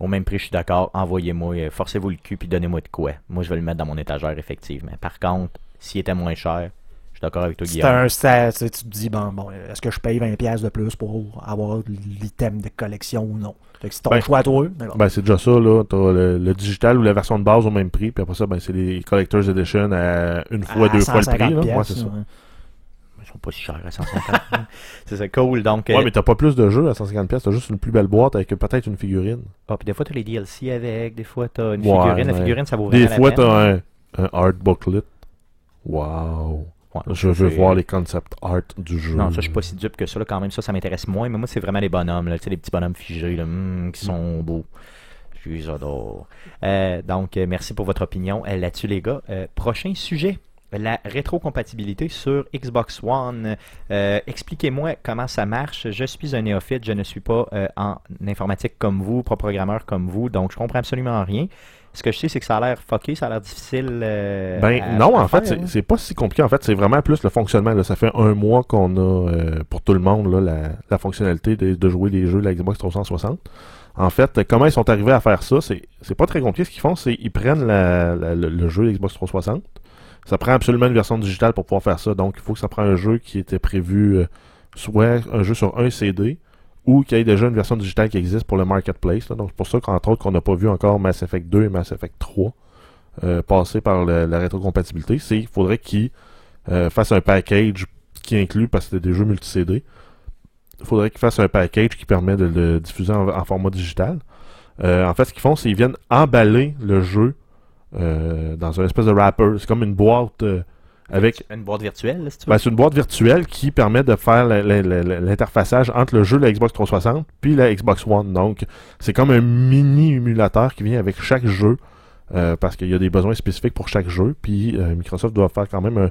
Au même prix, je suis d'accord. Envoyez-moi, euh, forcez-vous le cul puis donnez-moi de quoi. Moi, je vais le mettre dans mon étagère, effectivement. Par contre, s'il était moins cher, je suis d'accord avec toi, C'est Guillaume. un stat, tu te dis, bon, bon, est-ce que je paye 20$ piastres de plus pour avoir l'item de collection ou non? Fait que c'est ton Ben, choix à toi. bon. Ben, c'est déjà ça, là. T'as le, le digital ou la version de base au même prix, puis après ça, ben, c'est les Collector's Edition à une fois, À deux fois le prix, 150 là. Ouais, piastres, c'est ça. ouais. Ils sont pas si chers à 150. c'est ça, cool. Donc, euh, Ouais, mais t'as pas plus de jeux à 150$, piastres, t'as juste une plus belle boîte avec peut-être une figurine. ah, puis des fois, tu as les DLC avec, des fois, tu as une Ouais, figurine. La ouais. figurine, ça vaut vraiment Des fois, la peine. t'as un, un art booklet. Wow. Ouais, Je veux voir les concept art du jeu. Non, ça, je suis pas si dupe que ça. Là, quand même, ça, ça m'intéresse moins. Mais moi, c'est vraiment les bonhommes. Là, tu sais, les petits bonhommes figés là, hum, qui sont beaux. Je les adore. Euh, donc, euh, merci pour votre opinion euh, là-dessus, les gars. Euh, prochain sujet. La rétrocompatibilité sur Xbox One. Euh, Expliquez-moi comment ça marche. Je suis un néophyte, je ne suis pas euh, en informatique comme vous, pas programmeur comme vous, donc je comprends absolument rien. Ce que je sais, c'est que ça a l'air fucké, ça a l'air difficile. euh, Ben à- non, à en fait, faire, c'est- pas si compliqué. En fait, c'est vraiment plus le fonctionnement. là. Ça fait un mois qu'on a, euh, pour tout le monde, là, la, la fonctionnalité de, de jouer les jeux de la Xbox 360. En fait, comment ils sont arrivés à faire ça, c'est pas très compliqué. Ce qu'ils font, c'est ils prennent la- la- le, le jeu de Xbox 360. Ça prend absolument une version digitale pour pouvoir faire ça. Donc, il faut que ça prenne un jeu qui était prévu, euh, soit un jeu sur un CD, ou qu'il y ait déjà une version digitale qui existe pour le marketplace. Donc, c'est pour ça qu'entre autres, qu'on n'a pas vu encore Mass Effect 2 et Mass Effect 3 euh, passer par la rétrocompatibilité. C'est il faudrait qu'ils euh, fassent un package qui inclut, parce que c'est des jeux multi-CD, il faudrait qu'ils fassent un package qui permet de le diffuser en, format digital. Euh, en fait, ce qu'ils font, c'est qu'ils viennent emballer le jeu dans un espèce de wrapper. C'est comme une boîte avec Une boîte virtuelle, là, si tu veux. ben, c'est une boîte virtuelle qui permet de faire l'interfaçage entre le jeu de la Xbox 360 puis la Xbox One. Donc, c'est comme un mini émulateur qui vient avec chaque jeu euh, parce qu'il y a des besoins spécifiques pour chaque jeu. Puis euh, Microsoft doit faire quand même un,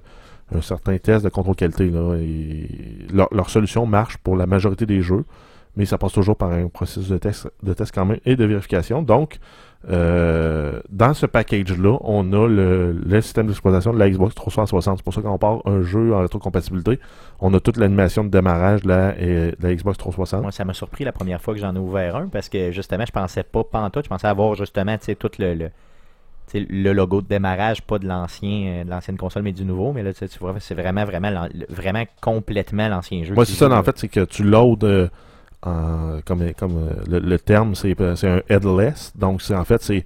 un certain test de contrôle qualité. Là, et leur, leur solution marche pour la majorité des jeux, mais ça passe toujours par un processus de test, de test quand même et de vérification. Donc, euh, dans ce package-là, on a le, le système d'exploitation de la Xbox 360. C'est pour ça qu'on part un jeu en rétrocompatibilité, on a toute l'animation de démarrage de la, et- de la Xbox 360. Moi, ça m'a surpris la première fois que j'en ai ouvert un parce que justement, je pensais pas pantoute, je pensais avoir justement tout le, le, le logo de démarrage, pas de l'ancien euh, de l'ancienne console, mais du nouveau. Mais là, tu vois, c'est vraiment, vraiment, vraiment complètement l'ancien jeu. Moi, c'est ça, en fait, c'est que tu loads, euh, en- comme, comme euh, le, le terme, c'est euh, un headless. Donc, c'est en fait, c'est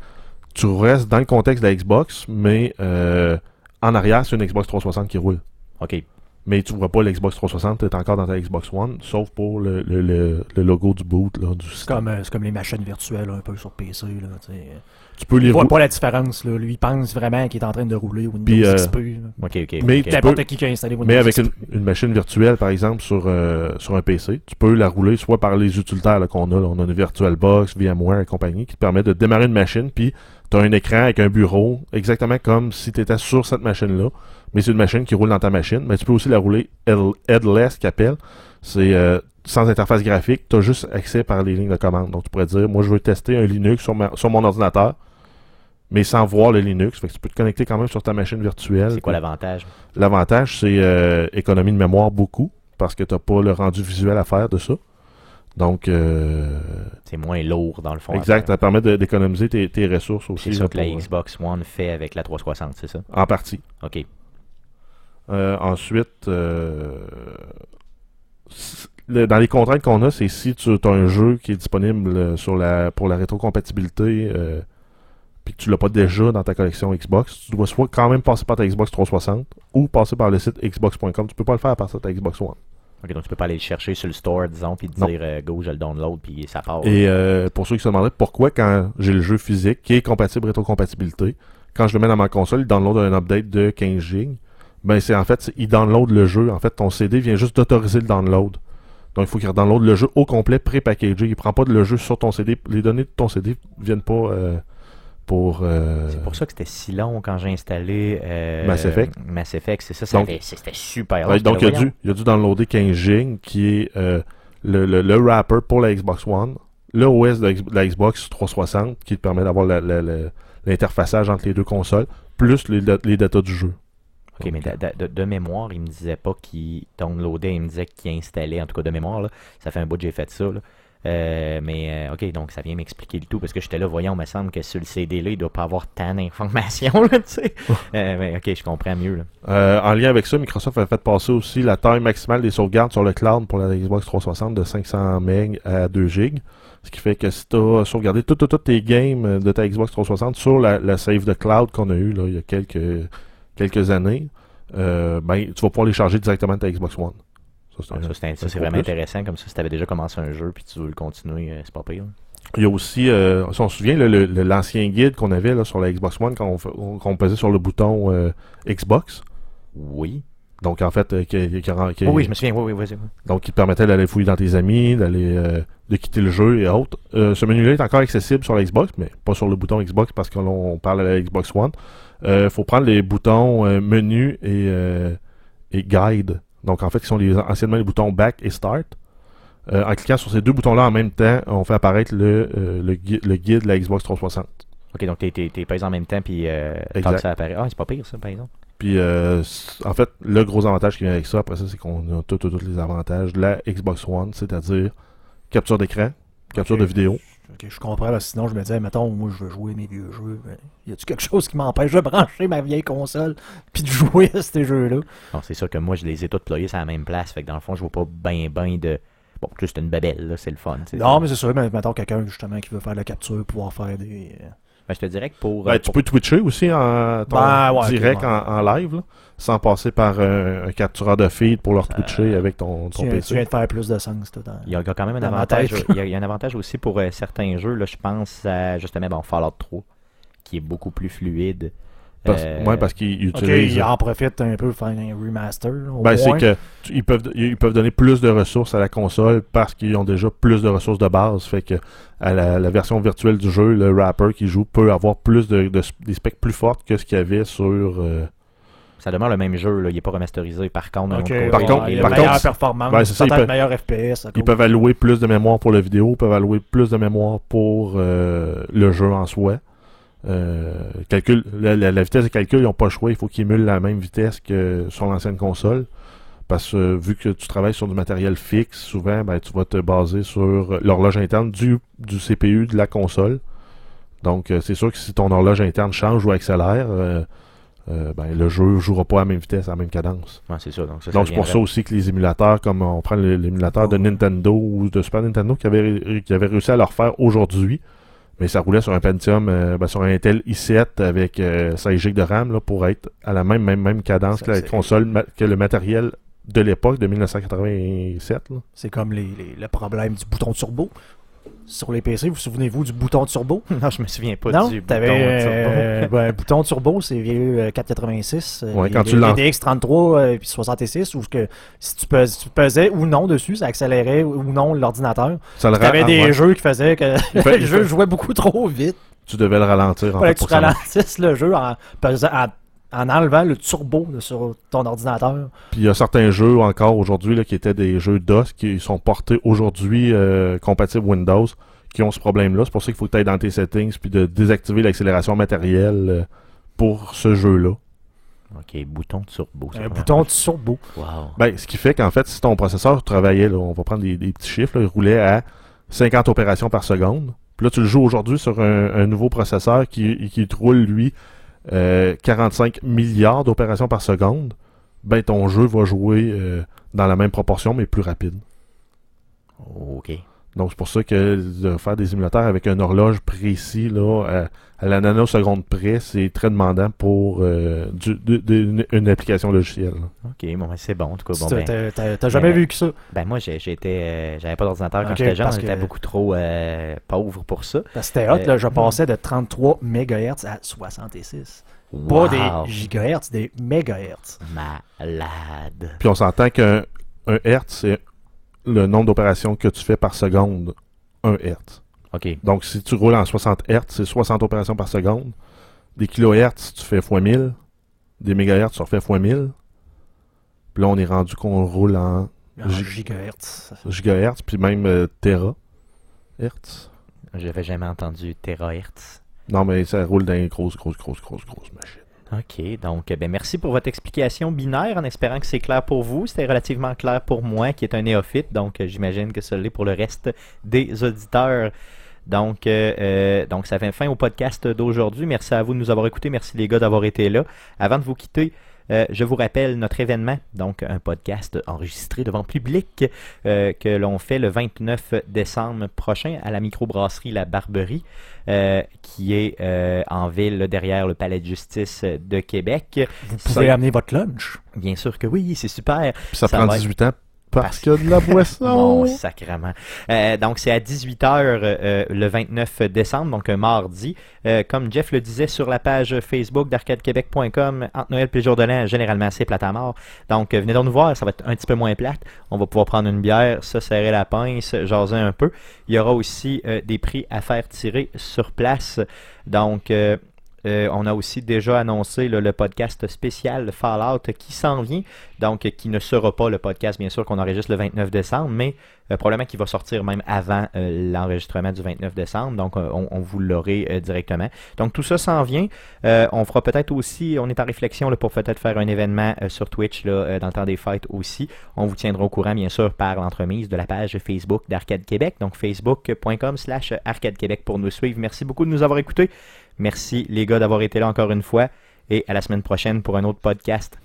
tu restes dans le contexte de la Xbox, mais euh, en arrière, c'est une Xbox 360 qui roule. Ok. Mais tu vois pas l'Xbox 360, tu es encore dans ta Xbox One, sauf pour le, le, le, le logo du boot là, du C'est comme, euh, c'est comme les machines virtuelles un peu sur PC. Là, tu. Tu peux les il voit rou- pas la différence. Là. Lui, il pense vraiment qu'il est en train de rouler Windows Puis, euh, XP. là. Ok, ok. Mais N'importe peux- qui qui a installé Windows Mais avec XP. une, une machine virtuelle, par exemple, sur, euh, sur un PC, tu peux la rouler soit par les utilitaires là, qu'on a. là. On a une VirtualBox, VMware et compagnie qui te permet de démarrer une machine, puis tu as un écran avec un bureau, exactement comme si tu étais sur cette machine-là. Mais c'est une machine qui roule dans ta machine. Mais tu peux aussi la rouler head- headless, qu'ils appellent. C'est euh, sans interface graphique. Tu as juste accès par les lignes de commande. Donc tu pourrais dire, moi je veux tester un Linux sur, ma- sur mon ordinateur, mais sans voir le Linux. Fait que tu peux te connecter quand même sur ta machine virtuelle. C'est quoi l'avantage? L'avantage, c'est euh, économie de mémoire beaucoup, parce que tu n'as pas le rendu visuel à faire de ça. Donc, euh, C'est moins lourd dans le fond. exact, ça permet d'économiser tes, tes ressources aussi. C'est ça que la pour, euh, Xbox One fait avec la 360, c'est ça? En partie. Ok. Euh, ensuite, euh, le- dans les contraintes qu'on a, c'est si tu as un jeu qui est disponible sur la, pour la rétrocompatibilité, puis que tu l'as pas déjà dans ta collection Xbox, tu dois soit quand même passer par ta Xbox 360 ou passer par le site xbox.com. Tu peux pas le faire à partir de ta Xbox One. Ok, donc tu peux pas aller le chercher sur le store, disons, puis te Non. dire euh, go, je le download, puis ça part. Et euh, pour ceux qui se demanderaient pourquoi, quand j'ai le jeu physique qui est compatible rétrocompatibilité, quand je le mets dans ma console, il download un update de 15 GB. Ben c'est en fait, il download le jeu. En fait, ton CD vient juste d'autoriser le download. Donc il faut qu'il download le jeu au complet pré-packagé. Il prend pas de le jeu sur ton CD. Les données de ton CD viennent pas euh, pour. euh, C'est pour ça que c'était si long quand j'ai installé euh, Mass Effect. Mass Effect, c'est ça, ça Donc- avait- c'était super long. Ouais, donc il a, dû, il a dû downloader 15 GB qui est euh, le, le, le wrapper pour la Xbox One, le OS de, la Xbox 360 qui te permet d'avoir l'interfaçage entre les deux consoles, plus les, les datas du jeu. Ok, mais de, de- de- de mémoire, il me disait pas qu'il downloadait, il me disait qu'il installait, en tout cas de mémoire, là. ça fait un bout que j'ai fait ça. là. Euh, mais euh, ok, donc ça vient m'expliquer le tout, parce que j'étais là, voyons, il me semble que sur le CD là, il doit pas avoir tant d'informations, tu sais. Euh, mais ok, je comprends mieux. Là. Euh, en lien avec ça, Microsoft a fait passer aussi la taille maximale des sauvegardes sur le cloud pour la Xbox 360 de 500 MB à 2 GB. Ce qui fait que si tu as sauvegardé tous tes games de ta Xbox 360 sur la, la save de cloud qu'on a eu là, il y a quelques, quelques années, euh, ben, tu vas pouvoir les charger directement de ta Xbox One. Ça, c'est vraiment plus. intéressant, comme ça, si tu avais déjà commencé un jeu puis tu veux le continuer, euh, c'est pas pire. là. Il y a aussi, euh, si on se souvient, l'ancien guide qu'on avait là, sur la Xbox One quand on, pesait sur le bouton euh, Xbox. Oui. Donc en fait, euh, qui, qui- qui- Oh, oui, je me souviens, oui, oui, vas-y. oui. donc qui te permettait d'aller fouiller dans tes amis, d'aller euh, de quitter le jeu et autres. Euh, ce menu-là est encore accessible sur la Xbox, mais pas sur le bouton Xbox parce qu'on parle à la Xbox One. Il faut prendre les boutons menu et, et guide. Donc en fait, qui sont les, anciennement les boutons back et start. Euh, en cliquant sur ces deux boutons-là en même temps, on fait apparaître le, euh, le, gui- le guide de la Xbox 360. Ok, donc t'es, payé en même temps, puis euh, tant que ça apparaît. Ah, c'est pas pire, ça, par exemple. Puis, euh, en fait, le gros avantage qui vient avec ça, après ça, c'est qu'on a tous les avantages de la Xbox One, c'est-à-dire capture d'écran, capture de vidéo. Ok, je comprends. Là, sinon, je me disais, mettons, moi, je veux jouer mes vieux jeux. Y a-tu quelque chose qui m'empêche de brancher ma vieille console puis de jouer à ces jeux-là? Non, c'est sûr que moi, je les ai tous ployés sur la même place. Fait que dans le fond, je vois pas ben ben de. Bon, juste une babelle, là, c'est le fun. Non, mais c'est sûr, mais mettons quelqu'un, justement, qui veut faire la capture, pouvoir faire des. Euh, Ben, je te dirais que pour. Ben, euh, tu pour- peux twitcher aussi en ton- Ben, ouais, direct ouais. en, en live, là, sans passer par euh, un captureur de feed pour leur twitcher avec ton, ton tu, viens, tu PC. viens de faire plus de sens, toi, dans- Il y a quand même un avantage. il, y a, il y a un avantage aussi pour euh, certains jeux. Là, je pense à justement bon, Fallout 3, qui est beaucoup plus fluide. Parce, Euh, ouais, parce qu'ils Ok, utilisent. il en profite un peu pour faire un remaster. au Ben, c'est que tu- ils peuvent, ils peuvent donner plus de ressources à la console parce qu'ils ont déjà plus de ressources de base. Fait que à la, la version virtuelle du jeu, le rapper qui joue peut avoir plus de, de- des specs plus fortes que ce qu'il y avait sur. euh, Ça demeure le même jeu, là, il n'est pas remasterisé. Par contre, d'un Ok, autre côté, Par contre- ouais, il a par meilleure contre- performance, c'est ça, peut- meilleur FPS. Ils peuvent allouer plus de mémoire pour la vidéo, ils peuvent allouer plus de mémoire pour euh, le jeu en soi. Euh, calcul, la, la- la vitesse de calcul, ils n'ont pas le choix, il faut qu'ils émulent la même vitesse que sur l'ancienne console. Parce que euh, vu que tu travailles sur du matériel fixe, souvent ben, tu vas te baser sur l'horloge interne du, du CPU de la console. Donc euh, c'est sûr que si ton horloge interne change ou accélère, euh, euh, ben, le jeu ne jouera pas à la même vitesse, à la même cadence. Ouais, c'est ça. Donc, ça, ça Donc c'est pour ça aussi que les émulateurs, comme on prend l'émulateur de Nintendo ou de Super Nintendo qui avait, ré- qui avait réussi à le refaire aujourd'hui, mais ça roulait sur un Pentium, euh, ben, sur un Intel i7 avec euh, 16 GB de RAM là, pour être à la même, même, même cadence Ça, que la console, que le matériel de l'époque, de 1987. là. C'est comme les, les- le problème du bouton turbo. Sur les PC, vous souvenez-vous du bouton turbo? non, je me souviens pas non, du bouton turbo. euh, ben, un bouton turbo, c'est vieux euh, 486. euh, Ouais, les- quand tu les lances- DX33 euh, puis 66, où que si tu, pes- tu pesais ou non dessus, ça accélérait ou non l'ordinateur. Ça le T'avais ra- des ah, ouais. jeux qui faisaient que le jeu jouait beaucoup trop vite. Tu devais le ralentir en fait, que pour tu ralentisses le jeu en, pesant- en, en enlevant le turbo là, sur ton ordinateur. Puis il y a certains jeux encore aujourd'hui là, qui étaient des jeux DOS qui sont portés aujourd'hui euh, compatibles Windows qui ont ce problème-là. C'est pour ça qu'il faut que tu ailles dans tes settings puis de désactiver l'accélération matérielle euh, pour ce jeu-là. Ok, bouton turbo. c'est Un bouton turbo. Wow. Ben, ce qui fait qu'en fait, si ton processeur travaillait, là, on va prendre des, des petits chiffres, là, il roulait à 50 opérations par seconde. Puis là, tu le joues aujourd'hui sur un, un nouveau processeur qui, qui te roule, lui, euh, 45 milliards d'opérations par seconde. Ben, ton jeu va jouer euh, dans la même proportion, mais plus rapide. Ok. Donc, c'est pour ça que de faire des émulateurs avec une horloge précis, là, à, à la nanoseconde près, c'est très demandant pour euh, du- de- de- une, une application logicielle. là. Ok, bon, ben, c'est bon. En tout cas, bon, ben, t'as- T'as t'as jamais ben, vu que ça? ben moi, j'ai- j'étais, euh, j'avais pas d'ordinateur quand j'étais jeune. J'étais que- beaucoup trop euh, pauvre pour ça. Parce que C'était hot, là, je Euh, passais de 33 MHz à 66. Wow. Pas des gigahertz, des mégahertz. Malade. Puis on s'entend qu'un un hertz, c'est le nombre d'opérations que tu fais par seconde. 1 hertz. Ok. Donc, si tu roules en 60 hertz, c'est 60 opérations par seconde. Des kilohertz, tu fais x 1000. Des mégahertz, tu refais x 1000. Puis là, on est rendu qu'on roule en En Gi- gigahertz. gigahertz, puis même euh, téra. Hertz. J'avais jamais entendu terahertz. Non, mais ça roule dans une grosse, grosse, grosse, grosse, grosse machine. OK, donc ben, merci pour votre explication binaire en espérant que c'est clair pour vous. C'était relativement clair pour moi qui est un néophyte, donc euh, j'imagine que ça l'est pour le reste des auditeurs. Donc, euh, euh, donc ça fait fin au podcast d'aujourd'hui. Merci à vous de nous avoir écoutés. Merci les gars d'avoir été là. Avant de vous quitter, euh, je vous rappelle notre événement, donc un podcast enregistré devant public euh, que l'on fait le 29 décembre prochain à la microbrasserie La Barberie, euh, qui est euh, en ville là, derrière le Palais de justice de Québec. Vous pouvez amener votre lunch. Bien sûr que oui, c'est super. Puis ça, Ça prend va être- 18 ans parce qu'il y a de la boisson. Mon sacrement. Euh, donc, c'est à 18h le 29 décembre, donc un mardi. Euh, comme Jeff le disait sur la page Facebook d'arcadequebec.com, entre Noël et le jour de l'an, généralement c'est plate à mort. Donc, euh, venez donc nous voir, ça va être un petit peu moins plate. On va pouvoir prendre une bière, se serrer la pince, jaser un peu. Il y aura aussi euh, des prix à faire tirer sur place. Donc, euh, on a aussi déjà annoncé là, le podcast spécial Fallout qui s'en vient, donc euh, qui ne sera pas le podcast bien sûr qu'on enregistre le 29 décembre, mais euh, probablement qu'il va sortir même avant euh, l'enregistrement du 29 décembre, donc euh, on, on vous l'aurez euh, directement. Donc tout ça s'en vient. On fera peut-être aussi, on est en réflexion là, pour peut-être faire un événement sur Twitch là, dans le temps des fêtes aussi. On vous tiendra au courant bien sûr par l'entremise de la page Facebook d'Arcade Québec, donc facebook.com slash Arcade Québec pour nous suivre. Merci beaucoup de nous avoir écoutés. Merci les gars d'avoir été là encore une fois et à la semaine prochaine pour un autre podcast.